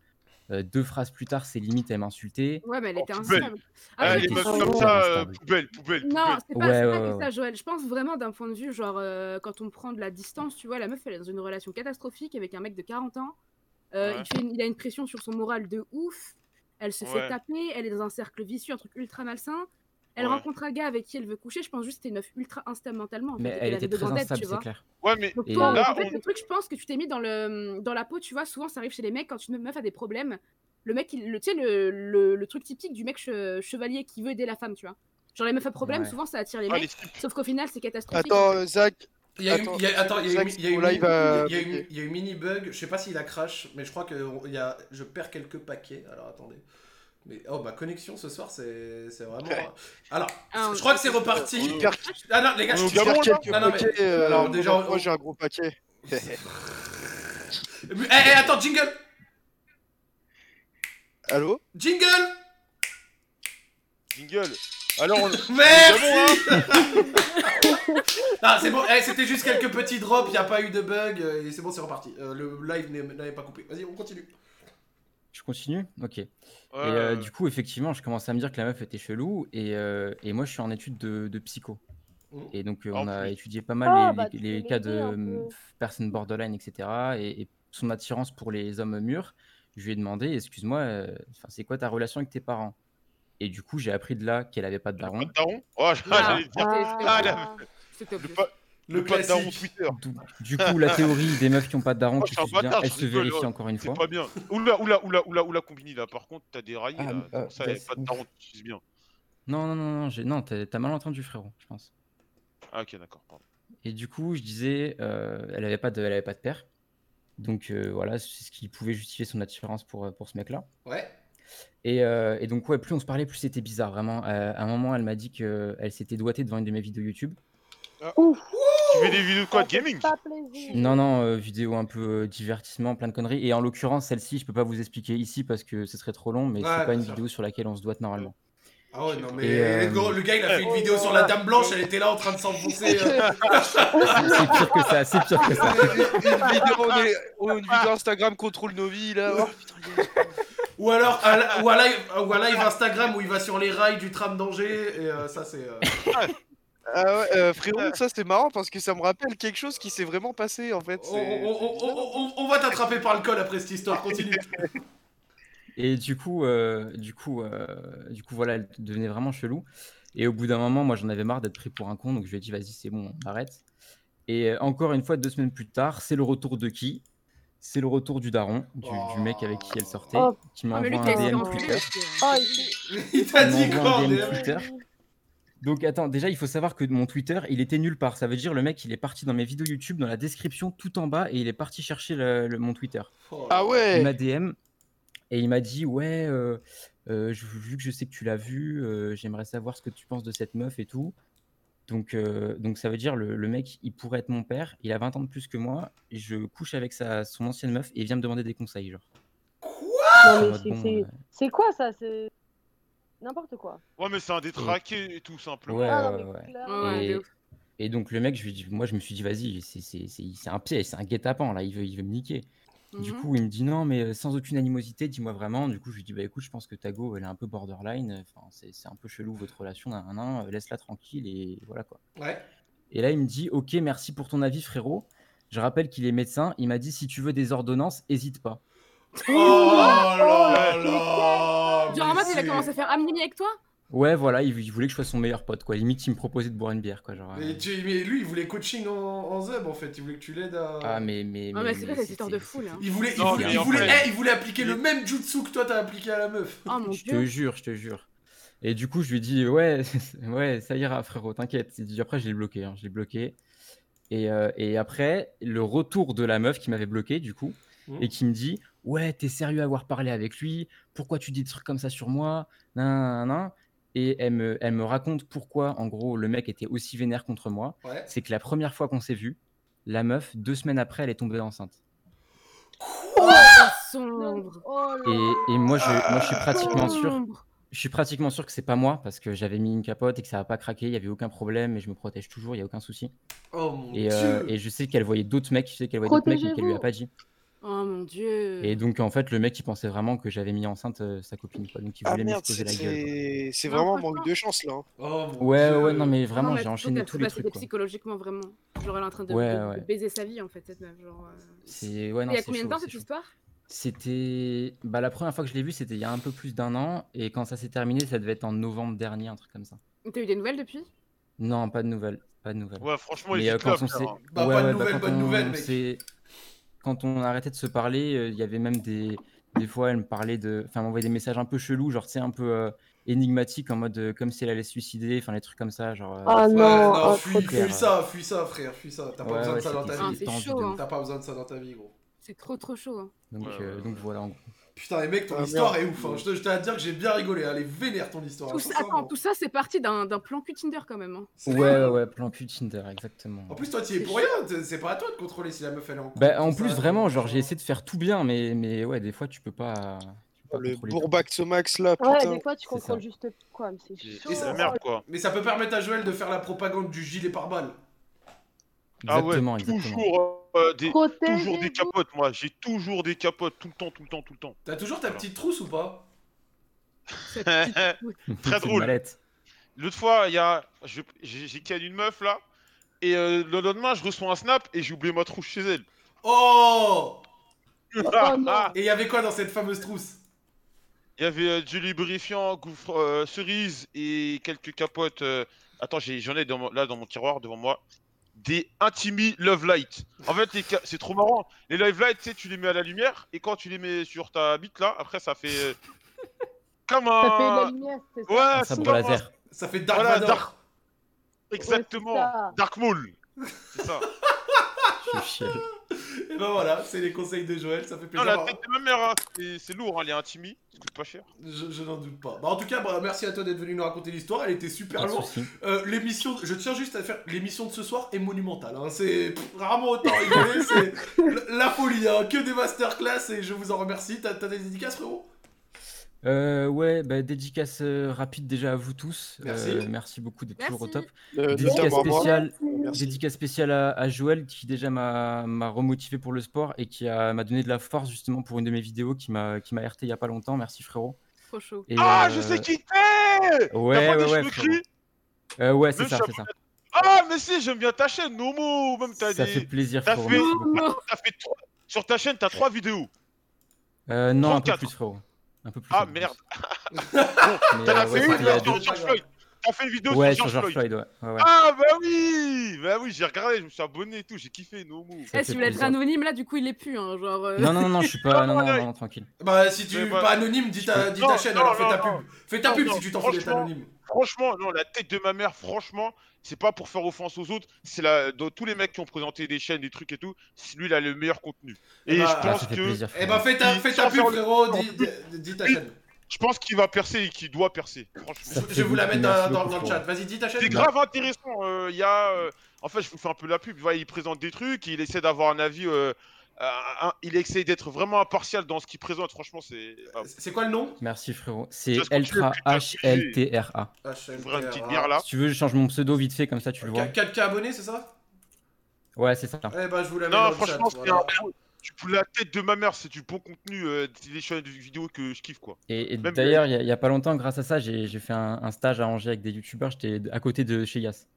euh, deux phrases plus tard, c'est limite, elle m'insultait. Ouais, mais elle Oh, était poubelle. instable. Ah, les meufs comme ça, euh, poubelle, poubelle, Non, c'est pas, Ouais, c'est pas ouais, que ouais. ça, Joël. Je pense vraiment d'un point de vue, genre, euh, quand on prend de la distance, tu vois, la meuf, elle est dans une relation catastrophique avec un mec de 40 ans. Euh, Ouais. il, fait une- il a une pression sur son moral de ouf. Elle se fait taper, elle est dans un cercle vicieux, un truc ultra malsain. Elle Ouais. rencontre un gars avec qui elle veut coucher. Je pense juste que c'était une meuf ultra instable mentalement. en Mais fait, elle avait était très instable, tu c'est vois. clair. Ouais, mais Donc toi, là, en fait, on- le truc, je pense que tu t'es mis dans, le, dans la peau, tu vois, souvent ça arrive chez les mecs quand une meuf a des problèmes. Le mec, il, le, tu sais, le, le, le truc typique du mec che- chevalier qui veut aider la femme, tu vois. Genre les meufs à problème, Ouais. souvent ça attire les Ah, mecs, sauf qu'au final c'est catastrophique. Attends, euh, Zach, Il y a eu, Attends, il y a- attends, il y a eu- il y a mini bug. Je sais pas s'il a crash, mais je crois que il y a, je perds quelques paquets. Alors attendez. Mais oh ma connexion ce soir c'est c'est vraiment. Ouais. Alors, Ah, je crois que c'est reparti. on perd, Ah non les gars, On je suis quelques Non, non, mais- paquets. euh, alors, déjà, moi, on- j'ai un gros paquet. <laughs> Eh, eh, attends, jingle Allô? Jingle Jingle. Alors, on... <laughs> Merci <laughs> Ah, c'est bon, eh, c'était juste quelques petits drops, il n'y a pas eu de bug, euh, et c'est bon, c'est reparti. Euh, le live n'est- n'avait pas coupé. Vas-y, on continue. Je continue Ok. Et euh, du coup, effectivement, je commençais à me dire que la meuf était chelou. Et, euh, et moi, je suis en étude de, de psycho. Mmh. Et donc, euh, En on a plus. étudié pas mal Ah, les, bah, les- tu les peux cas de peu. personnes borderline, etc. Et, et son attirance pour les hommes mûrs. Je lui ai demandé, excuse-moi, euh, c'est quoi ta relation avec tes parents? Et du coup, j'ai appris de là qu'elle avait pas de Pas daron. de daron? Oh, <laughs> Ah. dire. Ah, Ah, la- C'était Le Le pas de daron. Twitter. Du, du coup, la théorie des meufs qui ont pas de daron, Oh, un sucent bien, elle se vérifie oh, encore une C'est fois. pas bien. Oula, oula, oula, oula, oula, Combini, là. Par contre, t'as déraillé, Ah, là. euh, ça, bah, pas de daron, tu bien. Non, non, non, non, j'ai- non t'as mal entendu, frérot, je pense. Ah, ok, d'accord. pardon. Et du coup, je disais, euh, elle avait pas de, elle avait pas de père. Donc euh, voilà, c'est ce qui pouvait justifier son attirance pour, euh, pour ce mec-là. Ouais. Et, euh, et donc, ouais, plus on se parlait, plus c'était bizarre, vraiment. Euh, à un moment, elle m'a dit qu'elle s'était doigtée devant une de mes vidéos YouTube. Ouf, Tu fais des vidéos de quoi de gaming Pas plaisir. Non, non, euh, vidéo un peu euh, divertissement, plein de conneries. Et en l'occurrence, celle-ci, je peux pas vous expliquer ici parce que ce serait trop long, mais Ouais, c'est pas bien une sûr. vidéo sur laquelle on se doite normalement. Ah ouais, non, mais Et, euh, gros, le gars il a fait une vidéo sur la dame blanche, elle était là en train de s'enfoncer. euh. <laughs> C'est pire que ça, c'est pire que ça. une, <laughs> une vidéo, on est- oh, une vidéo Instagram contrôle nos vies là. Oh, putain, Ou alors un, ou un live, ou un live Instagram où il va sur les rails du tram d'Angers, et euh, ça c'est. euh, Ah ouais, euh, frérot, ça c'est marrant parce que ça me rappelle quelque chose qui s'est vraiment passé en fait. On, c'est- on- on- on- on- on va t'attraper par le col après cette histoire, continue. <laughs> Et du coup, euh, du coup, euh, du coup, voilà, elle devenait vraiment chelou. Et au bout d'un moment, moi, j'en avais marre d'être pris pour un con, donc je lui ai dit, vas-y, c'est bon, on arrête. Et encore une fois, deux semaines plus tard, c'est le retour de qui? C'est le retour du daron, du, du mec avec qui elle sortait, Oh. qui Ah, qui a un DM Twitter. Oh, il t'a dit m'envoie quoi Donc attends, déjà, il faut savoir que mon Twitter, il était nulle part. Ça veut dire le mec, il est parti dans mes vidéos YouTube, dans la description, tout en bas, et il est parti chercher le- le- mon Twitter. Oh, Ah Il ouais m'a DM et il m'a dit ouais euh, euh, je- vu que je sais que tu l'as vu euh, j'aimerais savoir ce que tu penses de cette meuf et tout donc euh, donc ça veut dire le, le mec il pourrait être mon père. Il a 20 ans de plus que moi. Et je couche avec sa son ancienne meuf et il vient me demander des conseils genre. Non, En mais mode, c'est- bon, quoi ça? C'est n'importe quoi. Ouais, mais c'est un détraqué et tout, simplement. Ouais, Ah, ouais, Et- donc le mec, je lui dis, moi je me suis dit, vas-y, c'est- c'est c'est- c'est un piège, c'est un guet-apens là, il veut, il veut me niquer. Du Mhm. coup, il me dit non, mais euh, sans aucune animosité, dis-moi vraiment. Du coup, je lui dis, bah écoute, je pense que ta go, elle est un peu borderline. Enfin, c'est c'est un peu chelou votre relation, nan, nan, nan, euh, laisse-la tranquille et voilà quoi. Ouais. Et là, il me dit, ok, merci pour ton avis, frérot. Je rappelle qu'il est médecin. Il m'a dit, si tu veux des ordonnances, hésite pas. Oh là là Genre en mode, il a commencé à faire amnimi avec toi? Ouais, voilà, il, il voulait que je sois son meilleur pote, quoi. Limite, il me proposait de boire une bière, quoi. Genre, euh, Mais, tu- mais lui, il voulait coaching en, en Zeb en fait. Il voulait que tu l'aides à. Ah, mais. mais, Ah, mais c'est quoi cette histoire de fou là Il voulait, il Non, voulait, mais il en voulait, fait- eh, il voulait appliquer le même jutsu que toi t'as appliqué à la meuf. Oh mon Je te dieu. jure, je te jure. Et du coup, je lui dis, ouais, <laughs> ouais, ça ira, frérot, t'inquiète. Et puis Après, je l'ai bloqué, hein, je l'ai bloqué. Et, euh, et après, le retour de la meuf qui m'avait bloqué, du coup, Mhm. et qui me dit, ouais, t'es sérieux à avoir parlé avec lui? Pourquoi tu dis des trucs comme ça sur moi? Nan, nan, nan. Et elle me, elle me raconte pourquoi, en gros, le mec était aussi vénère contre moi. Ouais. C'est que la première fois qu'on s'est vu, la meuf, deux semaines après, elle est tombée enceinte. Sombre. Oh là Et, et moi, je, moi, je suis pratiquement sûr. Sombre. Je suis pratiquement sûr que c'est pas moi parce que j'avais mis une capote et que ça n'a pas craqué, il y avait aucun problème et je me protège toujours, il y a aucun souci. Oh mon Et, euh, dieu. et je sais qu'elle voyait d'autres mecs, je sais qu'elle voyait d'autres mecs mais qu'elle lui a pas dit. Oh mon dieu. Et donc en fait le mec il pensait vraiment que j'avais mis enceinte euh, sa copine quoi, donc il Ah voulait merde, m'exploser c'est la gueule. c'est- vraiment manque de chance là. hein. Oh Ouais dieu. ouais non mais vraiment j'ai enchaîné tous les trucs quoi. psychologiquement vraiment. Genre elle est en train de, Ouais, de- de ouais. baiser sa vie en fait cette meuf. Genre, euh. C'est ouais non il y a c'est combien de temps cette chaud. histoire? C'était bah la première fois que je l'ai vu c'était il y a un peu plus d'un an et quand ça s'est terminé ça devait être en novembre dernier un truc comme ça. T'as eu des nouvelles depuis? Non pas de nouvelles, pas de nouvelles. Ouais, franchement, il euh, est quand on s'est hein. Bah, ouais, pas de bah, nouvelles, bonne on nouvelle, mec. Quand on a arrêté de se parler, euh, il y avait même des des fois elle me parlait de enfin m'envoyait des messages un peu chelous, genre tu sais un peu euh, énigmatiques en mode euh, comme si elle allait se suicider, enfin les trucs comme ça, genre euh, Ah Ouais, non, non, oh, fuis, ça, fuis ça, frère, fuis ça. T'as pas Ouais, besoin de ça dans ta vie. c'est pas envie chaud, de- hein. T'as pas besoin de ça dans ta vie, gros. C'est trop trop chaud. hein. donc Ouais, euh, ouais, donc voilà. en gros. Putain, les mecs, ton Ah, histoire merde. est ouf. Hein. Je tiens à dire que j'ai bien rigolé. Elle est vénère ton histoire. Tout hein, ça, attends, tout ça c'est parti d'un plan cul Tinder quand même. hein. Ouais ouais ouais, plan cul Tinder exactement. En plus, toi, tu y es pour rien. C'est pas à toi de contrôler si la meuf elle est en couple. Bah en plus ça, vraiment genre machin. j'ai essayé de faire tout bien mais mais ouais des fois tu peux pas, tu peux pas Le bourbax max là, Ouais, putain. des fois tu contrôles juste quoi, mais c'est chaud. Et c'est ça- la merde, quoi. Mais ça peut permettre à Joël de faire la propagande du gilet pare-balles. Ah ouais, Exactement exactement. toujours, euh, des, toujours des capotes, moi. J'ai toujours des capotes, tout le temps, tout le temps, tout le temps. T'as toujours ta Voilà. petite trousse ou pas? <laughs> Très drôle. L'autre fois, il y a, j'ai ken une meuf là, et euh, le lendemain, je reçois un snap et j'ai oublié ma trousse chez elle. Oh Oh. <laughs> Et il y avait quoi dans cette fameuse trousse? Il y avait euh, du lubrifiant, gouffre, euh, cerise et quelques capotes. euh, Attends, j'ai- j'en ai dans mon- là dans mon tiroir devant moi. Des Intimi Love Light. En fait, c'est trop marrant. Les Love Light, tu sais, tu les mets à la lumière et quand tu les mets sur ta bite là, après ça fait euh, comme Ça fait de la un. lumière, c'est ça Ouais, Un c'est sabre comme un- laser. Ça fait Dark Voilà. Dark- Exactement. Ouais, c'est ça. Dark Maul. C'est ça. <laughs> Et ben voilà, c'est les conseils de Joël, ça fait Non, plaisir. la Bah, tête de ma mère, hein, c'est- c'est lourd, hein, les Intimi. Ça coûte pas cher. Je, je n'en doute pas. Bah, en tout cas, bah, merci à toi d'être venu nous raconter l'histoire. Elle était super lourde. Euh, l'émission, je tiens juste à faire l'émission de ce soir est monumentale. hein. C'est pff, rarement autant rigolé, c'est <laughs> la folie, hein. que des masterclass et je vous en remercie. T'as t'as des dédicaces, frérot? Euh, ouais, bah, dédicace euh, rapide déjà à vous tous. Merci. Euh, merci beaucoup d'être toujours au top. Euh, Dédicace spéciale, Merci. dédicace spéciale à, à Joël qui déjà m'a remotivé pour le sport et qui m'a donné de la force justement pour une de mes vidéos qui m'a qui m'a RT il y a pas longtemps. Merci frérot. Trop chaud. Et, Ah, euh, je sais qui t'es Ouais, ouais, ouais, frérot. Euh, ouais, c'est ça, c'est ça. Ah, mais si, j'aime bien ta chaîne, Nomo. Même t'as Ça des. fait plaisir, frérot. fait- fait Sur ta chaîne, t'as trois vidéos. Euh, non, un peu 34. plus, frérot. Un peu plus. Ah, merde. <laughs> T'en as fait une George Floyd. T'as fait une vidéo Ouais, sur sur George George Floyd. Floyd, ouais. ouais, ouais. Ah, bah oui Bah oui, j'ai regardé, je me suis abonné et tout, j'ai kiffé, Nomo. Ça Eh, fait si vous voulez être anonyme là, du coup il est plus. Hein, genre, euh, Non, non, non, non, je suis pas. <laughs> Non, Non, non, non, tranquille. Bah, si tu es voilà. pas anonyme, dis ta, dis ta Non, chaîne, non, alors fais ta non. pub. Fais ta Non, pub non, si tu t'en fous d'être franchement, anonyme. Franchement, non, la tête de ma mère, franchement, c'est pas pour faire offense aux autres, c'est la... dans tous les mecs qui ont présenté des chaînes, des trucs et tout, c'est- lui, il a le meilleur contenu. Eh Et bah, je Ah, Ah, pense que. Eh bah, fais ta, fais ta pub, frérot, <laughs> dis ta chaîne. Je pense qu'il va percer et qu'il doit percer. Franchement. Je vais vous la mettre dans, dans- beaucoup, dans le chat. Vas-y, dis ta chaîne. C'est grave intéressant. euh, Il y a. euh, En fait, je vous fais un peu la pub. Voilà, il présente des trucs, il essaie d'avoir un avis euh, euh, un- il essaye d'être vraiment impartial dans ce qu'il présente. Franchement, c'est. ah, C'est quoi le nom? Merci frérot. C'est Eltra H-L-T-R-A. Ouvre une petite bière là. Si tu veux, je change mon pseudo vite fait, comme ça tu le vois. 4K abonnés, c'est ça? Ouais, c'est ça. Eh ben, je vous la mets Non, dans le franchement, chat, c'est voilà. Tu fous la tête de ma mère, c'est du bon contenu. euh, des chaînes de vidéos que je kiffe quoi. Et, d'ailleurs, il y, a- pas longtemps, grâce à ça, j'ai j'ai fait un, un stage à Angers avec des youtubeurs. J'étais à côté de chez Yas.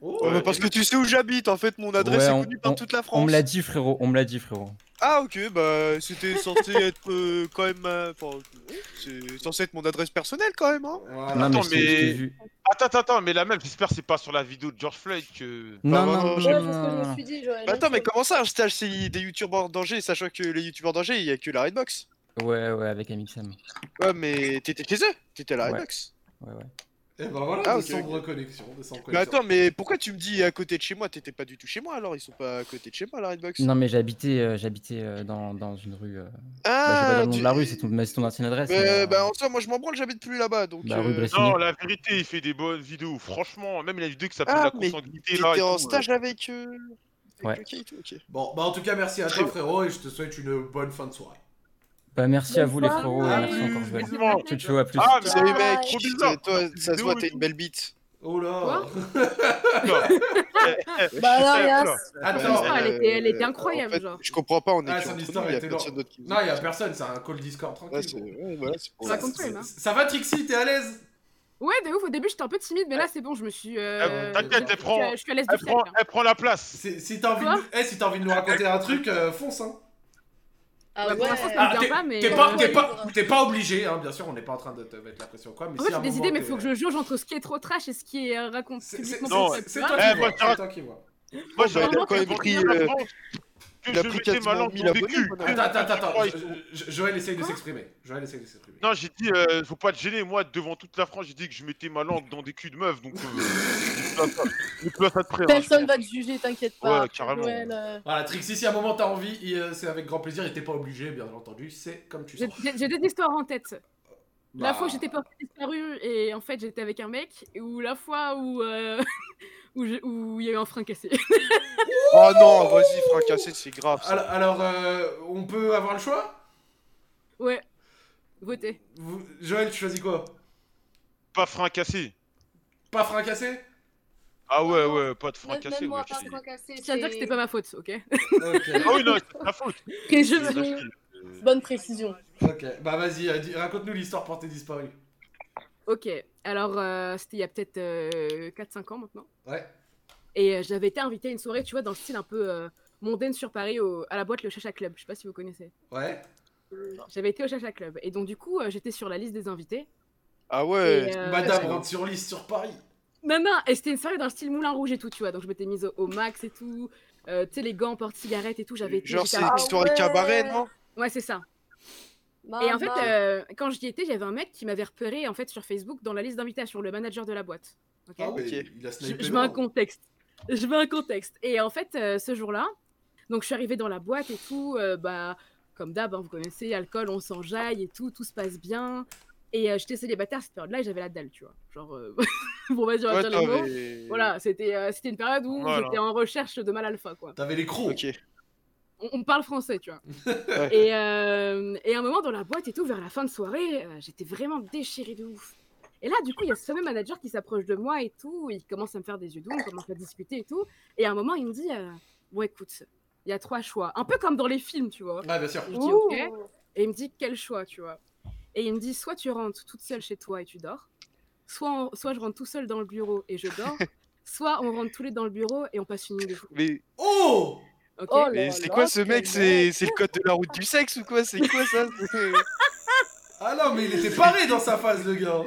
Oh, Ouais, mais parce que tu sais où j'habite, en fait, mon adresse Ouais, est on- connue par on- toute la On France. me l'a dit, frérot. On me l'a dit, frérot. Ah ok, bah c'était censé <laughs> être euh, quand même... euh, c'est censé être mon adresse personnelle quand même, hein Voilà. Non, mais Attends, mais- vu. Attends, attends, attends, mais la même, j'espère que c'est pas sur la vidéo de George Floyd que. Non, bah, non, non, que je me suis dit, Joël. Bah attends, mais comment ça, un stage c'est des youtubeurs d'Angers, sachant que les youtubeurs d'Angers, il y a que la Redbox? Ouais, ouais, avec MXM. Ouais, mais t'étais chez eux, t'étais à la Ouais. Redbox. Ouais, ouais. Eh ben voilà, Ah, de ok, sombres connexions, de sombres Mais connexions. attends, mais pourquoi tu me dis à côté de chez moi T'étais pas du tout chez moi alors, ils sont pas à côté de chez moi, la Redbox? Non, mais j'habitais euh, j'habitais euh, dans, dans une rue. euh, Bah, je sais pas Ah, le nom tu- de la rue, c'est ton, ton ancienne adresse. mais, Mais, euh, bah en soi, moi je m'en branle, j'habite plus là-bas, donc... Bah, euh. Non, la vérité, il fait des bonnes vidéos. Franchement, même la vidéo qui s'appelle Ah, La consanguinité là. T'étais et en tout, stage avec... Ouais. et. Bon, bah en tout cas, merci à toi, frérot, et je te souhaite une bonne fin de soirée. Bah, merci à vous, les frérots. et merci encore, Joël. Ciao, ciao, à plus. Ah, mais Salut mec, Trop bizarre. toi, ça se voit, t'as une belle bite. Oh là Quoi <laughs> Bah Yas. voilà. Attends, elle était- elle était incroyable, en fait, genre. Je comprends pas, on est Ah, y a était personne d'autre qui Non, y a personne, c'est un call Discord tranquille. ouais, voilà, pour Ça ça. hein. Ça va, Trixie, t'es à l'aise? Ouais, de ouf, au début j'étais un peu timide, mais là c'est bon, je me suis. euh, Ah, t'inquiète, je- elle prend- Je suis à l'aise Elle du prend, fiac. elle prend la place. Si si t'as envie, de... Nous- eh, si t'as envie de nous raconter un truc, euh, fonce, hein. Ah Ouais, ouais. Ah, me t'es vient pas, mais. t'es pas, euh, pas, t'es pas obligé, hein, bien sûr, on n'est pas en train de te mettre la pression, quoi. Mais En si fait, j'ai des idées, mais faut que je jauge entre ce qui est trop trash et ce qui est euh, raconté C'est toi Eh, qui vois, je c'est rac- toi qui vois. Moi, Moi, bah, j'ai que il a je pris mettais ma langue 1000 dans des culs. Attends, attends, attends, je- je- Joël essaye de s'exprimer. Joël essaye de s'exprimer. Non, j'ai dit, euh, faut pas te gêner. Moi, devant toute la France, j'ai dit que je mettais ma langue dans des culs de meufs. Donc, euh, <laughs> place ça de près. hein, Personne va te juger, t'inquiète pas. Ouais, carrément. Joël, euh, Voilà, Trixie, si à un moment t'as envie, il, euh, c'est avec grand plaisir, et t'es pas obligé, bien entendu, c'est comme tu J'ai sens. j'ai- j'ai deux histoires en tête. La Bah, fois où j'étais portée disparue et en fait j'étais avec un mec, ou la fois où euh, <laughs> où il y a eu un frein cassé. <laughs> Oh non, vas-y, fracassé, c'est grave. ça. Alors, alors, euh, on peut avoir le choix? Ouais. Votez. Vous- Joël, tu choisis quoi? Pas frein cassé. Pas frein cassé? Ah ouais, ouais, pas de frein Même cassé. moi, ouais, pas que c'était pas ma faute, ok? Ok, Ah oui, non, c'est ta faute. Précision. Bonne précision. ok. Bah vas-y, euh, raconte-nous l'histoire pour tes disparus. Ok, alors euh, c'était il y a peut-être euh, 4-5 ans maintenant. Ouais. Et euh, j'avais été invitée à une soirée, tu vois, dans le style un peu euh, mondaine sur Paris, au- à la boîte Le Chacha Club. Je sais pas si vous connaissez. Ouais. J'avais été au Chacha Club. Et donc, du coup, euh, j'étais sur la liste des invités. Ah ouais. Et, euh, Madame rentre sur liste sur Paris. Non, non, et c'était une soirée dans le style Moulin Rouge et tout, tu vois. Donc, je m'étais mise au, au max et tout. Euh, tu sais, les gants, porte-cigarettes et tout. J'avais été. Genre, c'est une soirée ouais. cabaret, non? Ouais, c'est ça. Maman. Et en fait, euh, quand j'y étais, il y avait un mec qui m'avait repéré en fait sur Facebook dans la liste d'invitation, le manager de la boîte. Ok Ah ouais, Ok. il a je, je mets un contexte. Je mets un contexte. Et en fait, euh, ce jour-là, donc je suis arrivée dans la boîte et tout, euh, bah, comme d'hab, hein, vous connaissez, alcool, on s'enjaille et tout, tout se passe bien. Et euh, j'étais célibataire à cette période-là et j'avais la dalle, tu vois. Genre, euh, bon, vas-y, on va dire les mots. Voilà, c'était euh, c'était une période où Voilà. j'étais en recherche de mal alpha, quoi. T'avais les crocs. Ok. On, on parle français, tu vois. <laughs> et, euh, et à un moment dans la boîte et tout, vers la fin de soirée, euh, j'étais vraiment déchirée de ouf. Et là, du coup, il y a ce fameux manager qui s'approche de moi et tout, il commence à me faire des yeux doux, on commence à discuter et tout. Et à un moment, il me dit euh, Bon, écoute, il y a trois choix. Un peu comme dans les films, tu vois. Ouais, bien sûr. Je dis Ok. Et il me dit Quel choix, tu vois. Et il me dit Soit tu rentres toute seule chez toi et tu dors, soit, on- soit je rentre tout seul dans le bureau et je dors, <laughs> soit on rentre tous les deux dans le bureau et on passe une nuit de fou. Mais, Oh Ok Oh c'est quoi ce mec? C'est c'est le code de la route du sexe ou quoi? C'est quoi ça? <laughs> Ah non, mais il était paré dans sa phase, le gars.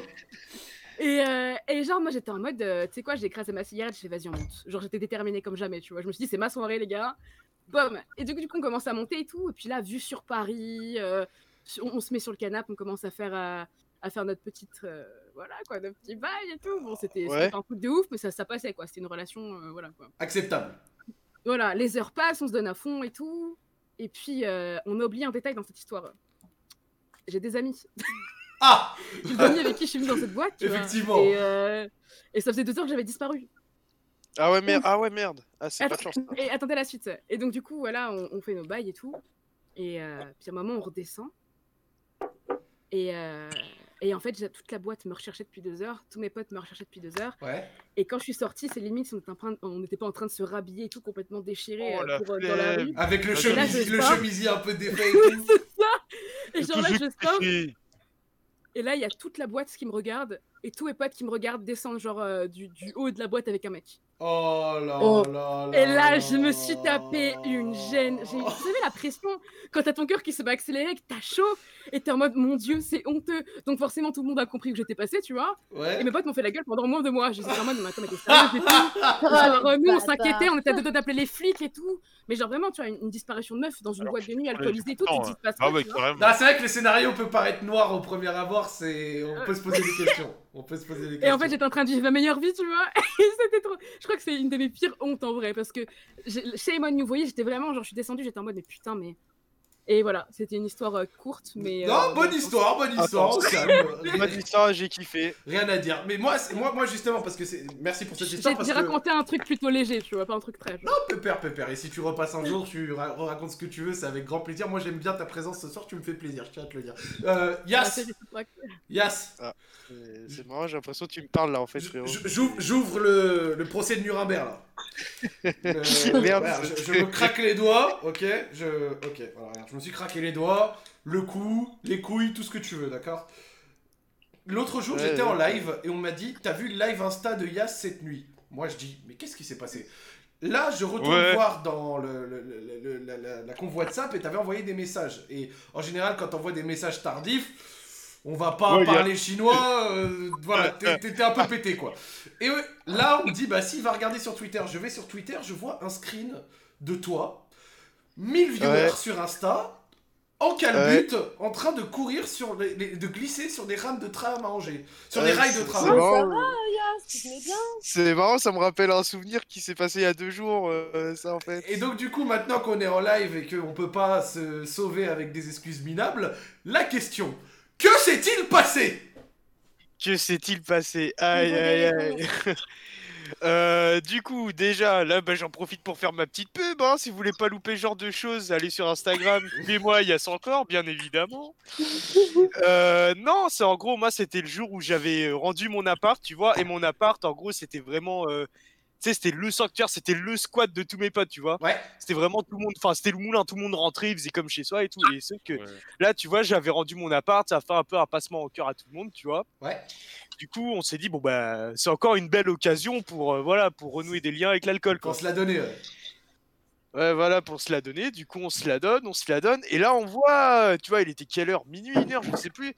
Et, euh, et genre, moi j'étais en mode, euh, tu sais quoi, j'ai écrasé ma cigarette, j'ai fait vas-y, on monte. Genre, j'étais déterminée comme jamais, tu vois. Je me suis dit, c'est ma soirée, les gars. Boum Et du coup, du coup, on commence à monter et tout. Et puis là, vue sur Paris, euh, on, on se met sur le canapé, on commence à faire, euh, à faire notre petite. euh, voilà, quoi, notre petit bail et tout. Bon, c'était Ouais. un truc de ouf, mais ça, ça passait, quoi. C'était une relation, euh, voilà, quoi. Acceptable. Voilà, les heures passent, on se donne à fond et tout. Et puis, euh, on a oublié un détail dans cette histoire. J'ai des amis. Ah <laughs> J'ai des amis avec qui je suis venue dans cette boîte. tu vois. Effectivement. Et, euh, et ça faisait deux heures que j'avais disparu. Ah ouais, merde. Ah ouais, merde. Ah, c'est pas de chance. Et attendez la suite. Et donc, du coup, voilà, on, on fait nos bails et tout. Et euh, puis à un moment, on redescend. Et, euh, et en fait, j'ai- toute la boîte me recherchait depuis deux heures. Tous mes potes me recherchaient depuis deux heures. Ouais. Et quand je suis sortie, c'est limite, on n'était pas en train de se rhabiller et tout, complètement déchiré Oh, euh, pour, euh, dans la flemme. rue. Avec le, là, chemisier, je le sors. chemisier un peu défait et <laughs> Oui, tout. c'est ça. Et genre là, je sors. Et là, il y a toute la boîte qui me regarde. Et tous mes potes qui me regardent descendre, genre, euh, du, du haut de la boîte avec un mec. Oh là Oh. là Et là, là je me suis tapé une gêne. J'ai- Vous savez, la pression, quand t'as ton cœur qui se bat accélérer, que t'as chaud, et t'es en mode, mon Dieu, c'est honteux. Donc forcément, tout le monde a compris que j'étais passé, tu vois. Ouais. Et mes potes m'ont fait la gueule pendant moins de mois. J'étais en mode, mais attends, mais t'es tout? <laughs> Genre, euh, nous, on s'inquiétait, on était à deux doigts d'appeler les flics et tout. Mais genre, vraiment, tu vois, une, une disparition de meuf dans une Alors, boîte de nuit alcoolisée et tout, tu te dis, Ah ouais. Non, c'est vrai que le scénario peut paraître noir au premier abord, c'est... on peut se poser des questions. On peut se poser des questions. Et en fait, j'étais en train de vivre ma meilleure vie, tu vois. <laughs> Et c'était trop. Je crois que c'est une de mes pires hontes en vrai. Parce que chez Emon New, voyez, j'étais vraiment. Genre, je suis descendue, j'étais en mode, mais putain, mais. Et voilà, c'était une histoire euh, courte, mais. Non, euh, bonne histoire, bonne histoire, <laughs> Bonne histoire, j'ai kiffé. Rien à dire. Mais moi, moi, moi justement, parce que c'est... Merci pour cette histoire, parce j'ai que... raconté un truc plutôt léger, tu vois, pas un truc très. Non, pépère, pépère. Et si tu repasses un jour, tu ra- racontes ce que tu veux, c'est avec grand plaisir. Moi, j'aime bien ta présence ce soir, tu me fais plaisir, je tiens à te le dire. Euh, Ah, Yas. Yas, C'est- C'est marrant, j'ai l'impression que tu me parles là en fait, frérot. j'ouvre j'ouvre le, le procès de Nuremberg, là. <laughs> Euh, Merde. voilà, je, je me craque les doigts, ok je, Ok, voilà, regarde, je me suis craqué les doigts, le cou, les couilles, tout ce que tu veux, d'accord L'autre jour, Ouais, j'étais ouais. en live et on m'a dit T'as vu le live Insta de Yas cette nuit Moi, je dis Mais qu'est-ce qui s'est passé Là, je retourne Ouais. voir dans le, le- le- le- la, la, la convoi WhatsApp et t'avais envoyé des messages. Et en général, quand t'envoies des messages tardifs, on va pas Ouais, a- parler chinois, euh, voilà, <laughs> t'es un peu pété quoi. Et là, on me dit, bah si, va regarder sur Twitter. Je vais sur Twitter, je vois un screen de toi, 1000 viewers Ouais. sur Insta, en calbute, en train de courir sur les, les- de glisser sur des rames de tram à Angers, sur des rails de tram. c'est marrant. ça va, Yas, tu te mets bien. C'est marrant, ça me rappelle un souvenir qui s'est passé il y a deux jours, euh, ça en fait. Et donc du coup, maintenant qu'on est en live et qu'on peut pas se sauver avec des excuses minables, la question, que s'est-il passé? Que s'est-il passé? Aïe aïe aïe. Euh, du coup, déjà, là, bah, j'en profite pour faire ma petite pub. Hein. Si vous voulez pas louper ce genre de choses, allez sur Instagram. <laughs> Suivez-moi, il y a ça encore, bien évidemment. Euh, non, c'est en gros, moi, c'était le jour où j'avais euh, rendu mon appart, tu vois. Et mon appart, en gros, c'était vraiment. euh, sais, c'était le sanctuaire, c'était le squat de tous mes potes, tu vois. Ouais. C'était vraiment tout le monde, enfin, c'était le moulin, tout le monde rentrait, il faisait comme chez soi et tout. Et sauf que Ouais. là, tu vois, j'avais rendu mon appart, ça a fait un peu un passement au cœur à tout le monde, tu vois. Ouais. Du coup, on s'est dit, bon, bah, c'est encore une belle occasion pour, euh, voilà, pour renouer des liens avec l'alcool, quoi. se l'a donné. ouais. Ouais, voilà, pour se la donner. Du coup, on se la donne, on se la donne. Et là, on voit, tu vois, il était quelle heure? Minuit, une heure, je ne sais plus. Ouais.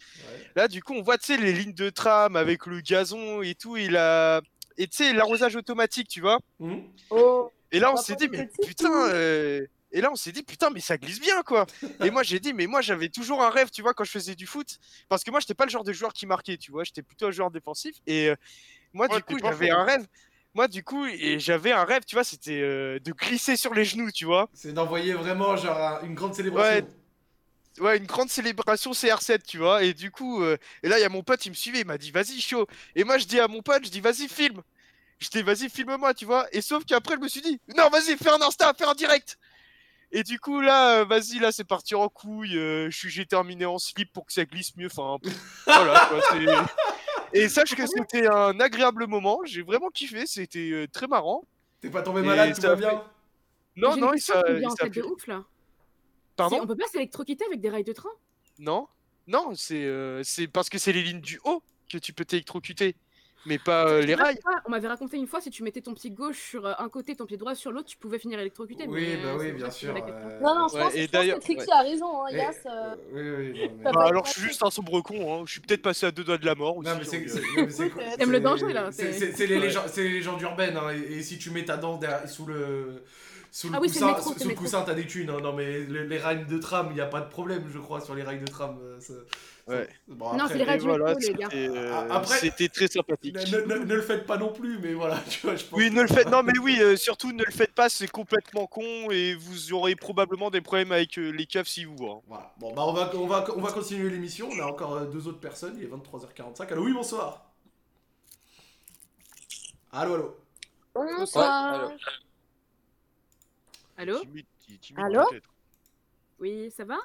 Là, du coup, on voit, tu sais, les lignes de tram avec le gazon et tout. Et, la... et tu sais, l'arrosage automatique, tu vois. Mhm. Oh, Et là, on s'est dit, mais putain. euh, Et là, on s'est dit, putain, mais ça glisse bien, quoi. Et moi, j'ai dit, mais moi, j'avais toujours un rêve, tu vois, quand je faisais du foot. Parce que moi, j'étais pas le genre de joueur qui marquait, tu vois. J'étais plutôt un joueur défensif. Et euh, moi, Ouais, du coup, j'avais un rêve. Moi, du coup, et j'avais un rêve, tu vois, c'était euh, de glisser sur les genoux, tu vois. C'est d'envoyer vraiment genre un- une grande célébration. Ouais, une grande célébration CR7, tu vois. Et du coup, euh, et là, il y a mon pote, il me suivait, il m'a dit, vas-y, chaud. Et moi, je dis à mon pote, je dis, vas-y, filme. Je dis, vas-y, filme-moi, tu vois. Et sauf qu'après, je me suis dit, non, vas-y, fais un Insta, fais un direct. Et du coup, là, euh, vas-y, là, c'est parti en couille. euh, je suis, j'ai terminé en slip pour que ça glisse mieux. Enfin, voilà, quoi, c'est- Et sache que c'était un agréable moment. J'ai vraiment kiffé. C'était euh, très marrant. T'es pas tombé Et malade, tout ça va fait- bien? Non, non, il ça, ça tête de ouf là. Pardon On peut pas s'électrocuter avec des rails de train Non, non, c'est euh, c'est parce que c'est les lignes du haut que tu peux t'électrocuter, mais pas euh, les rails. On m'avait raconté une fois, si tu mettais ton pied gauche sur euh, un côté, ton pied droit sur l'autre, tu pouvais finir électrocuté. Oui, mais, bah oui, bien sûr. euh, Non, non, je Ouais, pense, et je pense d'ailleurs- que Trixie ouais. a raison, hein, et- Yas. euh, euh, oui, oui, non, mais- T'as Bah, alors je suis juste un sombre con, hein. je suis peut-être passé à deux doigts de la mort aussi. Non, mais c'est T'aimes le danger, là, C'est les, légendes- c'est les légendes urbaines. hein, et, et si tu mets ta dent derrière- sous le. Sous le Ah oui, c'est le coussin, métro, sous, le coussin, t'as des thunes. hein. Non, mais les, les rails de tram, il n'y a pas de problème, je crois, sur les rails de tram. euh, ça- Ouais. Bon, Non, c'est les rails du voilà, métro, les gars. c'était euh, Après- c'était très sympathique. Ne, ne- ne- ne le faites pas non plus, mais voilà, <laughs> tu vois, je pense. Oui, que- ne le faites. <laughs> Non, mais oui, euh, surtout ne le faites pas, c'est complètement con et vous aurez probablement des problèmes avec euh, les keufs si vous voient. Voilà. Bon, bah, on va, on va, on va continuer l'émission. On a encore deux autres personnes. Il est 23h45. Allô, oui, bonsoir. Allô, allô. Bonsoir. Allô Timide, ti- timide Allô peut-être. Oui, ça va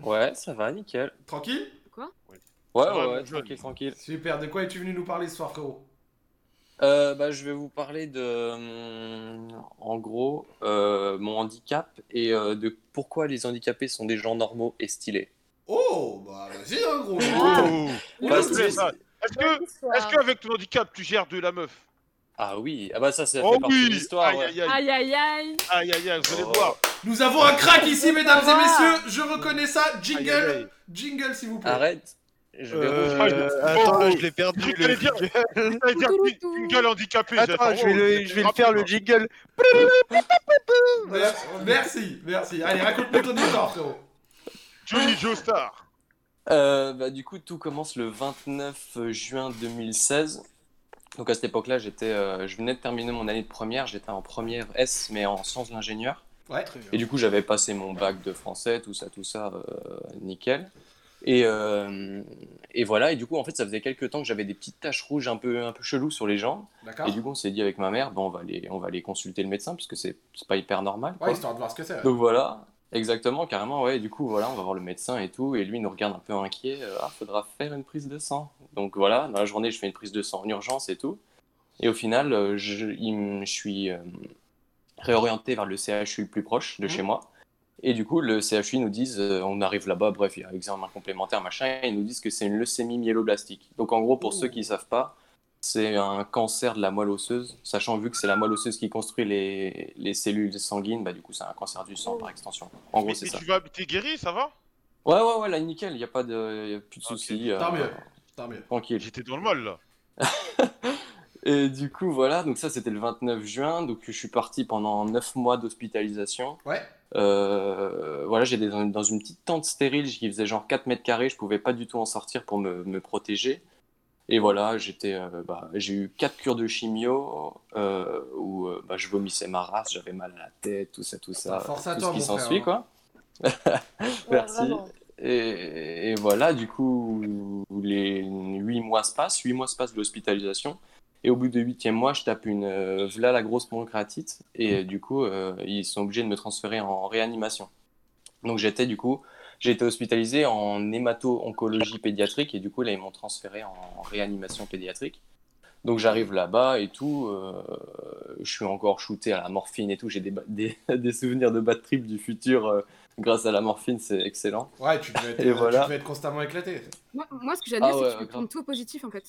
Ouais, ça va, nickel. Tranquille Quoi Ouais, ouais, va, ouais, tranquille, tranquille. Super, de quoi es-tu venu nous parler ce soir, frérot Euh, bah, je vais vous parler de, en gros, euh, mon handicap et euh, de pourquoi les handicapés sont des gens normaux et stylés. Oh, bah vas-y, un gros. Ah. Oh Bah. Est-ce que, est-ce qu'avec ton handicap, tu gères de la meuf? Ah oui, ah bah ça, fait Oh partie de l'histoire. Aïe, ouais. aïe, aïe. Aïe aïe aïe Aïe, aïe, aïe, vous allez Oh. voir. Nous avons un crack ici, mesdames et messieurs. Je reconnais ça. Jingle, Aïe, aïe, aïe. jingle, s'il vous plaît. Arrête. Je vais Euh, attends, là, Oh, je l'ai perdu. je le voulais dire- jingle. Handicapée. Attends, je vais, le, je vais le faire le jingle. Mer- Merci, merci. Allez, raconte-nous ton histoire, frérot. Johnny Joestar. Euh, bah, du coup, tout commence le 29 juin 2016. Donc à cette époque-là, j'étais, euh, je venais de terminer mon année de première. J'étais en première S, mais en sciences de l'ingénieur. Ouais. Et du coup, j'avais passé mon bac de français, tout ça, tout ça, euh, nickel. Et, euh, et voilà, et du coup, en fait, ça faisait quelques temps que j'avais des petites taches rouges un peu, un peu cheloues sur les jambes. D'accord. Et du coup, on s'est dit avec ma mère, bon, on va aller, on va aller consulter le médecin, parce que c'est c'est pas hyper normal. quoi. Ouais, histoire de voir ce que c'est. ouais. Donc voilà, exactement, carrément, ouais. Et du coup, voilà, on va voir le médecin et tout. Et lui, il nous regarde un peu inquiet. euh, ah, faudra faire une prise de sang. Donc voilà, dans la journée, je fais une prise de sang en urgence et tout. Et au final, euh, je, je suis euh, réorienté vers le CHU le plus proche de Mhm. chez moi. Et du coup, le CHU nous disent, on arrive là-bas, bref, il y a examen complémentaire, machin, et ils nous disent que c'est une leucémie myéloblastique. Donc en gros, pour ceux qui ne savent pas, c'est un cancer de la moelle osseuse, sachant vu que c'est la moelle osseuse qui construit les, les cellules sanguines, bah du coup c'est un cancer du sang par extension. En gros Mais, c'est mais ça. tu vas, t'es guéri, ça va? Ouais ouais ouais là nickel, il y a pas de, y a plus de Ok. soucis. euh, Tant mieux. Tant mieux. Tranquille. J'étais dans le mal là. <laughs> Et du coup voilà, donc ça c'était le 29 juin, donc je suis parti pendant 9 mois d'hospitalisation. Ouais. Euh, voilà, j'étais dans, dans une petite tente stérile qui faisait genre 4 mètres carrés, je pouvais pas du tout en sortir pour me, me protéger. Et voilà, j'étais, euh, bah, j'ai eu 4 cures de chimio euh, où euh, bah, je vomissais ma race, j'avais mal à la tête, tout ça, tout ça, Force à tout toi, ce qui s'ensuit hein. quoi. <laughs> Merci. Et, et voilà, du coup, les 8 mois se passent, 8 mois se passent de l'hospitalisation. Et au bout de 8 mois, je tape une euh, v'là la grosse pancréatite. Et du coup, euh, ils sont obligés de me transférer en réanimation. Donc j'étais du coup, j'ai été hospitalisé en hémato-oncologie pédiatrique. Et du coup, là, ils m'ont transféré en réanimation pédiatrique. Donc j'arrive là-bas et tout. euh, je suis encore shooté à la morphine et tout. J'ai des, des, <laughs> des souvenirs de bad trip du futur euh, grâce à la morphine, c'est excellent. Ouais, tu devais <laughs> être, Et voilà. tu devais être constamment éclaté. Moi, moi, ce que j'admire, Ah c'est ouais, que tu prendre tout au positif en fait.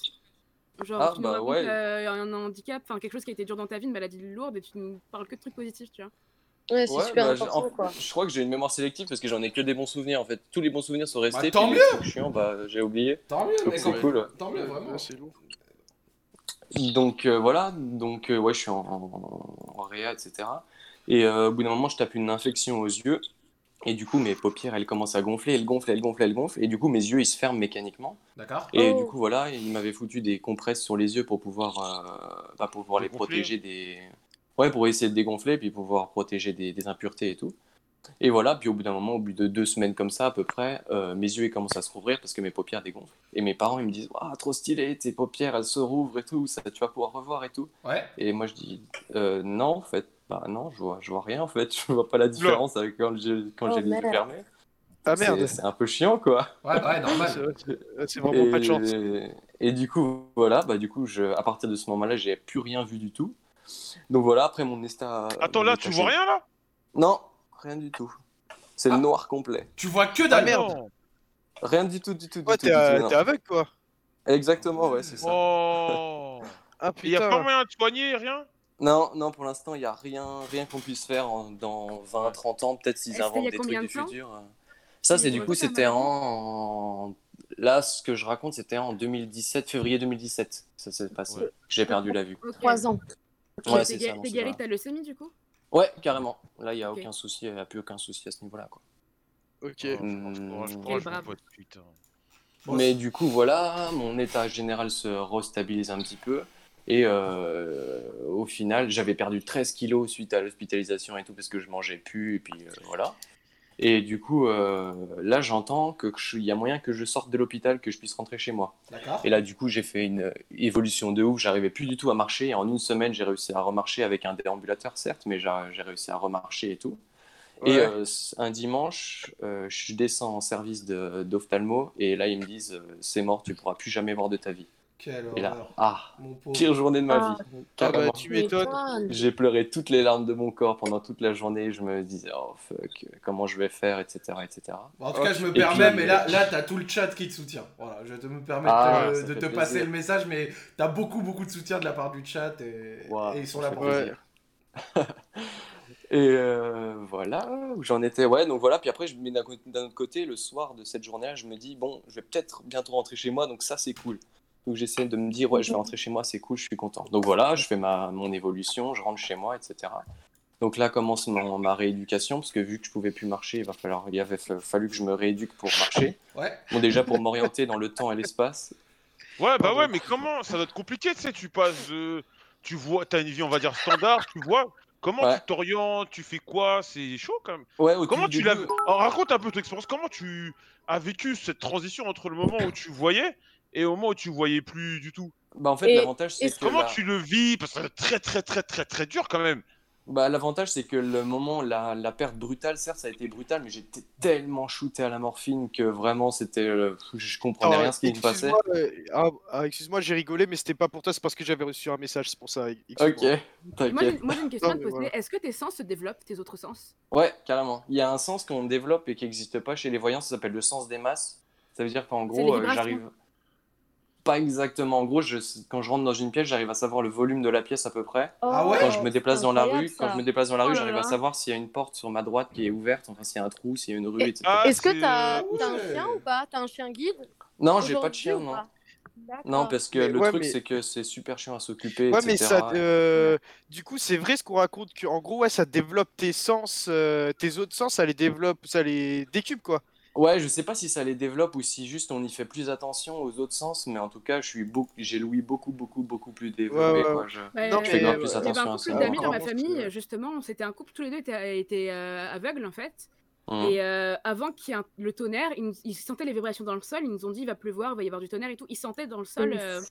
Genre, Ah, tu bah racontes ouais. euh, un handicap, enfin quelque chose qui a été dur dans ta vie, une maladie lourde, et tu nous parles que de trucs positifs, tu vois. Ouais, c'est Ouais, super bah, important, en- quoi. Je crois que j'ai une mémoire sélective parce que j'en ai que des bons souvenirs en fait. Tous les bons souvenirs sont restés. Bah, tant trucs chiants, bah, j'ai oublié. Tant mieux, mec. c'est cool. Tant mieux, vraiment. c'est lourd. Donc euh, voilà, donc euh, ouais, je suis en, en, en réa, etc. Et euh, au bout d'un moment, je tape une infection aux yeux. Et du coup, mes paupières, elles commencent à gonfler, elles gonflent, elles gonflent, elles gonflent. Et du coup, mes yeux, ils se ferment mécaniquement. D'accord. Et Oh. du coup, voilà, il m'avait foutu des compresses sur les yeux pour pouvoir, euh, bah, pour pouvoir les protéger des. Ouais, pour essayer de dégonfler, puis pouvoir protéger des, des impuretés et tout. Et voilà, puis au bout d'un moment, au bout de deux semaines comme ça à peu près, euh, mes yeux ils commencent à se rouvrir parce que mes paupières dégonflent. Et mes parents ils me disent Waouh, trop stylé, tes paupières elles se rouvrent et tout, ça, tu vas pouvoir revoir et tout. Ouais. Et moi je dis Euh, Non, en fait, bah non, je vois, je vois rien en fait, <laughs> je vois pas la différence avec quand j'ai quand Oh, j'ai les yeux fermés. Ah C'est- merde. C'est un peu chiant quoi. Ouais, ouais, normal. <laughs> C'est vraiment pas de chance. Et, et du coup, voilà, bah du coup, je, à partir de ce moment-là, j'ai plus rien vu du tout. Donc voilà, après mon état. Attends, là, tu vois rien là? Non, rien du tout. C'est Ah. le noir complet. Tu vois que Ah dalle. merde. Non. Rien du tout, du tout, du Ouais, tout. t'es du tout, non. t'es aveugle, quoi. Exactement, ouais, c'est ça. Oh <laughs> Ah Il y a pas putain. moyen de soigner, rien? Non, non, pour l'instant, il n'y a rien, rien qu'on puisse faire en- dans 20, 30 ans. Peut-être s'ils inventent a des combien trucs du de temps? futur. euh. Ça, c'est est du coup, c'était en. Là, ce que je raconte, c'était en 2017, février 2017. Ça s'est passé. Ouais. J'ai perdu la vue. Trois ans. Ouais, T'es c'est gué- ça. non, T'es c'est guéri pas- de ta leucémie du coup? Ouais, carrément. Là, il n'y a aucun souci, il n'y a plus aucun souci à ce niveau-là. Quoi. Ok. Oh, je je je. Bon, Mais du coup, voilà, mon état général se restabilise un petit peu. Et euh, au final, j'avais perdu 13 kilos suite à l'hospitalisation et tout, parce que je mangeais plus, et puis euh, voilà. Et du coup, euh, là, j'entends que je- il y a moyen que je sorte de l'hôpital, que je puisse rentrer chez moi. Et là, du coup, j'ai fait une évolution de ouf. J'arrivais plus du tout à marcher. Et en une semaine, j'ai réussi à remarcher avec un déambulateur, certes, mais j'ai réussi à remarcher et tout. Et euh, un dimanche, euh, je descends en service d'ophtalmo. Et là, ils me disent euh, C'est mort, tu pourras plus jamais voir de ta vie. Quelle Et là, horreur. ah, Mon pauvre. pire journée de ma Ah. vie. Ah bah, tu m'étonnes. J'ai pleuré toutes les larmes de mon corps pendant toute la journée. Je me disais, oh fuck, comment je vais faire, etc. etc. Bon, en tout cas, je me Et permets, puis- mais là, là t'as tout le chat qui te soutient. Voilà, je te me permets Ah, de, te plaisir. passer le message, mais t'as beaucoup, beaucoup de soutien de la part du chat et, ils sont là pour toi. <laughs> Et euh, voilà où j'en étais. Ouais, donc voilà. Puis après, je, co- d'un autre côté, le soir de cette journée-là, je me dis, bon, je vais peut-être bientôt rentrer chez moi, donc ça, c'est cool. Donc j'essaie de me dire, ouais, je vais rentrer chez moi, c'est cool, je suis content. Donc voilà, je fais ma, mon évolution, je rentre chez moi, etc. Donc là commence mon- ma rééducation, parce que vu que je pouvais plus marcher, il, va falloir, il avait fa- fallu que je me rééduque pour marcher. Ouais. Bon, déjà pour m'orienter dans le temps et l'espace. Ouais, bah ouais, mais comment Ça doit être compliqué, tu sais, tu passes de... Tu vois, t'as une vie, on va dire, standard, tu vois Comment Ouais. tu t'orientes, tu fais quoi? C'est chaud quand même. Ouais, au Comment tu l'as... raconte un peu ton expérience, comment tu as vécu cette transition entre le moment où tu voyais et au moment où tu voyais plus du tout Bah, en fait, l'avantage, c'est que. Comment la- tu le vis? Parce que c'est très très très très très dur quand même. Bah, l'avantage, c'est que le moment, la, la perte brutale, certes, ça a été brutal, mais j'étais tellement shooté à la morphine que vraiment, c'était. euh, je comprenais Ah, rien ce qui me passait. excuse-moi, euh, ah, ah, excuse-moi, j'ai rigolé, mais c'était pas pour toi, c'est parce que j'avais reçu un message, c'est pour ça. Ok, Moi, j'ai t'inquiète. moi, j'ai une question à te poser. voilà. Est-ce que tes sens se développent, tes autres sens? Ouais, carrément. Il y a un sens qu'on développe et qui n'existe pas chez les voyants, ça s'appelle le sens des masses. Ça veut dire qu'en gros, euh, j'arrive. Pas exactement. En gros, je... quand je rentre dans une pièce, j'arrive à savoir le volume de la pièce à peu près. Ah ouais Quand je me déplace dans la rue, quand je me déplace dans la Oh rue, là j'arrive à savoir s'il y a une porte sur ma droite qui est ouverte, enfin s'il y a un trou, s'il y a une rue, Et- etc. Ah, Est-ce que t'as euh, t'as un chien ou pas? T'as un chien guide Non, j'ai pas de chien, non. Non, parce que Mais le ouais, truc, mais- c'est que c'est super chiant à s'occuper, Ouais, etc. mais ça, euh, du coup, c'est vrai ce qu'on raconte que, en gros, ouais, ça développe tes sens, euh, tes autres sens, ça les développe, ça les décupe, quoi. Ouais, je sais pas si ça les développe ou si juste on y fait plus attention aux autres sens, mais en tout cas, je suis beaucoup, j'ai l'ouïe beaucoup, beaucoup, beaucoup plus développé. Ouais, ouais, quoi. ouais. Je... Ouais, Non, je fais grave euh, plus Il y avait attention un à couple d'amis dans ma famille, c'est- justement, c'était un couple, tous les deux étaient, étaient, euh, aveugles en fait. Hum. Et euh, avant qu'il y ait un- le tonnerre, ils, sentaient les vibrations dans le sol, ils nous ont dit il va pleuvoir, il va y avoir du tonnerre et tout. Ils sentaient dans le sol. euh,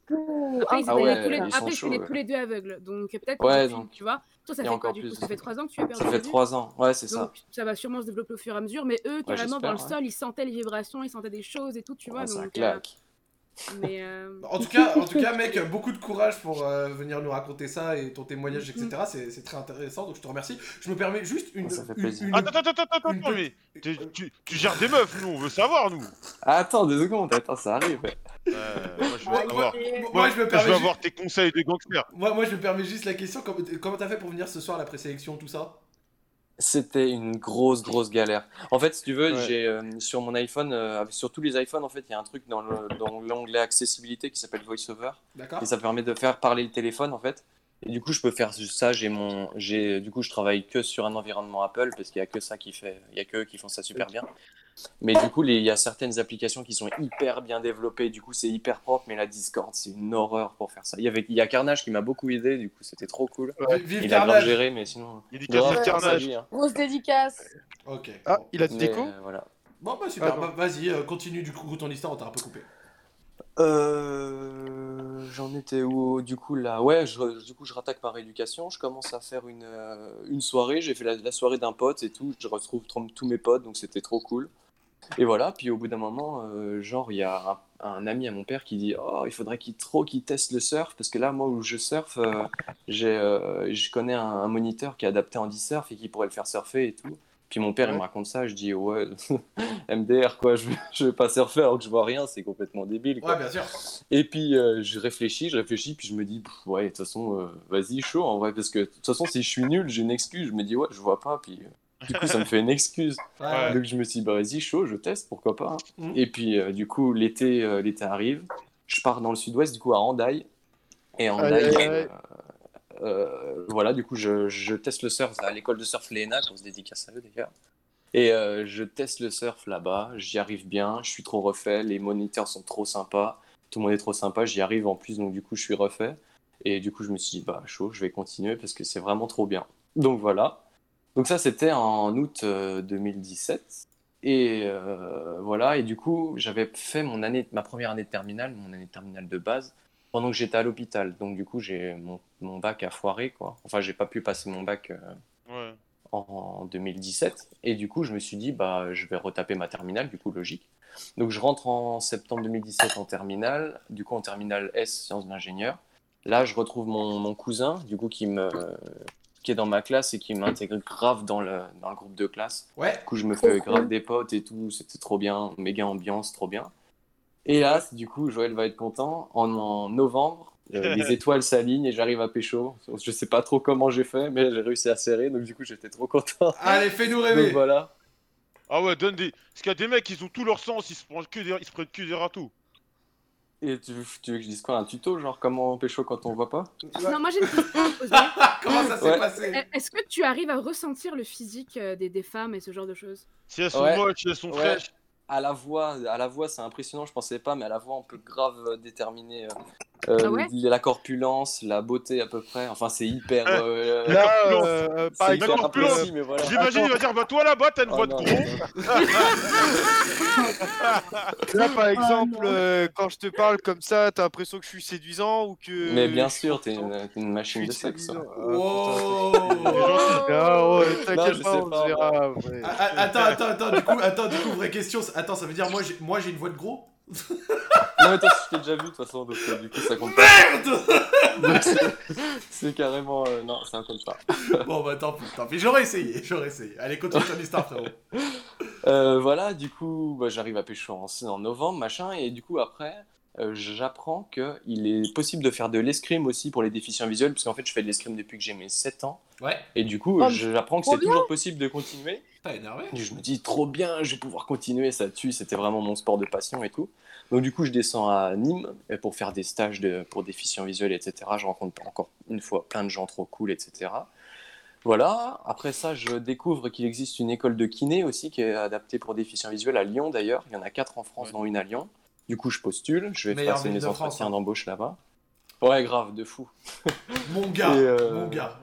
Après, ils Ah étaient ouais, tous les, ils après, sont ils étaient tous les deux aveugles. Donc peut-être Ouais, donc, tu vois. Toi, ça fait quoi du coup? Ça fait trois ans que tu as perdu Ça fait trois ans, ouais, c'est ça. Ça va sûrement se développer au fur et à mesure. Mais eux, carrément, dans le sol, ils sentaient les vibrations, ils sentaient des choses et tout, tu vois. Donc, euh, claque. Mais euh, En tout cas, en tout cas, mec, <laughs> beaucoup de courage pour euh, venir nous raconter ça et ton témoignage, etc. C'est c'est très intéressant, donc je te remercie. Je me permets juste une. Ça fait une- plaisir. une- Attends, attends, attends, attends, une attends, petite- mais tu, tu- tu gères des meufs, nous, on veut savoir, nous. Attends deux secondes, attends, ça arrive. Euh, moi, je veux Moi, savoir. moi- Moi, moi, je me je permets veux ju- avoir tes conseils de gangster. moi, moi, je me permets juste la question. Comment comment t'as fait pour venir ce soir à la présélection, tout ça? C'était une grosse, grosse galère. En fait, si tu veux, Ouais. j'ai euh, sur mon iPhone, euh, sur tous les iPhones, en fait, il y a un truc dans le- dans l'onglet accessibilité qui s'appelle VoiceOver. D'accord Et ça permet de faire parler le téléphone en fait. Et du coup, je peux faire ça. J'ai mon, j'ai, du coup, je travaille que sur un environnement Apple parce qu'il y a que ça qui fait, il y a que eux qui font ça super bien. Mais du coup, il y a certaines applications qui sont hyper bien développées. Du coup, c'est hyper propre. Mais la Discord, c'est une horreur pour faire ça. Il y avait, il y a Carnage qui m'a beaucoup aidé. Du coup, c'était trop cool. Il a bien Carnage géré, mais sinon. Il dit grave, Carnage. hein. Grosse dédicace. Ok. Ah, bon. il a du déco euh, voilà. Bon, bah super. Ah. Bah, Vas-y, euh, continue du coup ton histoire, on t'a un peu coupé. Euh, j'en étais où du coup là? Ouais je, du coup je rattaque ma rééducation je commence à faire une, euh, une soirée j'ai fait la, la soirée d'un pote et tout je retrouve tr- tous mes potes donc c'était trop cool et voilà puis au bout d'un moment euh, genre il y a un, un ami à mon père qui dit oh il faudrait qu'il trop qu'il teste le surf parce que là moi où je surfe euh, j'ai euh, je connais un, un moniteur qui est adapté en surf et qui pourrait le faire surfer et tout puis mon père il me raconte ça je dis ouais <laughs> MDR quoi je, vais- <laughs> je vais pas surfer alors que je vois rien c'est complètement débile quoi. Ouais, bien sûr. Et puis je réfléchis, je réfléchis, puis je me dis, ouais, de toute façon, vas-y, chaud en vrai, parce que de toute façon, si je suis nul, j'ai une excuse. Je me dis, ouais, je vois pas, puis du coup, ça me fait une excuse. Ouais. Donc je me suis dit, bah vas-y, chaud, je teste, pourquoi pas. hein. Mhm. Et puis euh, du coup, l'été euh, l'été arrive, je pars dans le sud-ouest, du coup, à Hendaye. Et Hendaye, euh, euh, voilà, du coup, je, je teste le surf à l'école de surf Léna, qu'on se dédicace à eux d'ailleurs. Et euh, je teste le surf là-bas, j'y arrive bien, je suis trop refait, les moniteurs sont trop sympas, tout le monde est trop sympa, j'y arrive en plus, donc du coup, je suis refait. Et du coup, je me suis dit, bah, chaud, je vais continuer parce que c'est vraiment trop bien. Donc voilà. Donc ça, c'était en août euh, 2017. Et euh, voilà, et du coup, j'avais fait mon année, ma première année de terminale, mon année de terminale de base, pendant que j'étais à l'hôpital. Donc du coup, j'ai mon, mon bac a foiré, quoi. Enfin, j'ai pas pu passer mon bac euh, Ouais. en 2017. Et du coup, je me suis dit, bah, je vais retaper ma terminale, du coup, logique. Donc, je rentre en septembre 2017 en terminale, du coup, en terminale S, sciences d'ingénieur. Là, je retrouve mon, mon cousin, du coup, qui, me, qui est dans ma classe et qui m'intègre grave dans le, dans le groupe de classe. Ouais. Du coup, je me fais grave des potes et tout, c'était trop bien, méga ambiance, trop bien. Et là, du coup, Joël va être content. En, en novembre, euh, <laughs> les étoiles s'alignent et j'arrive à pécho. Je sais pas trop comment j'ai fait, mais j'ai réussi à serrer, donc du coup, j'étais trop content. Allez, fais-nous Donc rêver. voilà. Ah ouais, donne des. Parce qu'il y a des mecs, ils ont tout leur sens, ils se prennent que des, ils se prennent que des râteaux. Et tu, tu veux que je dise quoi Un tuto, genre comment pécho quand on voit pas? Non, moi j'ai une question à poser. <laughs> Comment ça s'est Ouais. passé? Est-ce que tu arrives à ressentir le physique euh, des, des femmes et ce genre de choses? Si elles sont Ouais. moches, si elles sont Ouais. fraîches. À la voix, à la voix, c'est impressionnant. Je pensais pas, mais à la voix, on peut grave euh, déterminer euh, euh, Ah ouais la corpulence, la beauté à peu près. Enfin, c'est hyper. euh, Là, corpulence. euh, exemple, hyper corpulence. voilà. J'imagine, il va dire, bah toi là-bas, t'as une Oh voix de non, gros. non, <laughs> là, par exemple, non. euh, quand je te parle comme ça, t'as l'impression que je suis séduisant ou que. Mais bien sûr, t'es une, machine de sexe. hein. Ah, Wow. Ah ouais, Non, t'inquiète pas, on pas, se verra. après. Ah, ah, Attends, attends, attends, du coup, attends, du coup, vraie question. Attends, ça veut dire moi j'ai une voix de gros? Non, mais toi, je t'ai déjà vu de toute façon, donc euh, du coup, ça compte pas. Merde <laughs> c'est- C'est carrément. euh, non, ça compte pas. <laughs> Bon bah tant pis, tant pis. J'aurais essayé, j'aurais essayé. Allez, continue ton histoire, frérot. Euh, voilà, du coup, bah, j'arrive à pécho en, en novembre, machin, et du coup, après, euh, j'apprends qu'il est possible de faire de l'escrime aussi pour les déficients visuels, parce qu'en fait, je fais de l'escrime depuis que j'ai mes 7 ans, Ouais, et du coup, Oh, j'apprends que c'est toujours possible de continuer. t'as énervé Et je me dis, trop bien, je vais pouvoir continuer, ça tue, c'était vraiment mon sport de passion et tout. Donc, du coup, je descends à Nîmes pour faire des stages de, pour déficients visuels, etc. Je rencontre encore une fois plein de gens trop cool, etc. Voilà, après ça, je découvre qu'il existe une école de kiné aussi qui est adaptée pour déficients visuels à Lyon d'ailleurs. Il y en a quatre en France, dont une à Lyon. Du coup, je postule, je vais Meilleure passer mes de entretiens d'embauche là-bas. Ouais, grave, de fou. <laughs> Mon gars, Et, euh, mon gars.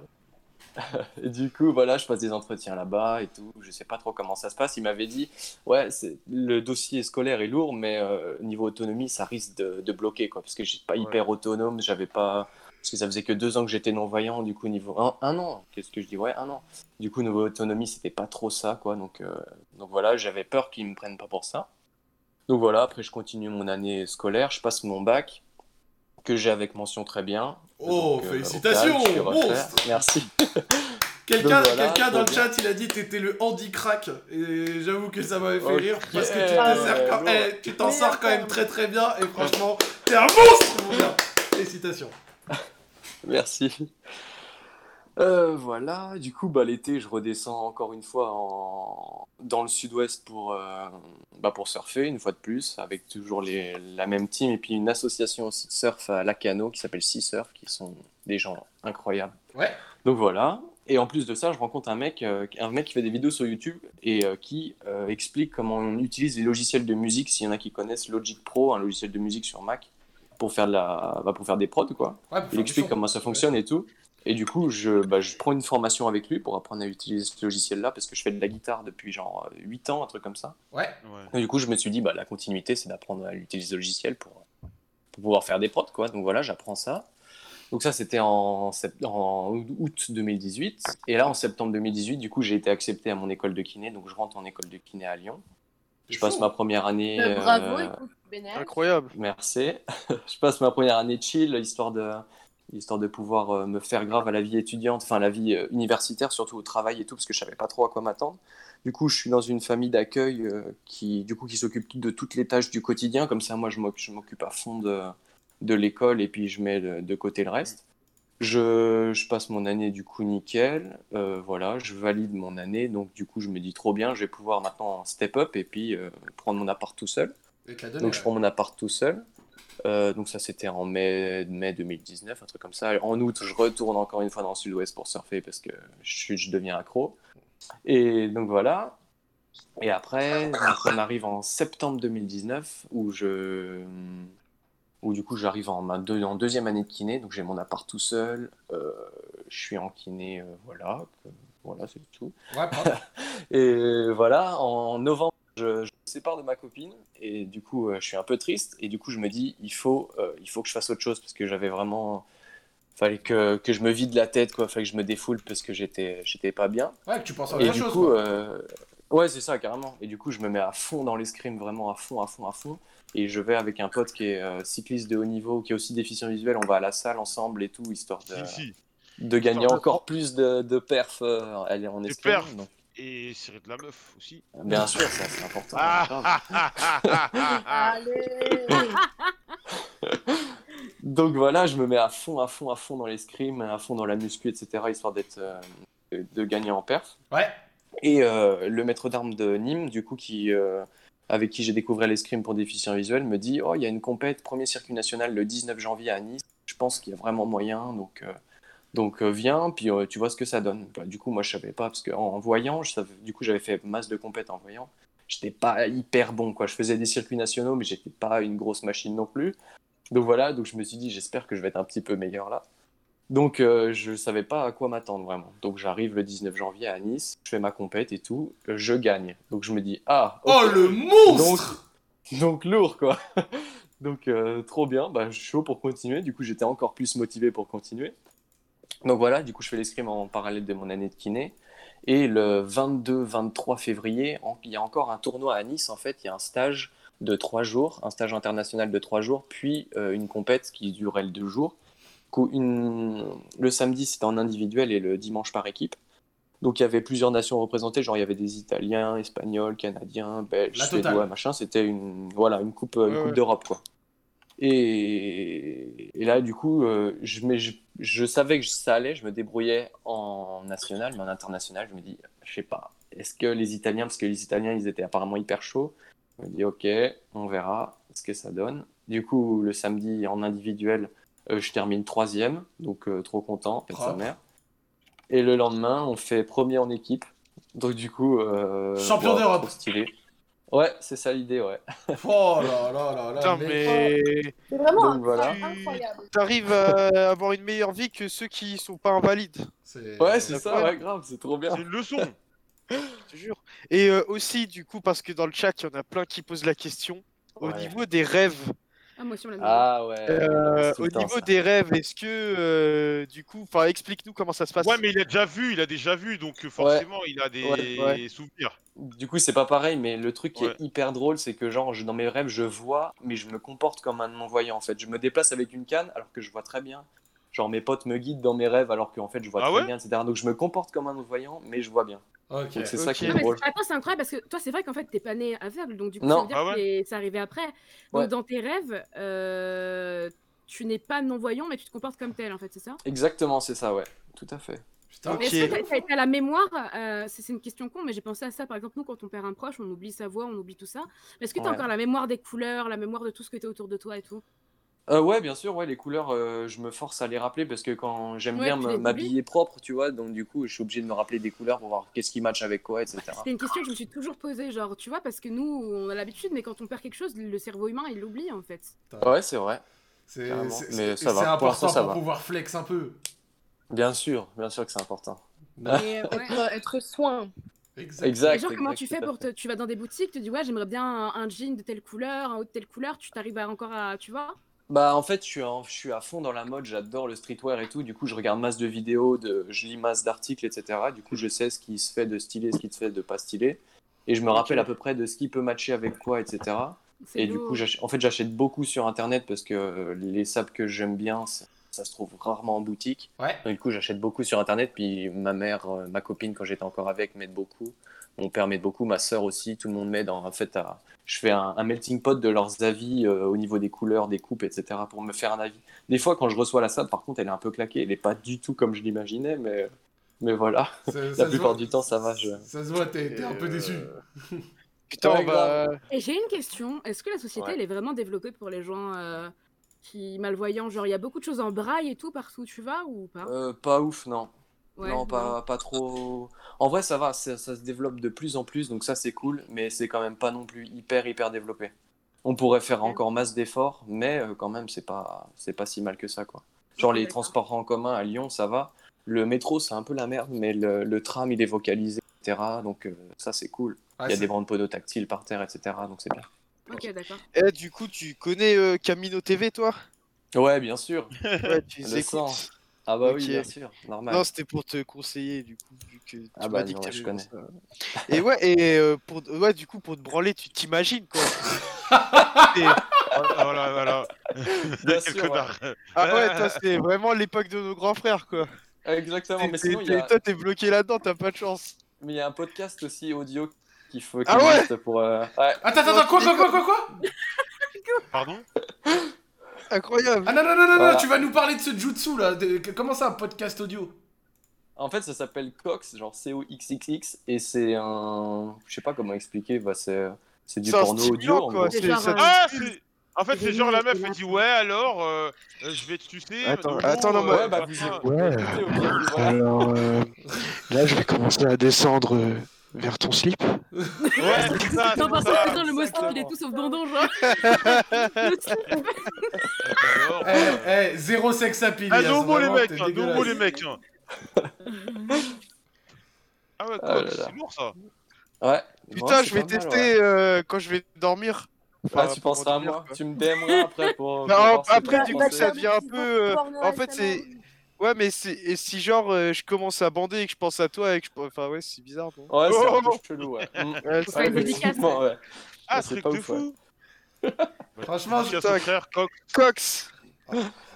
<laughs> Et du coup, voilà, je passe des entretiens là-bas et tout. Je sais pas trop comment ça se passe. Il m'avait dit, ouais, le dossier scolaire est lourd, mais euh, niveau autonomie, ça risque de, de bloquer, quoi. Parce que je suis pas hyper autonome, j'avais pas. Parce que ça faisait que deux ans que j'étais non-voyant, du coup, niveau. Un, un an, qu'est-ce que je dis? Ouais, un an. Du coup, niveau autonomie, c'était pas trop ça, quoi. Donc, euh, donc voilà, j'avais peur qu'ils me prennent pas pour ça. Donc voilà, après, je continue mon année scolaire, je passe mon bac, que j'ai avec mention très bien. Oh, Donc, euh, félicitations, calme, refaire. monstre Merci. <laughs> Quelqu'un voilà, dans le chat, il a dit que t'étais le handi-crack. Et j'avoue que ça m'avait fait rire parce que tu ouais, t'en sers quand- ouais. eh, t'en sors quand même très très bien. Et franchement, t'es un monstre, mon gars. Félicitations. <laughs> Merci. Euh, voilà, du coup, bah, l'été, je redescends encore une fois en... dans le sud-ouest pour, euh, bah, pour surfer, une fois de plus, avec toujours les... la même team, et puis une association aussi de surf à Lacano qui s'appelle Sea Surf, qui sont des gens incroyables. Ouais. Donc voilà, et en plus de ça, je rencontre un mec, euh, un mec qui fait des vidéos sur YouTube et qui explique comment on utilise les logiciels de musique, s'il y en a qui connaissent Logic Pro, un logiciel de musique sur Mac, pour faire, de la... bah, pour faire des prods, quoi. Ouais, Il explique comment ça fonctionne et tout. Et du coup, je, bah, je prends une formation avec lui pour apprendre à utiliser ce logiciel-là parce que je fais de la guitare depuis genre 8 ans, un truc comme ça. Ouais. Ouais. Et du coup, je me suis dit, bah, la continuité, c'est d'apprendre à utiliser ce logiciel pour, pour pouvoir faire des prods, quoi. Donc voilà, j'apprends ça. Donc ça, c'était en, sept- en août 2018. Et là, en septembre 2018, du coup, j'ai été accepté à mon école de kiné. Donc je rentre en école de kiné à Lyon. Je passe ma première année. Euh, bravo, euh, écoute. Incroyable. Merci. <laughs> je passe ma première année chill, histoire de, histoire de pouvoir euh, me faire grave à la vie étudiante, enfin la vie euh, universitaire, surtout au travail et tout, parce que je savais pas trop à quoi m'attendre. Du coup, je suis dans une famille d'accueil euh, qui, du coup, qui s'occupe de toutes les tâches du quotidien. Comme ça, moi, je m'oc- je m'occupe à fond de, de l'école et puis je mets de, côté le reste. Je, je passe mon année du coup nickel, euh, voilà, je valide mon année, donc du coup je me dis trop bien, je vais pouvoir maintenant step up et puis euh, prendre mon appart tout seul. Donc je prends mon appart tout seul. Euh, donc ça c'était en mai, mai 2019, un truc comme ça. En août, je retourne encore une fois dans le sud-ouest pour surfer parce que je, deviens accro. Et donc voilà. Et après, on arrive en septembre 2019 où je, où du coup j'arrive en, deux- en deuxième année de kiné. Donc j'ai mon appart tout seul. Euh, je suis en kiné, euh, voilà, Voilà, c'est tout. Ouais. <laughs> Et voilà, en novembre, je, je me sépare de ma copine et du coup, euh, je suis un peu triste et du coup, je me dis, il faut, euh, il faut que je fasse autre chose parce que j'avais vraiment, fallait que, que je me vide la tête, quoi, fallait que je me défoule parce que j'étais, j'étais pas bien. Ouais, que tu penses à autre chose. coup, quoi. euh, ouais, c'est ça, carrément. Et du coup, je me mets à fond dans l'escrime, vraiment à fond, à fond, à fond. Et je vais avec un pote qui est euh, cycliste de haut niveau, qui est aussi déficient visuel. On va à la salle ensemble et tout, histoire de, Si, si. de gagner encore plus de, de perf euh, aller en escrime. Donc, Et serrer de la meuf aussi. bien sûr, ça c'est important. Ah, Donc voilà, je me mets à fond, à fond, à fond dans l'escrime, à fond dans la muscu, etc., histoire d'être, euh, de, de gagner en perf. Ouais. Et euh, le maître d'armes de Nîmes, du coup, qui, euh, avec qui j'ai découvert l'escrime pour déficients visuels, me dit Oh, il y a une compète, premier circuit national le 19 janvier à Nice. Je pense qu'il y a vraiment moyen, donc, euh, donc euh, viens, puis euh, tu vois ce que ça donne. Bah, du coup, moi, je savais pas, parce qu'en en voyant, je savais- du coup, j'avais fait masse de compètes en voyant. J'étais pas hyper bon, quoi. Je faisais des circuits nationaux, mais j'étais pas une grosse machine non plus. Donc voilà, donc je me suis dit, j'espère que je vais être un petit peu meilleur là. Donc euh, je savais pas à quoi m'attendre vraiment. Donc j'arrive le 19 janvier à Nice, je fais ma compète et tout, je gagne. Donc je me dis, ah. Oh le monstre donc, donc lourd quoi. <laughs> donc euh, trop bien, bah, je suis chaud pour continuer. Du coup j'étais encore plus motivé pour continuer. Donc voilà, du coup je fais l'escrime en parallèle de mon année de kiné. Et le 22-23 février, en- il y a encore un tournoi à Nice. En fait, il y a un stage de trois jours, un stage international de trois jours, puis euh, une compète qui durait le deux jours. Une- Le samedi, c'était en individuel et le dimanche par équipe. Donc il y avait plusieurs nations représentées, genre il y avait des Italiens, Espagnols, Canadiens, Belges. Suédois, machin. C'était une voilà une coupe, une Ouais, coupe ouais. d'Europe quoi. Et... et là du coup, euh, je, mais je, je savais que ça allait, je me débrouillais en national, mais en international, je me dis, je sais pas, est-ce que les Italiens, parce que les Italiens ils étaient apparemment hyper chauds, je me dis ok, on verra ce que ça donne. Du coup, le samedi en individuel, euh, je termine troisième, donc euh, trop content, pète sa mère. Et le lendemain, on fait premier en équipe. Donc du coup, Champion d'Europe. stylé. Ouais, c'est ça l'idée, ouais. <laughs> Oh là là là là. Putain, mais C'est vraiment Donc, voilà. incroyable. t'arrives à <laughs> avoir une meilleure vie que ceux qui sont pas invalides. Ouais, c'est ça, Ouais. grave, c'est trop bien. C'est une leçon. <laughs> Je te jure. Et euh, aussi, du coup, parce que dans le chat, il y en a plein qui posent la question. Au niveau des rêves, Ah, moi aussi, on. Ah ouais. euh, au temps, niveau ça. des rêves, est-ce que, euh, du coup, enfin, explique-nous comment ça se passe. Ouais, mais il a déjà vu, il a déjà vu, donc euh, forcément, il a des Ouais, ouais. souvenirs. Du coup, c'est pas pareil, mais le truc qui Ouais. est hyper drôle, c'est que genre, je- dans mes rêves, je vois, mais je me comporte comme un non-voyant en fait. Je me déplace avec une canne alors que je vois très bien. Genre, mes potes me guident dans mes rêves alors qu'en fait, je vois Ah très ouais bien, etc. Donc, je me comporte comme un non-voyant, mais je vois bien. Ok. Donc, c'est ça qui est drôle. c'est- attends, c'est incroyable parce que toi, c'est vrai qu'en fait, t'es pas né aveugle, donc du coup, Non. ça veut dire Ah ouais que c'est- arrivé après. Donc, Ouais. dans tes rêves, euh, tu n'es pas non-voyant, mais tu te comportes comme tel, en fait, c'est ça? Exactement, c'est ça, ouais. Tout à fait. Putain. Ok. Mais est-ce que t'as- t'as t'as la mémoire euh, C'est une question con, mais j'ai pensé à ça. Par exemple, nous, quand on perd un proche, on oublie sa voix, on oublie tout ça. Mais est-ce que tu as Ouais. encore la mémoire des couleurs, la mémoire de tout ce qui était autour de toi et tout? Euh, ouais, bien sûr, ouais, les couleurs, euh, je me force à les rappeler parce que quand j'aime Ouais, bien m'habiller propre, tu vois, donc du coup, je suis obligé de me rappeler des couleurs pour voir qu'est-ce qui match avec quoi, etc. C'est une question que je me suis toujours posée, genre, tu vois, parce que nous, on a l'habitude, mais quand on perd quelque chose, le cerveau humain, il l'oublie, en fait. Ouais, c'est vrai. C'est Mais ça pour important l'instant, ça pour va. pouvoir flex un peu. Bien sûr, bien sûr que c'est important. Et, euh, être, être soin. Exact. Exact. Genre, comment tu fais pour te. Tu vas dans des boutiques, tu dis, ouais, j'aimerais bien un, un jean de telle couleur, un haut de telle couleur, tu t'arrives encore à. Tu vois? Bah en fait je suis, en- je suis à fond dans la mode, j'adore le streetwear et tout, du coup je regarde masse de vidéos, de, je lis masse d'articles, etc. Du coup je sais ce qui se fait de stylé, ce qui se fait de pas stylé. Et je me rappelle à peu près de ce qui peut matcher avec quoi, etc. Et du coup en fait j'achète beaucoup sur internet parce que euh, les sapes que j'aime bien, ça, ça se trouve rarement en boutique. Ouais. Donc, du coup j'achète beaucoup sur internet, puis ma mère, euh, ma copine quand j'étais encore avec m'aide beaucoup. Père m'aide beaucoup, ma sœur aussi, tout le monde m'aide. En en fait, à- je fais un, un melting pot de leurs avis euh, au niveau des couleurs, des coupes, etc. pour me faire un avis. Des fois, quand je reçois la sable, par contre, elle est un peu claquée. Elle n'est pas du tout comme je l'imaginais, mais, mais voilà. Ça- <laughs> La plupart voit- du temps, ça va. Je... Ça se voit, t'es un peu Euh, déçu. <laughs> Putain, Ouais, bah. Et j'ai une question. Est-ce que la société, Ouais. elle est vraiment développée pour les gens euh, qui malvoyants Genre, il y a beaucoup de choses en braille et tout partout où tu vas ou pas? Euh, pas ouf, non. Ouais, non, pas, pas trop. En vrai, ça va, ça, ça se développe de plus en plus, donc ça c'est cool, mais c'est quand même pas non plus hyper hyper développé. On pourrait faire encore masse d'efforts, mais euh, quand même c'est pas c'est pas si mal que ça quoi. Genre les transports en commun à Lyon, ça va, le métro, c'est un peu la merde, mais le, le tram, il est vocalisé, etc. Donc euh, ça, c'est cool. Ouais, il y a des bandes podotactiles par terre, etc. Donc c'est bien. Ok, d'accord. Eh, du coup, tu connais euh, Camino TV, toi? Ouais, bien sûr. <laughs> Ouais, tu les. Ah bah oui, bien sûr, normal. Non, c'était pour te conseiller, du coup, vu que tu Ah m'as bah dit non, que je connais. ça. Et ouais, et euh, pour, ouais, du coup, pour te branler, tu t'imagines, quoi. <laughs> Et- Ah, voilà, voilà. Bien Quel sûr, ouais. Ah ouais, toi, c'était vraiment l'époque de nos grands frères, quoi. Exactement, mais sinon, il y a... Toi, t'es bloqué là-dedans, t'as pas de chance. mais il y a un podcast aussi audio qu'il faut Ah qui ouais existe pour. euh, ouais. Attends, attends, attends, quoi, quoi, quoi, quoi, quoi? <laughs> Pardon? Incroyable. Ah non, non, non, non, Voilà. non, tu vas nous parler de ce jutsu là. de- Comment ça, un podcast audio? En fait, ça s'appelle Cox, genre C-O-X-X-X, et c'est un. Je sais pas comment expliquer, bah, c'est c'est du porno audio. en genre, euh, Ah, c'est. En fait, c'est genre la meuf, elle dit Ouais, alors, euh, euh, je vais te sucer. Attends, Nono, attends, non, mais- euh, Ouais, bah, vous- Ouais. Alors euh, là, je vais commencer à descendre euh, vers ton slip. Ouais, c'est ça, Non, c'est par ça. contre, putain, le mot slip, il est tout sauf. Alors, <laughs> Eh, eh, zéro sex appeal. Ah, Elias, no more les mecs, t'es hein, les mecs. hein. Ah ouais, là. c'est lourd ça. Ouais. Putain, je vais tester ouais. euh, quand je vais dormir. Ah, tu penseras à moi. quoi. Tu me DMeras après pour. Non, après, du coup, ça devient un peu. euh, en fait, c'est. Ouais, mais c'est et si genre euh, je commence à bander et que je pense à toi et que je. Enfin, ouais, c'est bizarre, non? Ouais, c'est un Oh, peu chelou, ouais. Mm. Ouais, c'est- ouais. Ah, Ouais, c'est truc pas de ouf, ouais. fou. Franchement, au frère, coq. Cox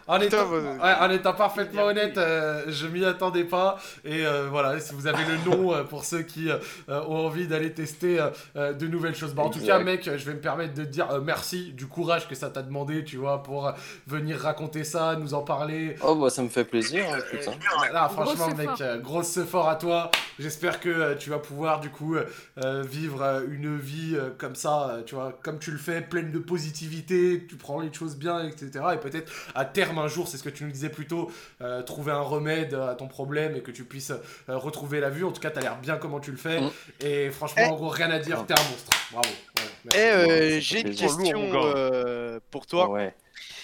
En Putain, étant, en étant parfaitement honnête, euh, je m'y attendais pas. Et euh, voilà, si vous avez le nom euh, pour ceux qui euh, ont envie d'aller tester de nouvelles choses. Bah, en tout cas, mec, je vais me permettre de te dire euh, merci du courage que ça t'a demandé, tu vois, pour venir raconter ça, nous en parler. Oh, bah, ça me fait plaisir, hein, écoute, hein. Là, franchement, mec, effort. euh, grosse effort à toi. J'espère que euh, tu vas pouvoir, du coup, vivre euh, une vie euh, comme ça, euh, tu vois, comme tu le fais, pleine de positivité, tu prends les choses bien, etc. Et peut-être à terme, un jour, c'est ce que tu nous disais plus tôt, euh, trouver un remède à ton problème et que tu puisses euh, retrouver la vue. En tout cas, t'as l'air bien comment tu le fais. Mm. Et franchement, Eh. en gros, rien à dire, t'es un monstre. Bravo. Ouais, merci. Eh, euh, j'ai une question Lourd, euh, pour toi. Ouais.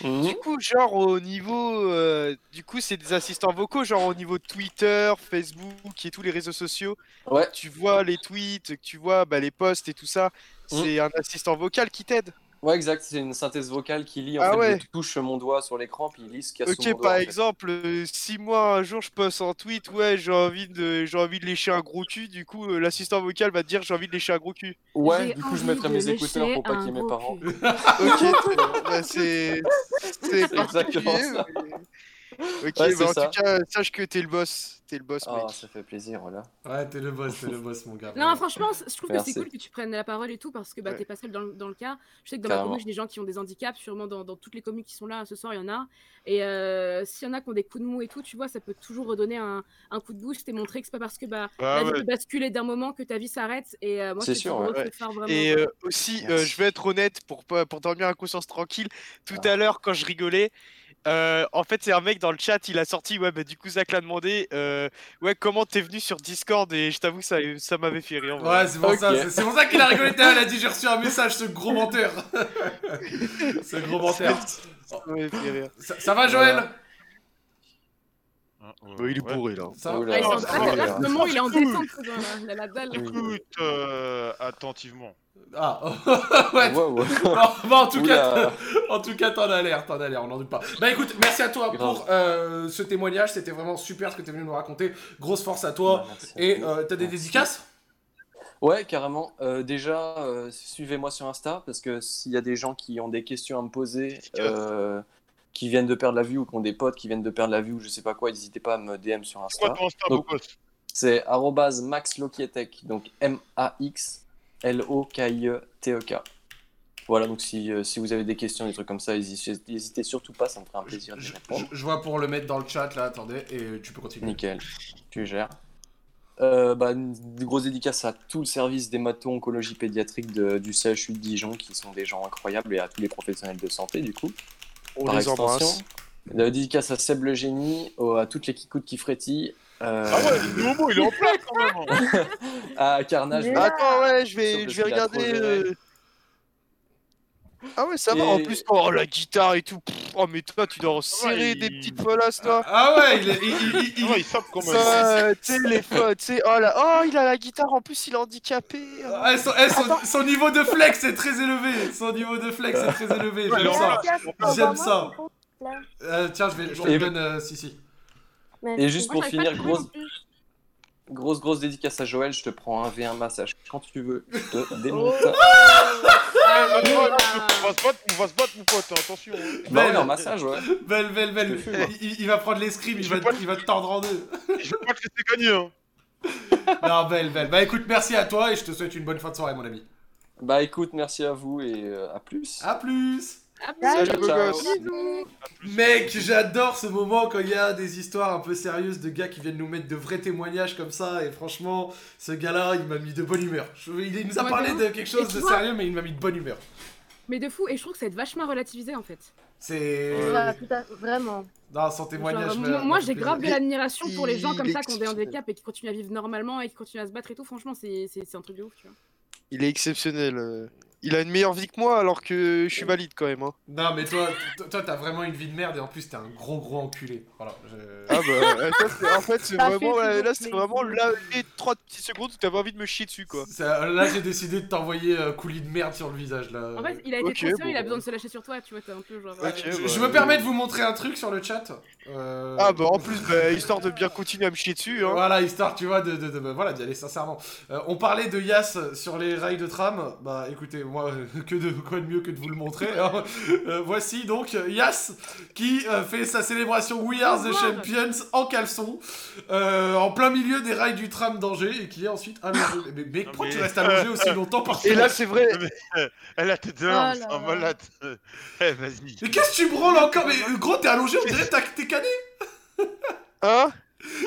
Du Mhm. coup, genre au niveau, euh, du coup, c'est des assistants vocaux, genre au niveau de Twitter, Facebook et tous les réseaux sociaux. Ouais. Tu vois les tweets, que tu vois bah, les posts et tout ça. Mm. C'est un assistant vocal qui t'aide. Ouais, exact, c'est une synthèse vocale qui lit. En Ah fait, ouais. je touche mon doigt sur l'écran, puis il lit ce qu'il y a sous mon Ok, doigt. par en fait. exemple, euh, si moi un jour je poste un tweet, ouais, j'ai envie de, j'ai envie de lécher un gros cul, du coup, euh, l'assistant vocal va te dire j'ai envie de lécher un gros cul. Ouais, J'ai du coup, je envie mettrai de mes écouteurs pour pas un qu'il y ait mes gros parents. cul. <laughs> Ok, très bien. Bah, c'est, c'est exactement ça. mais- Ok, Ouais, bah, c'est en ça. tout cas, sache que t'es le boss, t'es le boss, Ah, mec. ça fait plaisir, voilà. Ouais, t'es le boss, t'es le boss, mon gars. Non, franchement, je trouve que c'est cool que tu prennes la parole et tout parce que bah, Ouais. t'es pas seul dans, le- dans le cas. Je sais que dans ma Carrément. commune, j'ai des gens qui ont des handicaps, sûrement dans, dans toutes les communes qui sont là ce soir, il y en a. Et euh, s'il y en a qui ont des coups de mou et tout, tu vois, ça peut toujours redonner un, un coup de boost et montrer que c'est pas parce que bah, Bah la vie ouais. basculer d'un moment que ta vie s'arrête. Et euh, moi, C'est sûr, ouais. faire vraiment. Et euh, aussi, euh, je vais être honnête pour, pas- pour dormir à conscience tranquille. Tout Ah. à l'heure, quand je rigolais, euh, en fait, c'est un mec dans le chat, il a sorti, ouais, bah du coup, Zach l'a demandé, euh, ouais, comment t'es venu sur Discord et je t'avoue, ça, ça m'avait fait rire. Ouais, c'est pour, ça, c'est- pour ça qu'il a rigolé Il a dit J'ai reçu un message, ce gros menteur. <laughs> ce gros menteur. Ça m'avait fait rire. Ça, ça va, Joël Voilà. Hein, ouais, Bah, il est ouais. bourré là. Ça. Ah, il est en- ah, là, ce moment, il est en descente, il a la dalle. Écoute euh, attentivement. Ah, <laughs> ouais. Ouais, ouais. <laughs> En tout cas, Oula. en tout cas, t'en as l'air, t'en as l'air, on n'en doute pas. Bah écoute, merci à toi Grave. pour euh, ce témoignage, c'était vraiment super ce que t'es venu nous raconter. Grosse force à toi. Bah, merci. Et euh, t'as des dédicaces? Ouais, carrément. Euh, déjà, euh, suivez-moi sur Insta parce que s'il y a des gens qui ont des questions à me poser, euh, qui viennent de perdre la vue ou qui ont des potes qui viennent de perdre la vue ou je sais pas quoi, n'hésitez pas à me DM sur C'est quoi Insta. Insta, beau Donc, C'est maxlokietek, donc M-A-X-L-O-K-I-E-T-E-K. Voilà, donc si, euh, si vous avez des questions, des trucs comme ça, n'hésitez surtout pas, ça me ferait un plaisir de je, répondre. je- je vois pour le mettre dans le chat là, attendez, et tu peux continuer. Nickel, tu gères. Euh, bah, une grosse dédicace à tout le service d'hémato-oncologie pédiatrique de- du CHU de Dijon, qui sont des gens incroyables, et à tous les professionnels de santé, du coup, On par les extension. embrasse. Euh, dédicace à Seb le génie, au- à toutes les kikoutes qui frétillent, euh, Ah ouais, le Momo, il est en place quand même. <laughs> à Carnage, Mais- Attends, ouais, je Sauf vais, que je vais regarder. euh, Ah ouais, ça va. En Et- plus, oh la guitare et tout. pff, Oh, mais toi, tu dois en serrer des petites folasses, toi. Ah ouais, il est- il- il- il- il- Ouais, il sape quand même. Ça, tu sais, les fo- tu sais, oh là, oh, il a la guitare, en plus, il est handicapé. oh. Ah, son, eh, son- son niveau de flex est très élevé. Son niveau de flex est très élevé. J'aime ça. J'aime ça. Euh, tiens, je vais, je Et- donne euh, si si. Et juste pour finir, grosse, grosse, grosse dédicace à Joël, je te prends un V1 massage quand tu veux. Je te <laughs> démonte. On va se battre, on va se battre, mon pote, attention. Bah ouais, en massage, ouais. Belle, belle, belle. Il, va prendre l'escrime, va, il va te tordre en deux. Je vais pas te laisser gagner, hein. <laughs> Non, belle, belle. Bah écoute, merci à toi et je te souhaite une bonne fin de soirée, mon ami. Bah écoute, merci à vous et euh, à plus. À plus. Ah, Salut, beau gosse. Mec, j'adore ce moment quand il y a des histoires un peu sérieuses de gars qui viennent nous mettre de vrais témoignages comme ça. Et franchement, ce gars-là, il m'a mis de bonne humeur. Je- il nous a Ouais, parlé de de ouf. quelque chose Et tu de vois- sérieux, mais il m'a mis de bonne humeur. Mais de fou, et je trouve que ça va être vachement relativisé en fait. C'est. Ouais, tout à- Vraiment. Non, son témoignage. Genre, me- moi, me moi, fait j'ai plaisir. grave de l'admiration pour les gens comme ça qui ont des handicaps et qui continuent à vivre normalement et qui continuent à se battre et tout. Franchement, c'est c'est- c'est un truc de ouf, tu vois. Il est exceptionnel. euh. Il a une meilleure vie que moi alors que je suis valide quand même. Hein. Non, mais toi, toi, t'as vraiment une vie de merde et en plus, t'es un gros, gros enculé. Voilà. je- Ah bah, euh, toi, c'est- en fait, c'est <laughs> vraiment, fait là, c'est vraiment là, les 3 petites secondes où t'avais envie de me chier dessus quoi. Ça- là, j'ai décidé de t'envoyer un coulis de merde sur le visage. Là. En fait, il a été ok, trop sérieux, bon, il a bah. besoin de se lâcher sur toi, tu vois, t'es un peu genre. Je, bah, je me euh, permets de vous montrer un truc sur le chat. Euh, Ah bah en plus, bah, histoire de bien continuer à me chier dessus. Hein. Voilà, histoire, tu vois, de, de, de- bah, voilà, d'y aller sincèrement. Euh, on parlait de Yas sur les rails de tram. Bah écoutez, moi, euh, que de quoi de mieux que de vous le montrer. hein. Euh, voici donc Yas qui euh, fait sa célébration We Are the. Champions en caleçon, euh, en plein milieu des rails du tram d'Angers et qui est ensuite allongé. Mais mec, Non, pourquoi mais- tu restes allongé aussi longtemps par <laughs> Et là, c'est vrai. <laughs> Elle a tête de Oh là c'est un là. malade. <laughs> Eh, vas-y. Mais qu'est-ce que tu branles encore? Mais gros, t'es allongé, on dirait que t'as- t'es Hein?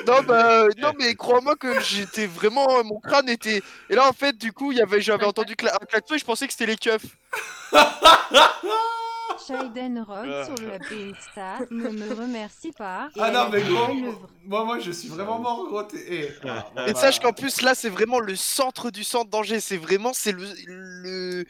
Non <laughs> bah non mais crois-moi que j'étais vraiment mon crâne était et là en fait du coup il y avait j'avais entendu cla- un klaxon et je pensais que c'était les keufs. <laughs> Shaiden Ah. sur le Beanstar ne me remercie pas. et Ah non, mais gros, moi, moi, je suis vraiment mort, gros. eh, voilà, Et voilà. sache qu'en plus là c'est vraiment le centre du centre d'Angers, c'est vraiment c'est le le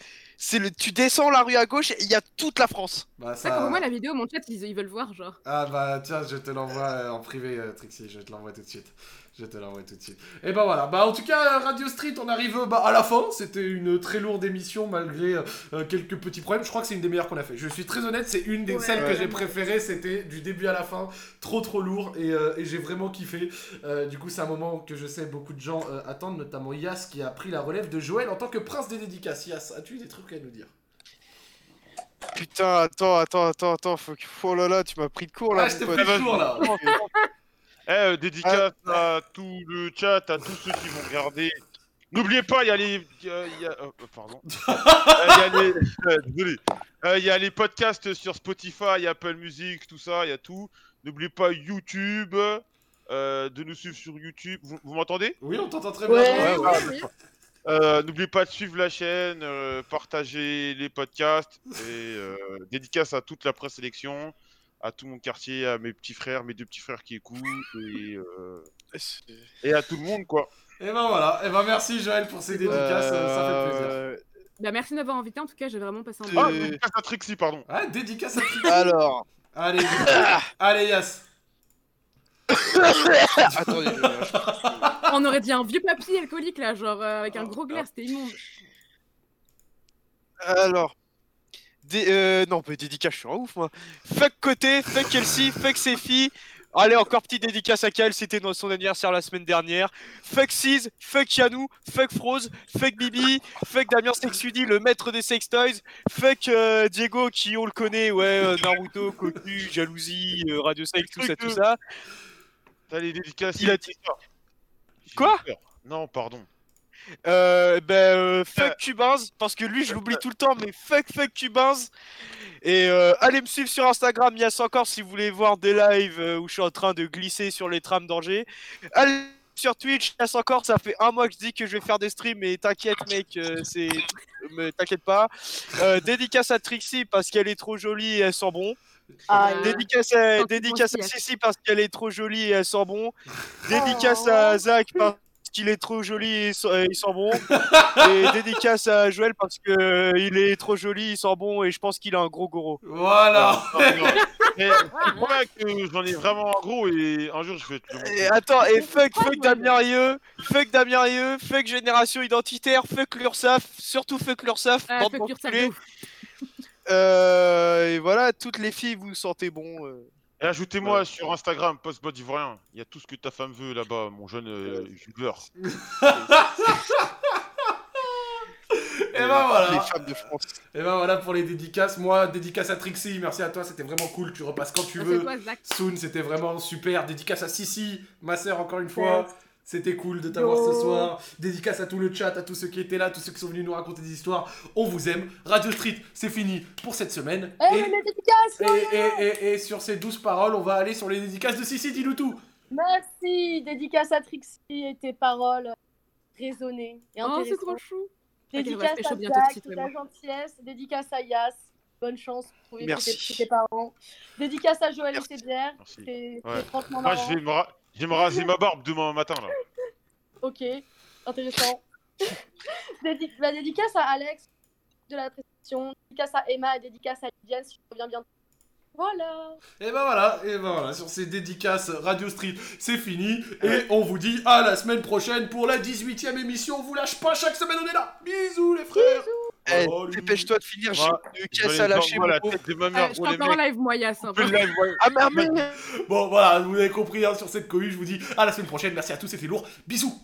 c'est le tu descends la rue à gauche et il y a toute la France. Bah, Ça, pour moi, la vidéo, mon chat, ils, ils veulent voir, genre. Ah bah tiens, je te l'envoie euh, en privé, euh, Trixie, je te l'envoie tout de suite. Je te l'envoie tout de suite. Et bah voilà, bah en tout cas, Radio Street, on arrive bah, à la fin. C'était une très lourde émission malgré euh, euh, quelques petits problèmes. Je crois que c'est une des meilleures qu'on a fait. Je suis très honnête, c'est une des Ouais, celles que j'ai préférées. C'était du début à la fin, trop trop lourd et, euh, et j'ai vraiment kiffé. Euh, du coup, c'est un moment que je sais beaucoup de gens euh, attendent, notamment Yas qui a pris la relève de Joël en tant que prince des dédicaces. Yas, as-tu des trucs à nous dire? Putain, attends, attends, attends, attends, faut que... oh là là, tu m'as pris de court là. Ah, je t'ai pris de court là. <laughs> Eh, euh, dédicace à tout le chat, à tous ceux qui vont regarder. N'oubliez pas, il y a les. il y a- il y a- euh, euh, pardon. <laughs> Euh, Il y a les. euh, désolé. Euh, Il y a les podcasts sur Spotify, Apple Music, tout ça, il y a tout. N'oubliez pas YouTube, euh, de nous suivre sur YouTube. Vous, vous m'entendez? Oui, on t'entend très bien. Ouais, Joël. oui. Euh, N'oubliez pas de suivre la chaîne, euh, partager les podcasts et euh, dédicace à toute la présélection, à tout mon quartier, à mes petits frères, mes deux petits frères qui écoutent et, euh, et à tout le monde quoi. Et ben voilà, et ben merci Joël pour ces dédicaces, euh, ça fait plaisir. Bah, merci de m'avoir invité, en tout cas, j'ai vraiment passé un Euh, bon Ah, moment. dédicace à Trixie, pardon. Ah, dédicace à Trixie. Alors, Allez, allez Yas. <coughs> attendez, je- On aurait dit un vieux papier alcoolique, là, genre, euh, avec un gros glaire, c'était immonde. alors. Dé- euh, non, mais dédicace, je suis un ouf moi. Fuck côté, fuck Kelsey, fuck ses filles. Allez, encore petite dédicace à Kael, c'était no- son anniversaire la semaine dernière. Fuck Siz, fuck Yanou, fuck Froze, fuck Bibi, fuck Damien Sexudi, le maître des sex toys, fuck euh, Diego qui on le connaît, ouais, euh, Naruto, Cocu, Jalousie, euh, Radio Sex, tout ça, tout ça. T'as les dédicaces. Il a dit- Quoi? Non, pardon. Euh, ben, euh, fuck Cubins, parce que lui je l'oublie tout le temps, mais fuck fuck Cubins. Et euh, allez me suivre sur Instagram, Yas encore si vous voulez voir des lives euh, où je suis en train de glisser sur les trams d'Angers. Allez sur Twitch, Yas encore, ça fait un mois que je dis que je vais faire des streams, mais t'inquiète mec, euh, c'est, mais t'inquiète pas. Euh, dédicace à Trixie parce qu'elle est trop jolie et elle sent bon. Ah, Dédicace à, dédicace à parce qu'elle est trop jolie et elle sent bon. Dédicace à Zach parce qu'il est trop joli et il sent, il sent bon. <laughs> et dédicace à Joël parce que euh, il est trop joli, il sent bon et je pense qu'il a un gros goro. Voilà. <laughs> Mais je crois que j'en ai vraiment un gros et un jour je vais te le montrer. Et attends, et fuck, fuck Damien Rieu, fuck Damien Rieu, fuck Génération Identitaire, fuck l'URSAF, surtout fuck l'URSAF, Ah, bande. Euh, et voilà, toutes les filles, vous sentez bon. euh. Et ajoutez-moi sur Instagram, post bot ivoirien. Il y a tout ce que ta femme veut là-bas, mon jeune euh, youtubeur. <laughs> Et ben voilà. Les femmes de France. Et ben voilà pour les dédicaces. Moi, dédicace à Trixie, merci à toi, c'était vraiment cool. Tu repasses quand tu Ah, veux. c'est toi, Zach? Soon, c'était vraiment super. Dédicace à Sissi, ma sœur, encore une fois. Ouais. C'était cool de t'avoir ce Yo. soir. Dédicace à tout le chat, à tous ceux qui étaient là, tous ceux qui sont venus nous raconter des histoires. On vous aime. Radio Street, c'est fini pour cette semaine. Eh, mais les dédicaces et, et, non. et- et- et sur ces douze paroles, on va aller sur les dédicaces de Sissi, dis-nous tout. Merci, dédicace à Trixie et tes paroles raisonnées et Oh, c'est trop chou. Dédicace pécho à te toute ta gentillesse. Dédicace à Yas. Bonne chance pour trouver tes, parents. Dédicace à Joël Merci. et ses bières. Merci. C'est Ouais. Moi, marrant. je vais, me vais me raser ma barbe demain matin là. <laughs> Ok, intéressant. <laughs> Dédi- bah, dédicace à Alex de la prestation. Dédicace à Emma et dédicace à Lydiane si je reviens bientôt. Voilà. Et ben voilà, et ben voilà, sur ces dédicaces Radio Street, c'est fini. Et on vous dit à la semaine prochaine pour la 18ème émission. On vous lâche pas, chaque semaine on est là. Bisous les frères. Eh, Salut. dépêche-toi de finir, j'ai une Je caisse à lâcher. pauvre. tête de ma Euh, mère je pour t'en les parle en live, moi, Yass. hein. Ah merde, Bon voilà, vous avez compris hein, sur cette cohue, je vous dis à la semaine prochaine. Merci à tous, c'était lourd. Bisous.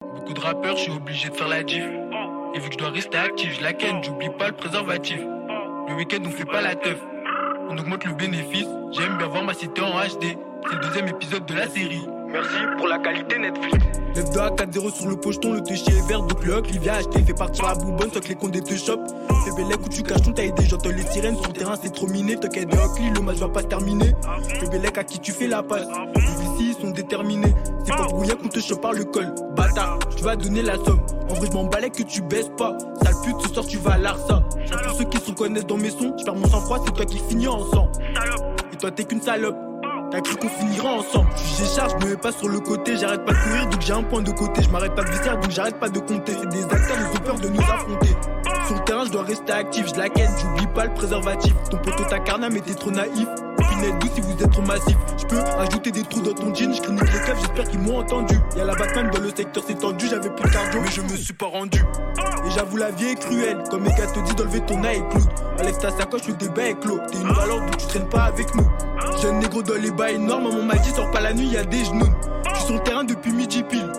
Beaucoup de rappeurs, je suis obligé de faire la diff. Et vu que je dois rester actif, je la ken, j'oublie pas le préservatif. Le week-end, on fait pas la teuf. On augmente le bénéfice, j'aime bien voir ma cité en HD. C'est le deuxième épisode de la série. Merci pour la qualité Netflix. Lève 2 à 4-0 sur le pocheton, le toucher est vert, donc le hoc, il vient acheter, fait partir la boubonne, soit que les condés te chopent. Fais belle où tu caches ton taille des j'entends les sirènes sur le terrain, c'est trop miné, t'inquiète de hockey, le match va pas se terminer. Fais belle à qui tu fais la passe, déterminés. C'est pas pour rien qu'on te chope par le col, bâtard, tu vas donner la somme. En vrai, je m'en balais que tu baisses pas, sale pute, ce soir tu vas à l'Arsa. Pour ceux qui se reconnaissent dans mes sons, je perds mon sang-froid, c'est toi qui finis en sang. Et toi t'es qu'une salope. T'as cru qu'on finira ensemble. Je charge, je me mets pas sur le côté. J'arrête pas de courir, donc j'ai un point de côté. Je m'arrête pas de visser, donc j'arrête pas de compter. C'est des acteurs, ils ont peur de nous affronter. Sur le terrain, je dois rester actif. Je la ken, j'oublie pas le préservatif. Ton poteau t'a carnat, mais t'es trop naïf. Pinette douce si vous êtes trop massif. Je peux ajouter des trous dans ton jean. Je les keufs, j'espère qu'ils m'ont entendu. Y'a la Batman dans le secteur, c'est tendu. J'avais plus de cardio, mais je me suis pas rendu. Et j'avoue, la vie est cruelle. Comme mes gars te disent d'enlever ton eye cloud. Enlève ta sacoche, le débat est clos. T'es une valeur, donc tu traînes pas avec nous. Jeune négro dans les bas énormes, maman m'a dit sors pas la nuit, y a des genoux. Je suis sur le terrain depuis midi pile.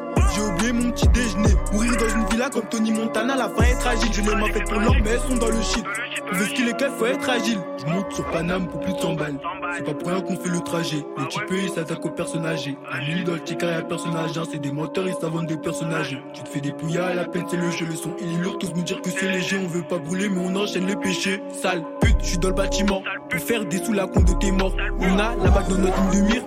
Mon petit déjeuner. Mourir dans une villa comme Tony Montana, la fin est fragile. Je les mains faites pour l'or, mais elles sont dans le shit. On veut ce qu'il est calme, faut être agile. Je monte sur Paname pour plus de 100 balles. C'est pas pour rien qu'on fait le trajet. Les types ils s'attaquent aux personnes âgées. À 1000 dans le ticket, y'a personnage. Hein. C'est des menteurs, ils savent vendre des personnages. Tu te fais des pouillas, la peine c'est le jeu. Le son il est lourd, tous me dire que c'est léger. On veut pas brûler, mais on enchaîne les péchés. Sale pute, je suis dans le bâtiment. Pour faire des sous la compte de tes morts. On a la bague dans notre ligne de mire.